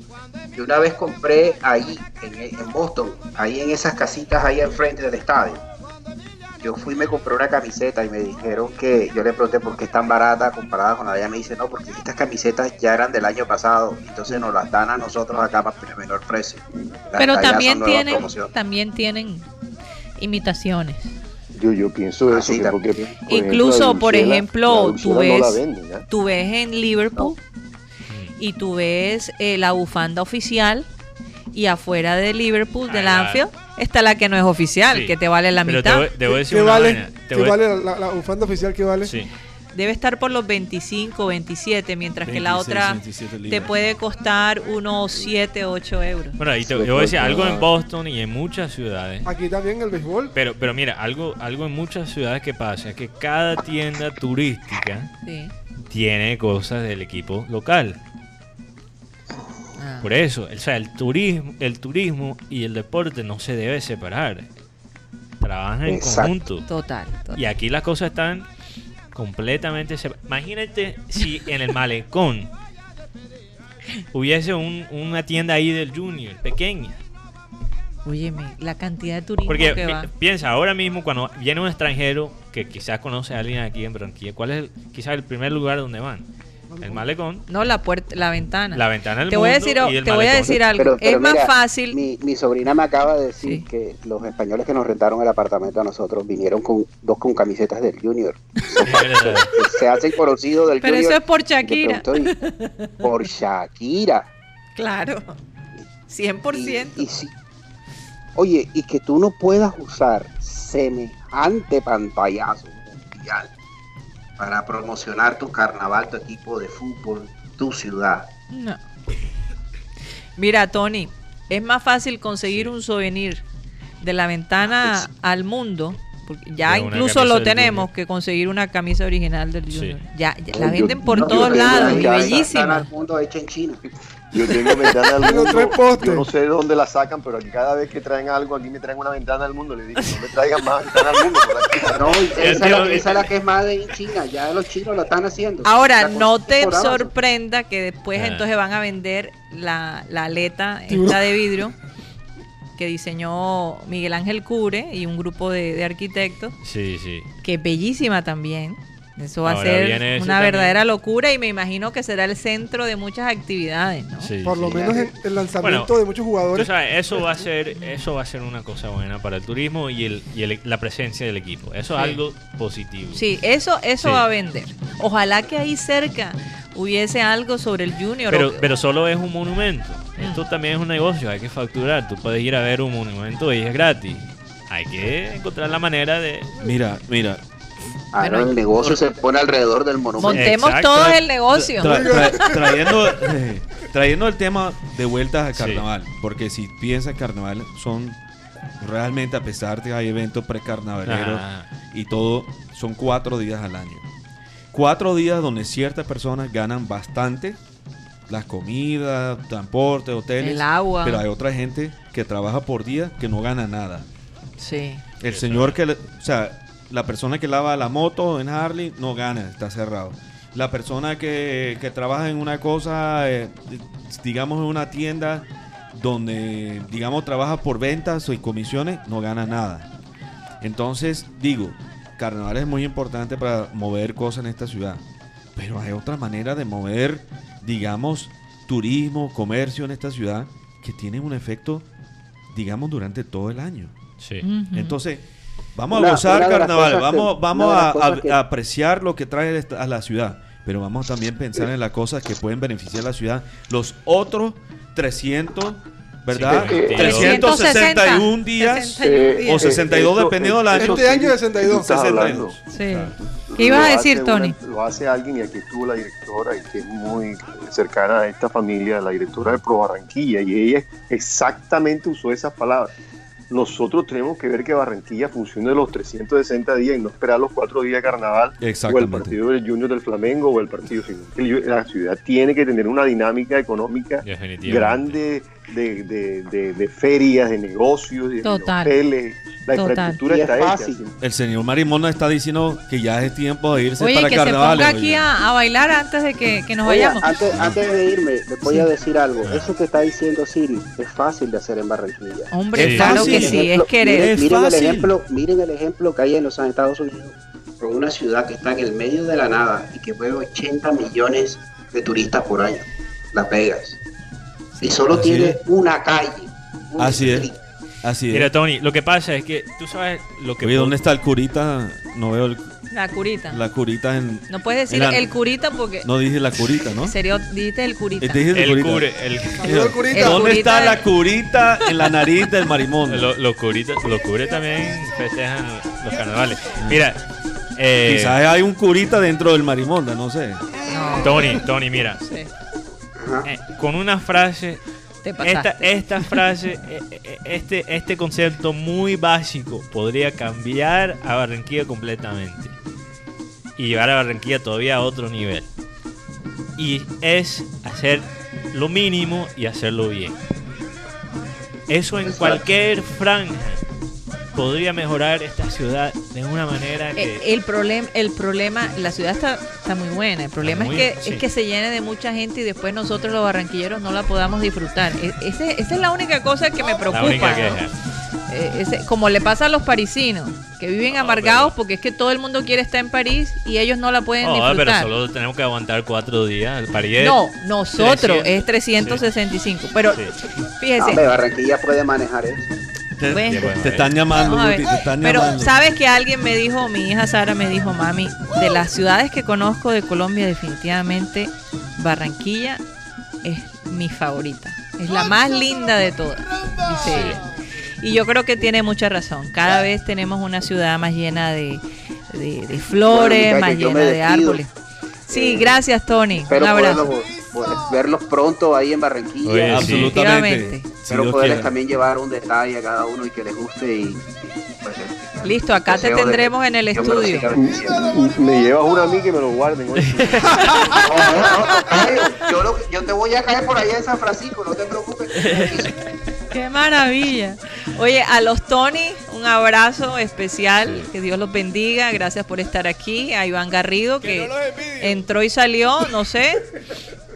yo una vez compré ahí en, en Boston, ahí en esas casitas ahí enfrente del estadio. Yo fui y me compré una camiseta y me dijeron que, yo le pregunté por qué es tan barata comparada con la de allá. Me dice, no, porque estas camisetas ya eran del año pasado, entonces nos las dan a nosotros acá a menor precio. Las Pero también tienen, también tienen imitaciones. Yo, yo pienso eso, Así que también. porque, por Incluso, por ejemplo, tú no ves- venden, ¿ah? Tú ves en Liverpool y tú ves eh, la bufanda oficial y afuera de Liverpool, del Ah, Anfield, está la que no es oficial, Sí. que te vale la Pero mitad. Te voy, te voy a decir ¿Qué una vale? vaina. Te ¿Qué voy- vale la, bufanda oficial? ¿Qué vale? Sí. Debe estar por los 25, 27, mientras que la 26, otra 27 te puede costar unos 7, 8 euros. Bueno, ahí te, yo voy a decir algo en Boston y en muchas ciudades. Aquí también el béisbol. Pero, pero mira, algo, algo en muchas ciudades que pasa es que cada tienda turística Sí. tiene cosas del equipo local. Por eso, o sea, el turismo, el turismo y el deporte no se debe separar. Trabajan en Exacto. conjunto. Total, total. Y aquí las cosas están completamente separadas. Imagínate si en el malecón hubiese un- una tienda ahí del Junior, pequeña. Óyeme, la cantidad de turismo Porque que va. piensa, ahora mismo cuando viene un extranjero que quizás conoce a alguien aquí en Barranquilla, ¿cuál es el- quizás el primer lugar donde van? El malecón, No, la puerta, la ventana. la ventana del te voy a decir, y el te voy a decir algo. Pero- pero es más fácil. Mi, mi sobrina me acaba de decir Sí. que los españoles que nos rentaron el apartamento a nosotros vinieron con dos con camisetas del Junior. que se hacen conocidos del Pero Junior. eso es por Shakira. pregunto, "¿Y por Shakira. Claro. 100%. Y, y si- oye, y que tú no puedas usar semejante pantallazo mundial para promocionar tu carnaval, tu equipo de fútbol, tu ciudad. No. Mira, Tony, es más fácil conseguir un souvenir de la ventana al mundo, porque ya incluso lo tenemos que conseguir una camisa original del Sí. Junior. Ya, ya la venden por no, todos lados y bellísima. al mundo hecha en China. Yo tengo ventana al mundo. Yo no sé de dónde la sacan, pero aquí cada vez que traen algo, aquí me traen una ventana al mundo. Le digo, no me traigan más ventana al mundo. por aquí. No, y esa, es la, esa es la que es más de China. Ya los chinos lo están haciendo. Ahora, La no te sorprenda que después Ah. entonces van a vender la, la aleta esta de vidrio que diseñó Miguel Ángel Cure y un grupo de, de arquitectos, Sí, sí. que es bellísima también. Eso va Ahora a ser una también. verdadera locura y me imagino que será el centro de muchas actividades, ¿no? sí, Por lo sí. menos en el lanzamiento Bueno, de muchos Tú jugadores. sabes, eso va a ser, eso va a ser una cosa buena para el turismo y, el, y el- la presencia del equipo. Eso es algo positivo. Sí, eso, eso Sí. va a vender. Ojalá que ahí cerca hubiese algo sobre el Junior. Pero, o- pero solo es un monumento. Mm. Esto también es un negocio, hay que facturar. Tú puedes ir a ver un monumento y es gratis. Hay que encontrar la manera de... Mira, mira. Ah, no, Bueno, el negocio se pone alrededor del monumento. Montemos Exacto. todos el negocio. Tra- tra- trayendo, trayendo el tema de vueltas al Sí. carnaval, porque si piensas carnaval, son realmente, a pesar de que hay eventos precarnavaleros y todo, son cuatro días al año. Cuatro días donde ciertas personas ganan bastante, las comidas, transporte, hoteles, El agua. pero hay otra gente que trabaja por día que no gana nada. Sí. El señor que, le- o sea, la persona que lava la moto en Harley no gana, está cerrado. La persona que, que trabaja en una cosa, eh, digamos en una tienda donde, digamos, trabaja por ventas y comisiones, no gana nada. Entonces, digo, carnaval es muy importante para mover cosas en esta ciudad. Pero hay otra manera de mover, digamos, turismo, comercio en esta ciudad que tiene un efecto, digamos, durante todo el año. Sí. Entonces, vamos Una- a gozar carnaval, que- vamos, vamos a, las cosas a- que- a apreciar lo que trae a la ciudad, pero vamos también a pensar en las cosas que pueden beneficiar a la ciudad los otros ¿verdad? Sí, eh, 361 días Eh, o 62 esto- dependiendo del año. Este año 62. Tú estás hablando. 62. Sí. ¿Qué ibas a decir, Tony? una- lo hace alguien, y aquí estuvo la directora, y que es muy cercana a esta familia, la directora de Pro Barranquilla, y ella exactamente usó esas palabras. Nosotros tenemos que ver que Barranquilla funcione los 360 días y no esperar los cuatro días de carnaval o el partido del Junior del Flamengo o el partido, sino que la ciudad tiene que tener una dinámica económica grande de, de- de- de ferias, de negocios, de, de Total. hoteles. La Total. infraestructura Y es está hecha. fácil. El señor Marimona está diciendo que ya es tiempo de irse Oye, para que se carnavales. ponga aquí a, a bailar antes de que, que nos vayamos. antes, antes de irme, les voy a decir algo. Eso que está diciendo Siri es fácil de hacer en Barranquilla. Hombre, Sí. claro fácil. que sí, es querer. Miren, Es miren el ejemplo, miren el ejemplo que hay en los Estados Unidos, con una ciudad que está en el medio de la nada y que mueve 80 millones de turistas por año, Las Vegas. Y solo Así tiene es. una calle. un Así es. Así es. Mira, Tony, lo que pasa es que tú sabes lo que. Oye, ¿dónde está el curita? No veo el- La curita. la curita en... No puedes decir la- el curita porque No dije la curita, ¿no? serio, dijiste el curita. Eh, dije el, El curita. cure, el, curita. El ¿Dónde curita está la curita en la nariz del marimón? lo- los curitas, los cures también festejan los carnavales. Mira, eh, Quizás hay un curita dentro del marimonda, no sé. No, Tony, Tony, mira, sí, eh, con una frase, te esta, pasaste. esta frase, eh, eh, este, este concepto muy básico podría cambiar a Barranquilla completamente y llevar a Barranquilla todavía a otro nivel. Y es hacer lo mínimo y hacerlo bien. Eso en cualquier franja podría mejorar esta ciudad de una manera que... Eh, el problema, el problema, la ciudad está, está muy buena. El problema muy- es que sí. es que se llene de mucha gente y después nosotros los barranquilleros no la podamos disfrutar. E- ese- esa es la única cosa que me preocupa. la única ¿no? queja. Eh, ese- como le pasa a los parisinos, que viven No, amargados pero- porque es que todo el mundo quiere estar en París y ellos no la pueden No, pero disfrutar. solo tenemos que aguantar cuatro días. El París es no, nosotros 300. es 365. Pero Sí. fíjese, Hombre, Barranquilla puede manejar eso. Te, Bueno. te están llamando. Guti, te están Pero llamando. sabes que alguien me dijo, mi hija Sara me dijo, mami, de las ciudades que conozco de Colombia, definitivamente Barranquilla es mi favorita. Es la más linda de todas, dice ella. Y yo creo que tiene mucha razón. Cada vez tenemos una ciudad más llena de, de- de flores, Bueno, más llena de árboles. Sí, Eh, gracias Tony. Espero Un abrazo. poderlos, poder- verlos pronto ahí en Barranquilla. Oye, sí. Absolutamente. Si Espero Dios poderles también llevar un detalle a cada uno y que les guste y, y, pues, eh, Listo, acá te de- tendremos en el me estudio. Me llevas una a mí que me lo guarden. oye. No, no, no, yo, lo- yo te voy a caer por allá en San Francisco, no te preocupes. Qué maravilla. Oye, a los Tony, un abrazo especial. Que Dios los bendiga. Gracias por estar aquí. A Iván Garrido, que, entró y salió, no sé.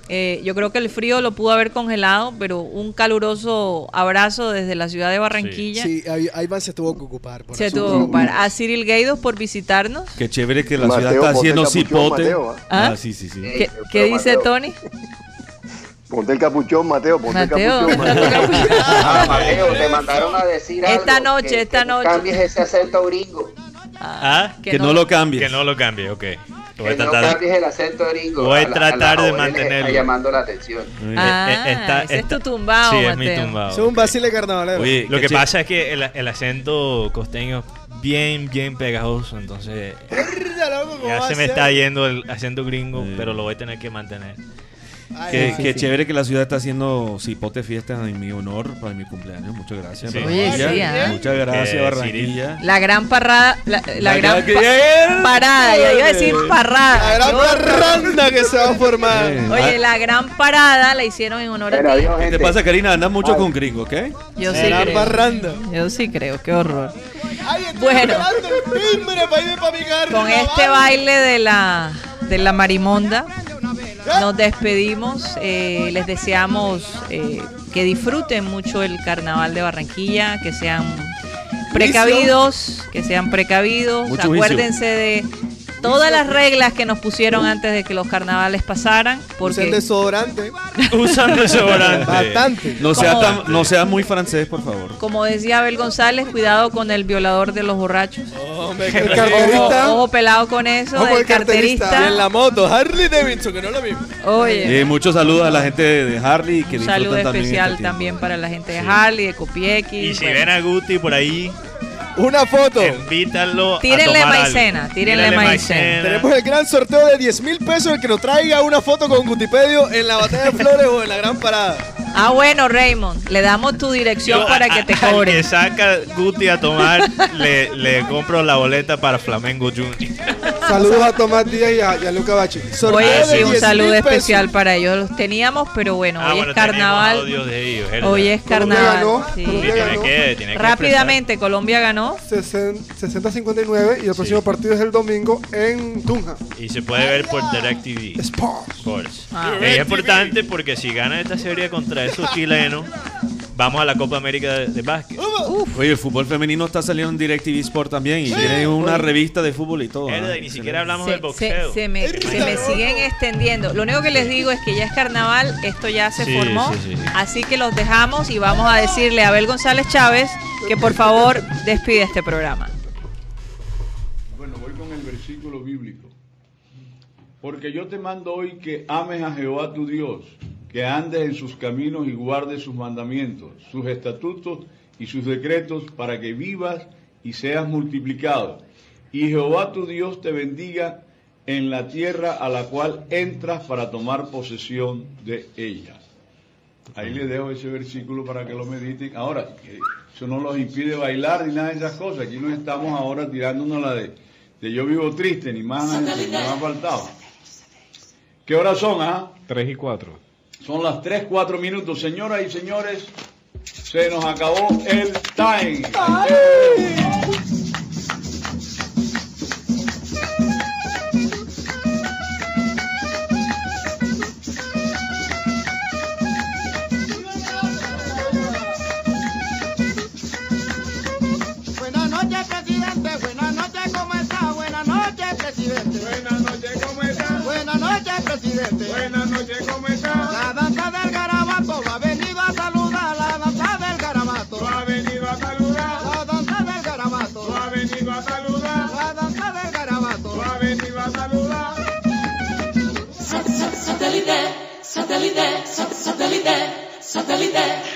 Eh, yo creo que el frío lo pudo haber congelado, pero un caluroso abrazo desde la ciudad de Barranquilla. Sí, ahí, ahí Iván se tuvo que ocupar. por Se tuvo que ocupar. A Cyril Gaidos por visitarnos. Qué chévere que la Mateo, ciudad está haciendo cipote. Mateo, ¿ah? ¿Ah? Ah, sí, sí, sí. ¿Qué, dice Mateo. Tony? Ponte el capuchón, Mateo, ponte Mateo, el capuchón. Ah, Mateo, te mandaron a decir Esta algo, noche, que- esta que no noche. cambies ese acento gringo. Ah, Que no lo cambies. que no lo cambie, ok. Voy a Que no tratar. cambies el acento gringo. Voy a la- tratar la de joven le mantenerlo. Está llamando la atención. Ah, Eh, eh, esta- ese es esta- tu tumbao, Sí, es mi Mateo. tumbao. Es un vacile carnavalero. Oye, Lo que ché- pasa es que el, el acento costeño es bien, bien pegajoso, entonces Mierda, loco, ¿cómo ya se a me está yendo el acento gringo, Sí. pero lo voy a tener que mantener. Ay, ay, qué sí. chévere que la ciudad está haciendo cipote fiestas en mi honor para mi cumpleaños. Muchas gracias. Sí. Oye, Barranquilla. sí, ¿ah? Muchas gracias, Que Barranquilla. La gran parrada, la, la La gran gran- pa- parada, ya iba a decir parrada. La gran parranda que se va a formar. Eh, Oye, ah, la gran parada la hicieron en honor Bueno, a ti. adiós, ¿Qué te pasa, Karina? Andas mucho Ay. con gringo, ¿ok? Yo sí Gran creo. parranda. Yo sí creo, qué horror. Ay, Bueno. Con este baile de la, de la marimonda, nos despedimos. Eh, les deseamos eh, que disfruten mucho el carnaval de Barranquilla, que sean precavidos, que sean precavidos. Mucho. Acuérdense de todas las reglas que nos pusieron antes de que los carnavales pasaran, porque desodorante. Usan desodorante. Bastante. No sea, ¿Cómo? tan, no sea muy francés, por favor. como decía Abel González, cuidado con el violador de los borrachos. Hombre, El carterista. Ojo, ojo pelado con eso Ojo, del el carterista. carterista. Y en la moto, Harley Davidson, que no es lo mismo. Oye. Eh, muchos saludos a la gente de, Harley que Un saludo también especial este tiempo. también para la gente de Harley, de Copiequi. Y si bueno. ven a Guti por ahí, Una foto. invítalo Tírenle a tomar maicena, algo. tírenle maicena. Tenemos el gran sorteo de 10 mil pesos el que nos traiga una foto con Gutipedio en la batalla de flores o en la gran parada. Ah, bueno, Raymond, le damos tu dirección Yo, para a- que te al cobre. que saca Guti a tomar, le, le compro la boleta para Flamengo Junior. Saludos a Tomás Díaz y a, y a Luca Bachi. Oye, sí, un 10.000 saludo pesos. especial para ellos. Los teníamos, pero bueno, Ah, hoy bueno, es carnaval. Hoy es Colombia carnaval. ganó, sí. Sí, Colombia tiene ganó. que, tiene que Rápidamente, Colombia ganó. 60-59 y el próximo partido es el domingo en Tunja. Y se puede ver por DirecTV Sports. Sports. Ah. Es importante porque si gana esta serie contra esos chilenos, vamos a la Copa América de, de básquet. Oye, el fútbol femenino está saliendo en DirecTV Sport también y tiene una revista de fútbol y todo. Y ni siquiera hablamos Se, del boxeo. se- se me, se me siguen extendiendo. Lo único que les digo es que ya es carnaval, esto ya se Sí, formó. sí, sí, sí. Así que los dejamos y vamos a decirle a Abel González Chávez que por favor despide este programa. Bueno, voy con el versículo bíblico. Porque yo te mando hoy que ames a Jehová tu Dios, que andes en sus caminos y guardes sus mandamientos, sus estatutos y sus decretos, para que vivas y seas multiplicado. Y Jehová tu Dios te bendiga en la tierra a la cual entras para tomar posesión de ella. Ahí les dejo ese versículo para que lo mediten. Ahora, eso no los impide bailar ni nada de esas cosas. Aquí no estamos ahora tirándonos la de, yo vivo triste, ni más, ni más faltado. ¿Qué horas son, ah? 3 y 4. Son las 3, 4 minutos. Señoras y señores, se nos acabó el time. Buenas noches, presidente. Buenas satélite, satélite.